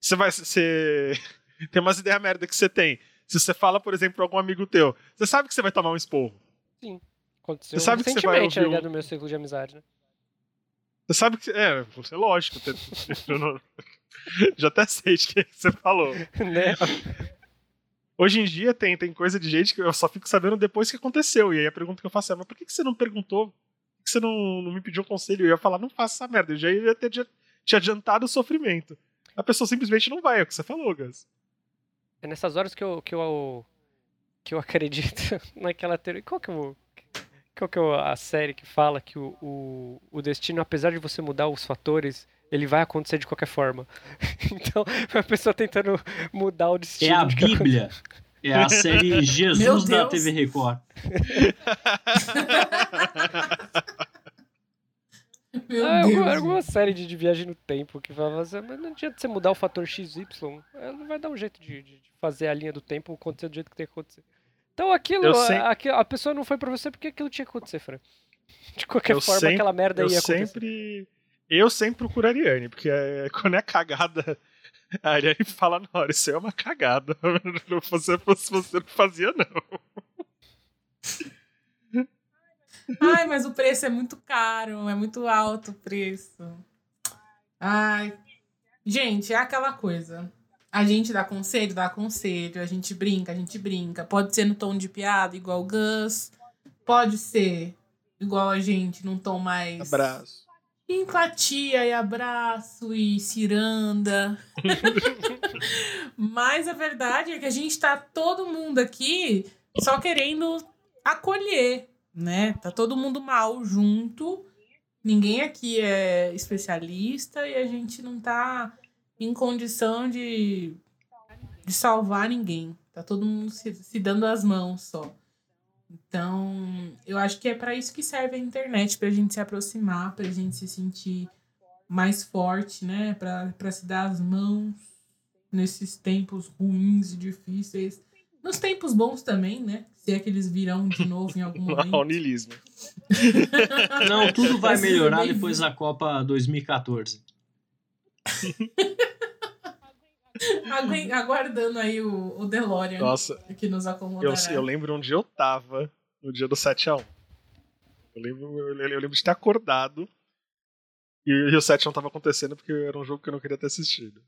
Você vai. Você. Tem umas ideias merda que você tem. Se você fala, por exemplo, pra algum amigo teu, você sabe que você vai tomar um esporro. Sim. Aconteceu você sabe que você vai ouvir um... no meu ciclo de amizade, né? Você sabe que. É, é lógico. não... Já até sei de que você falou. né? Hoje em dia tem, tem coisa de gente que eu só fico sabendo depois que aconteceu. E aí a pergunta que eu faço é: mas por que, que você não perguntou? Por que você não, não me pediu conselho? Eu ia falar: não faça essa merda. Eu já ia ter te adiantado o sofrimento. A pessoa simplesmente não vai, é o que você falou, Gus. É nessas horas que eu, que eu, que eu acredito naquela teoria. Qual que é o. Qual que é a série que fala que o, o, o destino, apesar de você mudar os fatores, ele vai acontecer de qualquer forma. então, a pessoa tentando mudar o destino. É a de Bíblia. É a série Jesus da TV Record. Meu ah, Deus. Alguma série de, de, viagem no tempo que falava assim, mas não adianta você mudar o fator XY. Ela vai dar um jeito de, de fazer a linha do tempo acontecer do jeito que tem que acontecer. Então aquilo, a, a, pessoa não foi pra você porque aquilo tinha que acontecer, Fran. De qualquer eu forma, sempre, aquela merda ia acontecer. Sempre, eu sempre procuro a Ariane, porque é, quando é cagada, a Ariane fala na hora, isso é uma cagada. Se você fosse você, não fazia, não. Ai, mas o preço é muito caro, é muito alto o preço. Ai. Gente, é aquela coisa. A gente dá conselho, dá conselho, a gente brinca, a gente brinca. Pode ser no tom de piada, igual o Gus. Pode ser igual a gente, num tom mais. Abraço. Empatia e abraço e ciranda. Mas a verdade é que a gente tá todo mundo aqui só querendo acolher, né? Tá todo mundo mal junto. Ninguém aqui é especialista e a gente não tá em condição de, de salvar ninguém. Tá todo mundo se, se dando as mãos só. Então, eu acho que é para isso que serve a internet, pra gente se aproximar, pra gente se sentir mais forte, né? Pra, pra se dar as mãos nesses tempos ruins e difíceis. Nos tempos bons também, né? Se é que eles virão de novo em algum momento. Não, nilismo. Não, tudo vai melhorar depois da Copa 2014. Aguardando aí o, o DeLorean Nossa, que nos acomodará. Eu, eu lembro onde eu tava no dia do 7x1. Eu lembro, eu, lembro de ter acordado e, e o 7x1 tava acontecendo porque era um jogo que eu não queria ter assistido.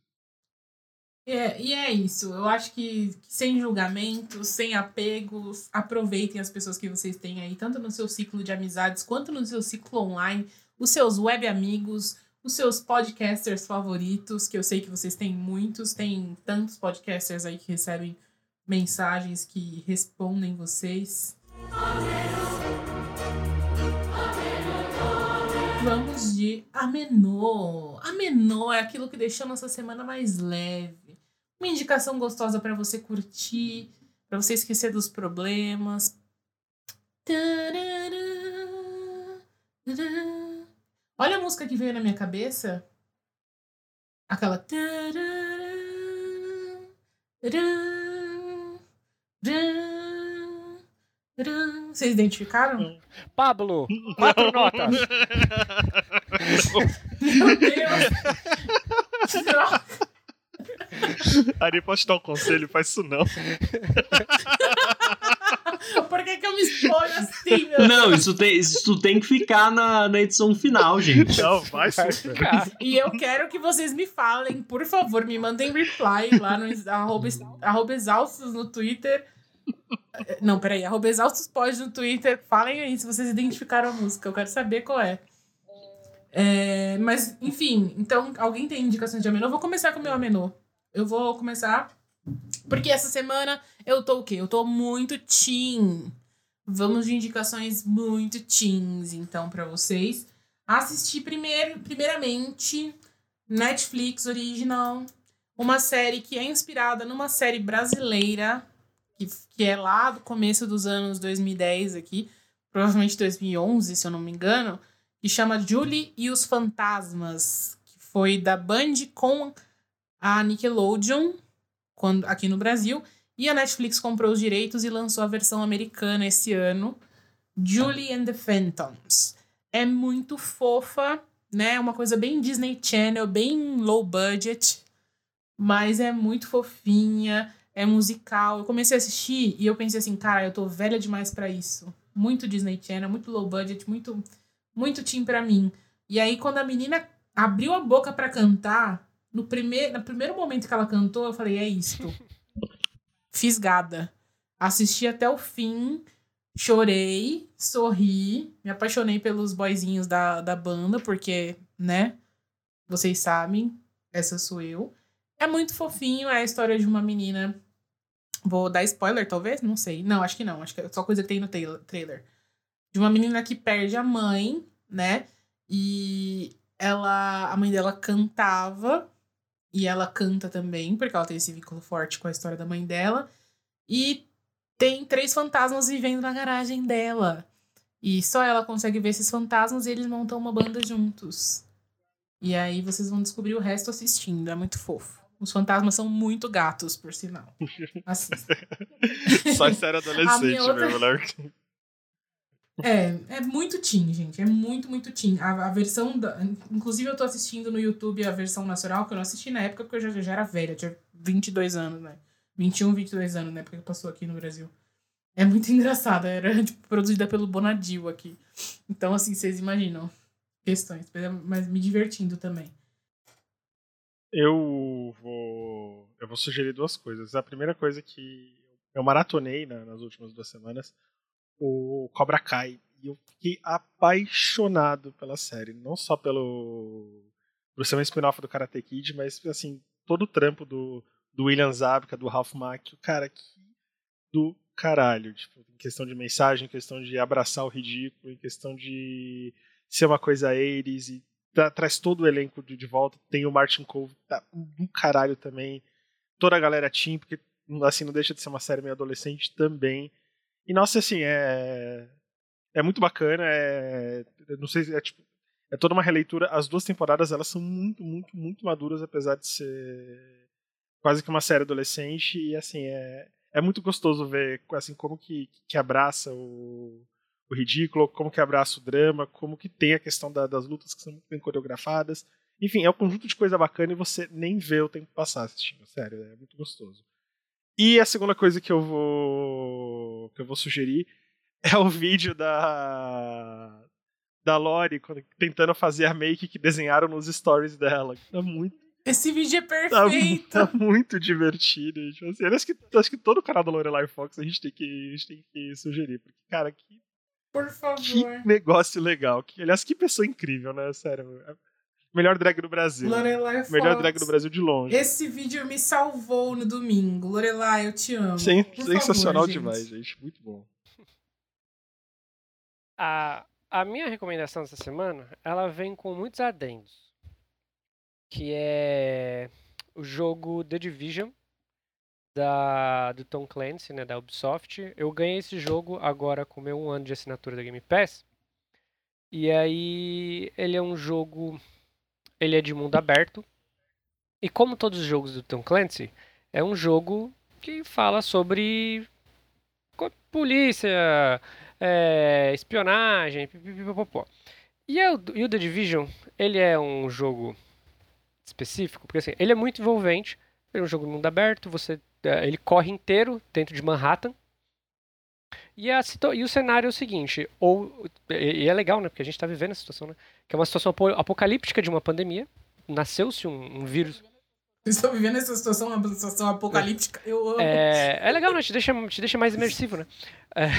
É, e é isso. Eu acho que sem julgamentos, sem apegos, aproveitem as pessoas que vocês têm aí, tanto no seu ciclo de amizades quanto no seu ciclo online, os seus web amigos, os seus podcasters favoritos, que eu sei que vocês têm muitos, tem tantos podcasters aí que recebem mensagens que respondem vocês. Vamos de amenô. Amenô é aquilo que deixa a nossa semana mais leve. Uma indicação gostosa para você curtir, para você esquecer dos problemas. Olha a música que veio na minha cabeça. Aquela. Vocês identificaram? Pablo, quatro notas. Meu Deus! Droga! Ari, posso te dar um conselho? Faz isso não. Por que, que eu me exponho assim, meu Não, isso tem, isso tem que ficar na, na edição final, gente. Não, vai Vai ficar. E eu quero que vocês me falem, por favor, me mandem reply lá no arroba, arroba exaustos no Twitter. Não, peraí, arroba exaustos pode no Twitter. Falem aí se vocês identificaram a música, eu quero saber qual é. É, mas, enfim, então, alguém tem indicações de amenô? Vou começar com o meu amenô. Eu vou começar. Porque essa semana eu tô o quê? Eu tô muito teen. Vamos de indicações muito teens, então, pra vocês. Assisti primeiro, primeiramente Netflix Original, uma série que é inspirada numa série brasileira, que, que é lá do começo dos anos 2010 aqui, provavelmente 2011, se eu não me engano, que chama Julie e os Fantasmas, que foi da Band com a Nickelodeon, quando, aqui no Brasil, e a Netflix comprou os direitos e lançou a versão americana esse ano, Julie and the Phantoms. É muito fofa, né? Uma coisa bem Disney Channel, bem low budget, mas é muito fofinha, é musical. Eu comecei a assistir e eu pensei assim, cara, eu tô velha demais pra isso. Muito Disney Channel, muito low budget, muito muito teen pra mim. E aí quando a menina abriu a boca pra cantar, no primeiro, no primeiro momento que ela cantou, eu falei, é isto. Fisgada. Assisti até o fim, chorei, sorri, me apaixonei pelos boyzinhos da, da banda, porque, né, vocês sabem, essa sou eu. É muito fofinho, é a história de uma menina. Vou dar spoiler, talvez? Não sei. Não, acho que não. Acho que é só coisa que tem no trailer. De uma menina que perde a mãe, né? E ela. A mãe dela cantava. E ela canta também, porque ela tem esse vínculo forte com a história da mãe dela. E tem três fantasmas vivendo na garagem dela. E só ela consegue ver esses fantasmas e eles montam uma banda juntos. E aí vocês vão descobrir o resto assistindo. É muito fofo. Os fantasmas são muito gatos, por sinal. Assista. Só série A adolescente outra- mesmo, né? É, é muito teen, gente. É muito, muito teen. A, a versão da. Inclusive, eu tô assistindo no YouTube a versão nacional, que eu não assisti na época, porque eu já, já era velha, tinha 22 anos, né? 21, 22 anos na época que passou aqui no Brasil. É muito engraçada, era tipo, produzida pelo Bonadil aqui. Então, assim, vocês imaginam questões, mas me divertindo também. Eu vou. Eu vou sugerir duas coisas. A primeira coisa que eu maratonei na- nas últimas duas semanas, o Cobra Kai. E eu fiquei apaixonado pela série. Não só pelo. Por ser um spin-off do Karate Kid, mas assim, todo o trampo do, do William Zabka, do Ralph Macchio, cara, que do caralho. Tipo, em questão de mensagem, em questão de abraçar o ridículo, em questão de ser uma coisa Ares e tra- traz todo o elenco de, de volta. Tem o Martin Cove, tá do caralho também. Toda a galera Team, porque assim, não deixa de ser uma série meio adolescente também. E nossa, assim, é. É muito bacana, é. Não sei, é tipo. É toda uma releitura. As duas temporadas elas são muito, muito, muito maduras, apesar de ser quase que uma série adolescente. E assim, é, é muito gostoso ver assim, como que, que abraça o, o ridículo, como que abraça o drama, como que tem a questão da- das lutas que são muito bem coreografadas. Enfim, é um conjunto de coisa bacana e você nem vê o tempo passar assistindo, sério, é muito gostoso. E a segunda coisa que eu vou que eu vou sugerir é o vídeo da da Lori quando- tentando fazer a make que desenharam nos stories dela. É muito Esse vídeo é Tá, perfeito. tá muito divertido. Tipo assim, acho, que, acho que todo canal da Lorelai Fox a gente tem que, a gente tem que sugerir. Porque, cara, que, Por que favor. negócio legal. Que, aliás, que pessoa incrível, né? Sério. é Melhor drag do Brasil. Lorelai Fox. Melhor drag do Brasil de longe. Esse vídeo me salvou no domingo. Lorelai, eu te amo. Por sensacional favor, gente. demais, gente. Muito bom. A, a minha recomendação dessa semana, ela vem com muitos adendos. Que é o jogo The Division, da, do Tom Clancy, né, da Ubisoft. Eu ganhei esse jogo agora com meu um ano de assinatura da Game Pass. E aí, ele é um jogo... Ele é de mundo aberto. E como todos os jogos do Tom Clancy, é um jogo que fala sobre polícia, é, espionagem, pipipipopopó. E, é o- e o The Division, ele é um jogo específico, porque assim, ele é muito envolvente, é um jogo de mundo aberto, você, ele corre inteiro dentro de Manhattan. E, a, e o cenário é o seguinte, ou, e, é legal, né, porque a gente está vivendo essa situação, né, que é uma situação apo- apocalíptica de uma pandemia, nasceu-se um, um vírus Estou vivendo essa situação, uma situação apocalíptica. Eu amo. é, é legal, né? Te deixa, te deixa mais imersivo, né? É.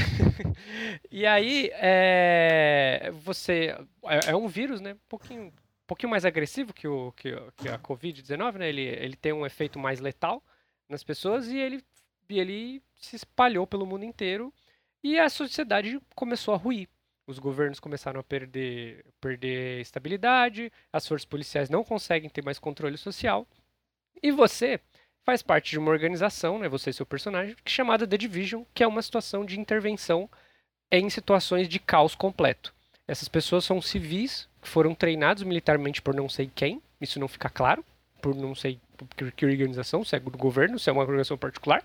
E aí, é, você. É, é um vírus, né? Um pouquinho, um pouquinho mais agressivo que, o, que, que a Covid-19, né? Ele, ele tem um efeito mais letal nas pessoas e ele, ele se espalhou pelo mundo inteiro e a sociedade começou a ruir. Os governos começaram a perder, perder estabilidade, as forças policiais não conseguem ter mais controle social. E você faz parte de uma organização, né, você e seu personagem, é chamada The Division, que é uma situação de intervenção em situações de caos completo. Essas pessoas são civis que foram treinados militarmente por não sei quem, isso não fica claro, por não sei que, organização, se é do governo, se é uma organização particular,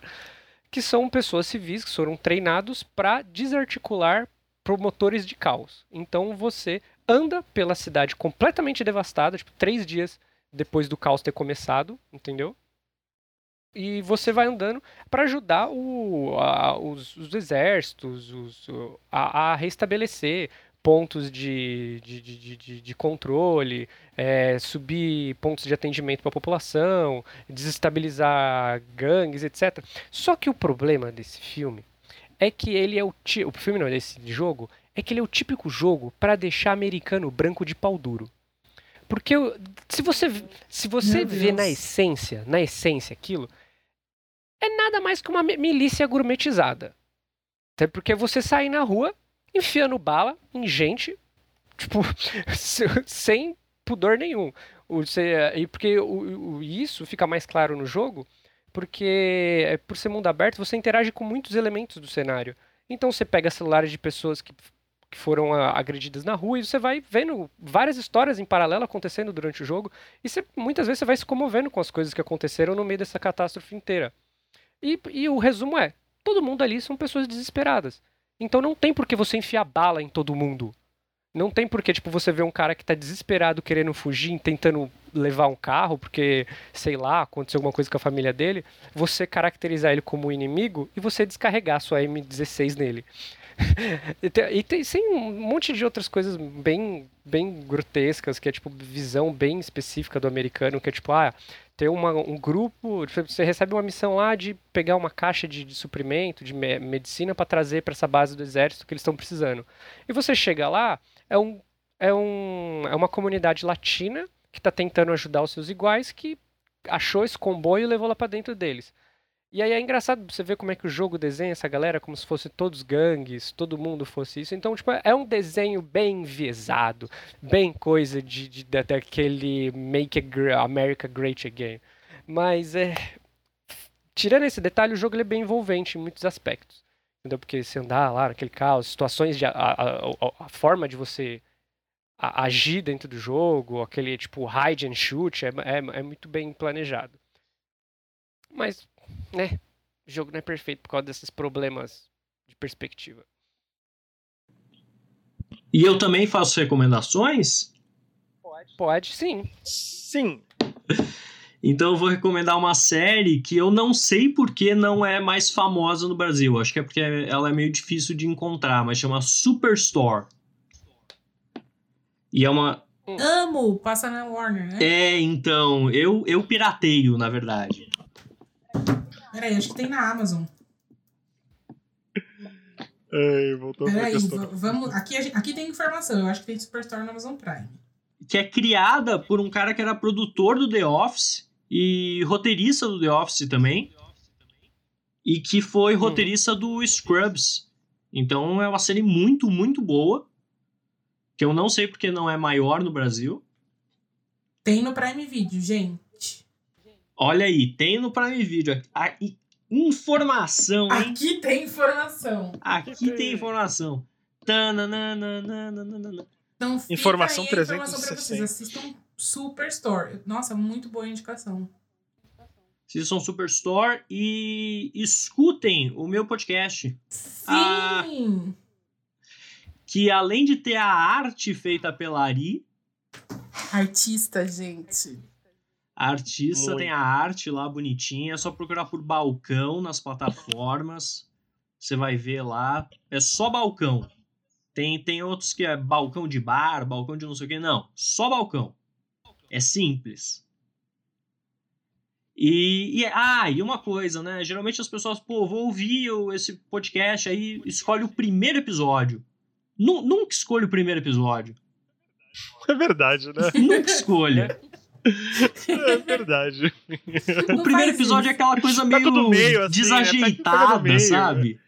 que são pessoas civis que foram treinados para desarticular promotores de caos. Então você anda pela cidade completamente devastada, tipo, três dias depois do caos ter começado, entendeu? E você vai andando para ajudar o, a- os, os exércitos os- a, a restabelecer pontos de, de, de, de- de, controle, é, subir pontos de atendimento para a população, desestabilizar gangues, etc. Só que o problema desse filme é que ele é o o filme não, desse jogo é que ele é o típico jogo para deixar americano branco de pau duro. Porque se você se você Meu vê na essência, na essência aquilo, é nada mais que uma mi- milícia gourmetizada. Até porque você sai na rua enfiando bala em gente, tipo, se- sem pudor nenhum. E porque isso fica mais claro no jogo, porque é, por ser mundo aberto, você interage com muitos elementos do cenário. Então você pega celulares de pessoas que, que foram ah, agredidas na rua e você vai vendo várias histórias em paralelo acontecendo durante o jogo. E você- muitas vezes você vai se comovendo com as coisas que aconteceram no meio dessa catástrofe inteira. E, e o resumo é: todo mundo ali são pessoas desesperadas. Então não tem por que você enfiar bala em todo mundo. Não tem por que, tipo, você vê um cara que tá desesperado querendo fugir, tentando levar um carro, porque, sei lá, aconteceu alguma coisa com a família dele, você caracterizar ele como inimigo e você descarregar sua M16 nele. e tem, e tem sim, um monte de outras coisas bem, bem grotescas, que é tipo visão bem específica do americano, que é tipo, ah, tem uma, um grupo, você recebe uma missão lá de pegar uma caixa de, de suprimento, de me- medicina para trazer para essa base do exército que eles estão precisando. E você chega lá, é, um, é, um, é uma comunidade latina que está tentando ajudar os seus iguais que achou esse comboio e levou lá para dentro deles. E aí é engraçado você ver como é que o jogo desenha essa galera como se fosse todos gangues, todo mundo fosse isso. Então, tipo, é um desenho bem enviesado, bem coisa de, de- da- daquele Make America Great Again. Mas é. Tirando esse detalhe, o jogo é bem envolvente em muitos aspectos. Entendeu? Porque você andar lá naquele caos, situações de. A, a, a- a forma de você agir dentro do jogo, aquele tipo hide and shoot, é, é, é muito bem planejado. Mas, né? O jogo não é perfeito por causa desses problemas de perspectiva. E eu também faço recomendações? Pode sim. Sim. Então eu vou recomendar uma série que eu não sei por que não é mais famosa no Brasil. Acho que é porque ela é meio difícil de encontrar, mas chama Superstore. E é uma, Amo! Passa na Warner, né? É, então, eu, eu pirateio, na verdade. Peraí, acho que tem na Amazon. Ai, voltou Peraí, vamos. Aqui, aqui tem informação. Eu acho que tem Superstore na Amazon Prime. Que é criada por um cara que era produtor do The Office e roteirista do The Office também. E que foi roteirista do Scrubs. Então é uma série muito, muito boa. Que eu não sei porque não é maior no Brasil. Tem no Prime Video, gente. Olha aí, tem no Prime Video. A- i- informação, hein? Aqui tem informação. Aqui tem informação. Tananana. Então, Informação aí a informação pra 360. vocês. Assistam Superstore. Nossa, muito boa indicação. Assistam Superstore e escutem o meu podcast. Sim! Ah. Que além de ter a arte feita pela Ari, Artista, gente. A artista Muito. tem a arte lá bonitinha. É só procurar por balcão nas plataformas. Você vai ver lá. É só balcão. Tem, tem outros que é balcão de bar, balcão de não sei o que. Não, só balcão. É simples. E, e- ah, e uma coisa, né? Geralmente as pessoas, pô, vou ouvir o- esse podcast aí, escolhe o primeiro episódio. Nu- nunca escolha o primeiro episódio. É verdade, né? Nunca escolha. É verdade. O primeiro episódio é aquela coisa Tá meio tudo meio, assim, né? Tá desajeitada, meio, sabe?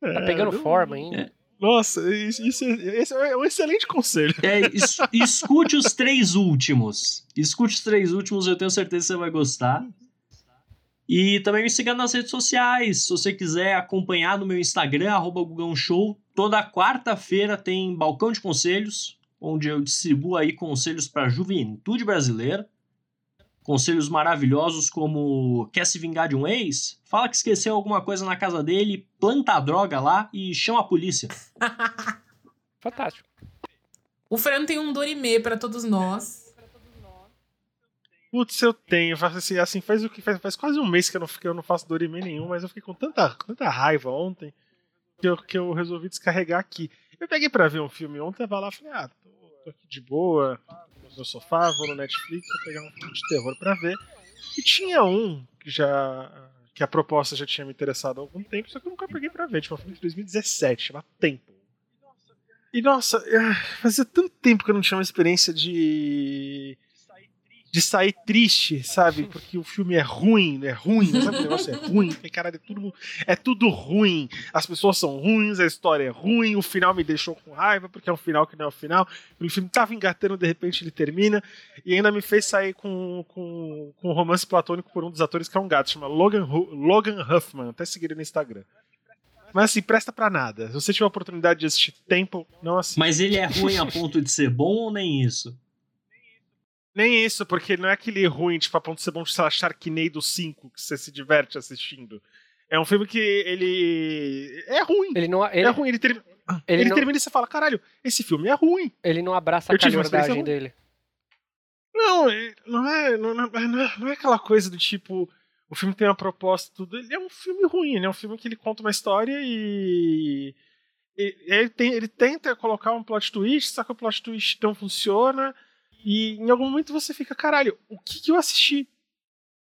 Tá pegando É, não- forma ainda. É. Nossa, isso, isso é, esse é um excelente conselho. É, es- escute os três últimos. Escute os três últimos, eu tenho certeza que você vai gostar. E também me siga nas redes sociais. Se você quiser acompanhar no meu Instagram, arroba Gugão Show. Toda quarta-feira tem Balcão de Conselhos, onde eu distribuo aí conselhos para a juventude brasileira. Conselhos maravilhosos como quer se vingar de um ex? Fala que esqueceu alguma coisa na casa dele, planta a droga lá e chama a polícia. Fantástico. O Fran tem um Dorime pra todos nós. Putz, eu tenho. Assim, assim, faz o que faz, faz quase um mês que eu não, que eu não faço Dorime nenhum, mas eu fiquei com tanta, tanta raiva ontem que eu, que eu resolvi descarregar aqui. Eu peguei pra ver um filme ontem, tava lá e falei, ah, tô, tô aqui de boa, no meu sofá, vou no Netflix, vou pegar um filme de terror pra ver. E tinha um que já. que a proposta já tinha me interessado há algum tempo, só que eu nunca peguei pra ver. Tipo, um filme de 2017, chama Tempo. E nossa, eh, fazia tanto tempo que eu não tinha uma experiência de. De sair triste, sabe? Porque o filme é ruim, é ruim, sabe? O negócio é ruim, tem cara é tudo, é tudo ruim. As pessoas são ruins, a história é ruim, o final me deixou com raiva, porque é um final que não é o final. O filme tava engatando, de repente ele termina, e ainda me fez sair com, com, com um romance platônico por um dos atores que é um gato, chama Logan, Logan Huffman, até seguir ele no Instagram. Mas assim, presta pra nada. Se você tiver a oportunidade de assistir Temple, não assista. Mas ele é ruim a ponto de ser bom ou nem isso? Nem isso, porque não é aquele ruim, tipo, a ponto de ser bom, sei lá, Sharknado 5, que você se diverte assistindo. É um filme que ele. É ruim. Ele não, é ele, ruim. Ele, ter- ele ele não, termina e você fala: caralho, esse filme é ruim. ele não abraça a calhordagem dele. Não, é- não é, não, não, não é- não é aquela coisa do tipo. O filme tem uma proposta e tudo. Ele é um filme ruim, ele é um filme que ele conta uma história e. e- ele, tem- ele tenta colocar um plot twist, só que o plot twist não funciona. E em algum momento você fica, caralho, o que, que eu assisti?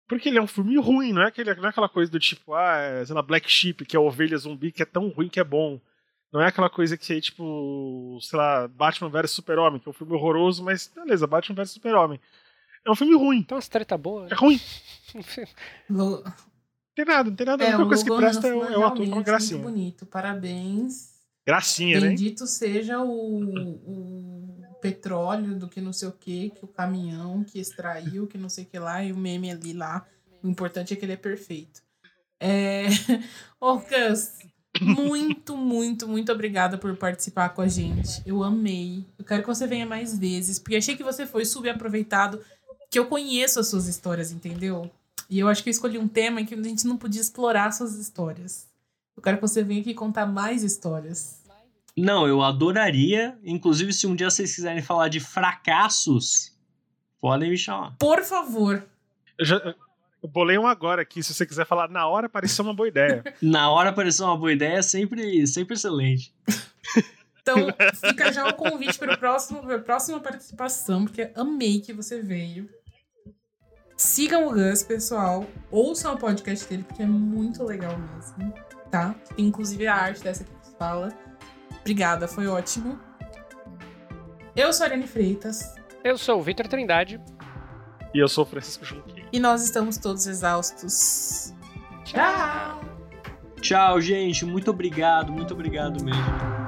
Porque ele é um filme ruim, não é, aquele, não é aquela coisa do tipo, ah, é, sei lá, Black Sheep, que é a ovelha zumbi, que é tão ruim que é bom. Não é aquela coisa que é tipo, sei lá, Batman vs Super-Homem, que é um filme horroroso, mas beleza, Batman vs Super-Homem. É um filme ruim. Então umas treta boa. É ruim. Não tem nada, não tem nada. a É, única o coisa que presta é o, Huffman é o ator com realmente gracinha. Muito bonito. Parabéns. Gracinha, né? Bendito seja o, o petróleo do que não sei o que, que o caminhão que extraiu, que não sei o que lá, e o meme ali lá. O importante é que ele é perfeito. É... Gus, muito, muito, muito obrigada por participar com a gente. Eu amei. Eu quero que você venha mais vezes, porque achei que você foi subaproveitado, que eu conheço as suas histórias, entendeu? E eu acho que eu escolhi um tema em que a gente não podia explorar suas histórias. Eu quero que você venha aqui contar mais histórias. Não, eu adoraria. Inclusive, se um dia vocês quiserem falar de fracassos, podem me chamar. Por favor. Eu, já, eu bolei um agora aqui, se você quiser falar na hora, pareceu uma boa ideia. Na hora apareceu uma boa ideia, é sempre, sempre excelente. Então, fica já o convite para, o próximo, para a próxima participação, porque amei que você veio. Sigam o Gus, pessoal. Ouçam o podcast dele, porque é muito legal mesmo, tá? Tem inclusive a arte dessa que você fala. Obrigada, foi ótimo. Eu sou a Ariane Freitas. Eu sou o Vitor Trindade. E eu sou o Francisco Junqueira. E nós estamos todos exaustos. Tchau! Tchau, gente. Muito obrigado, muito obrigado mesmo.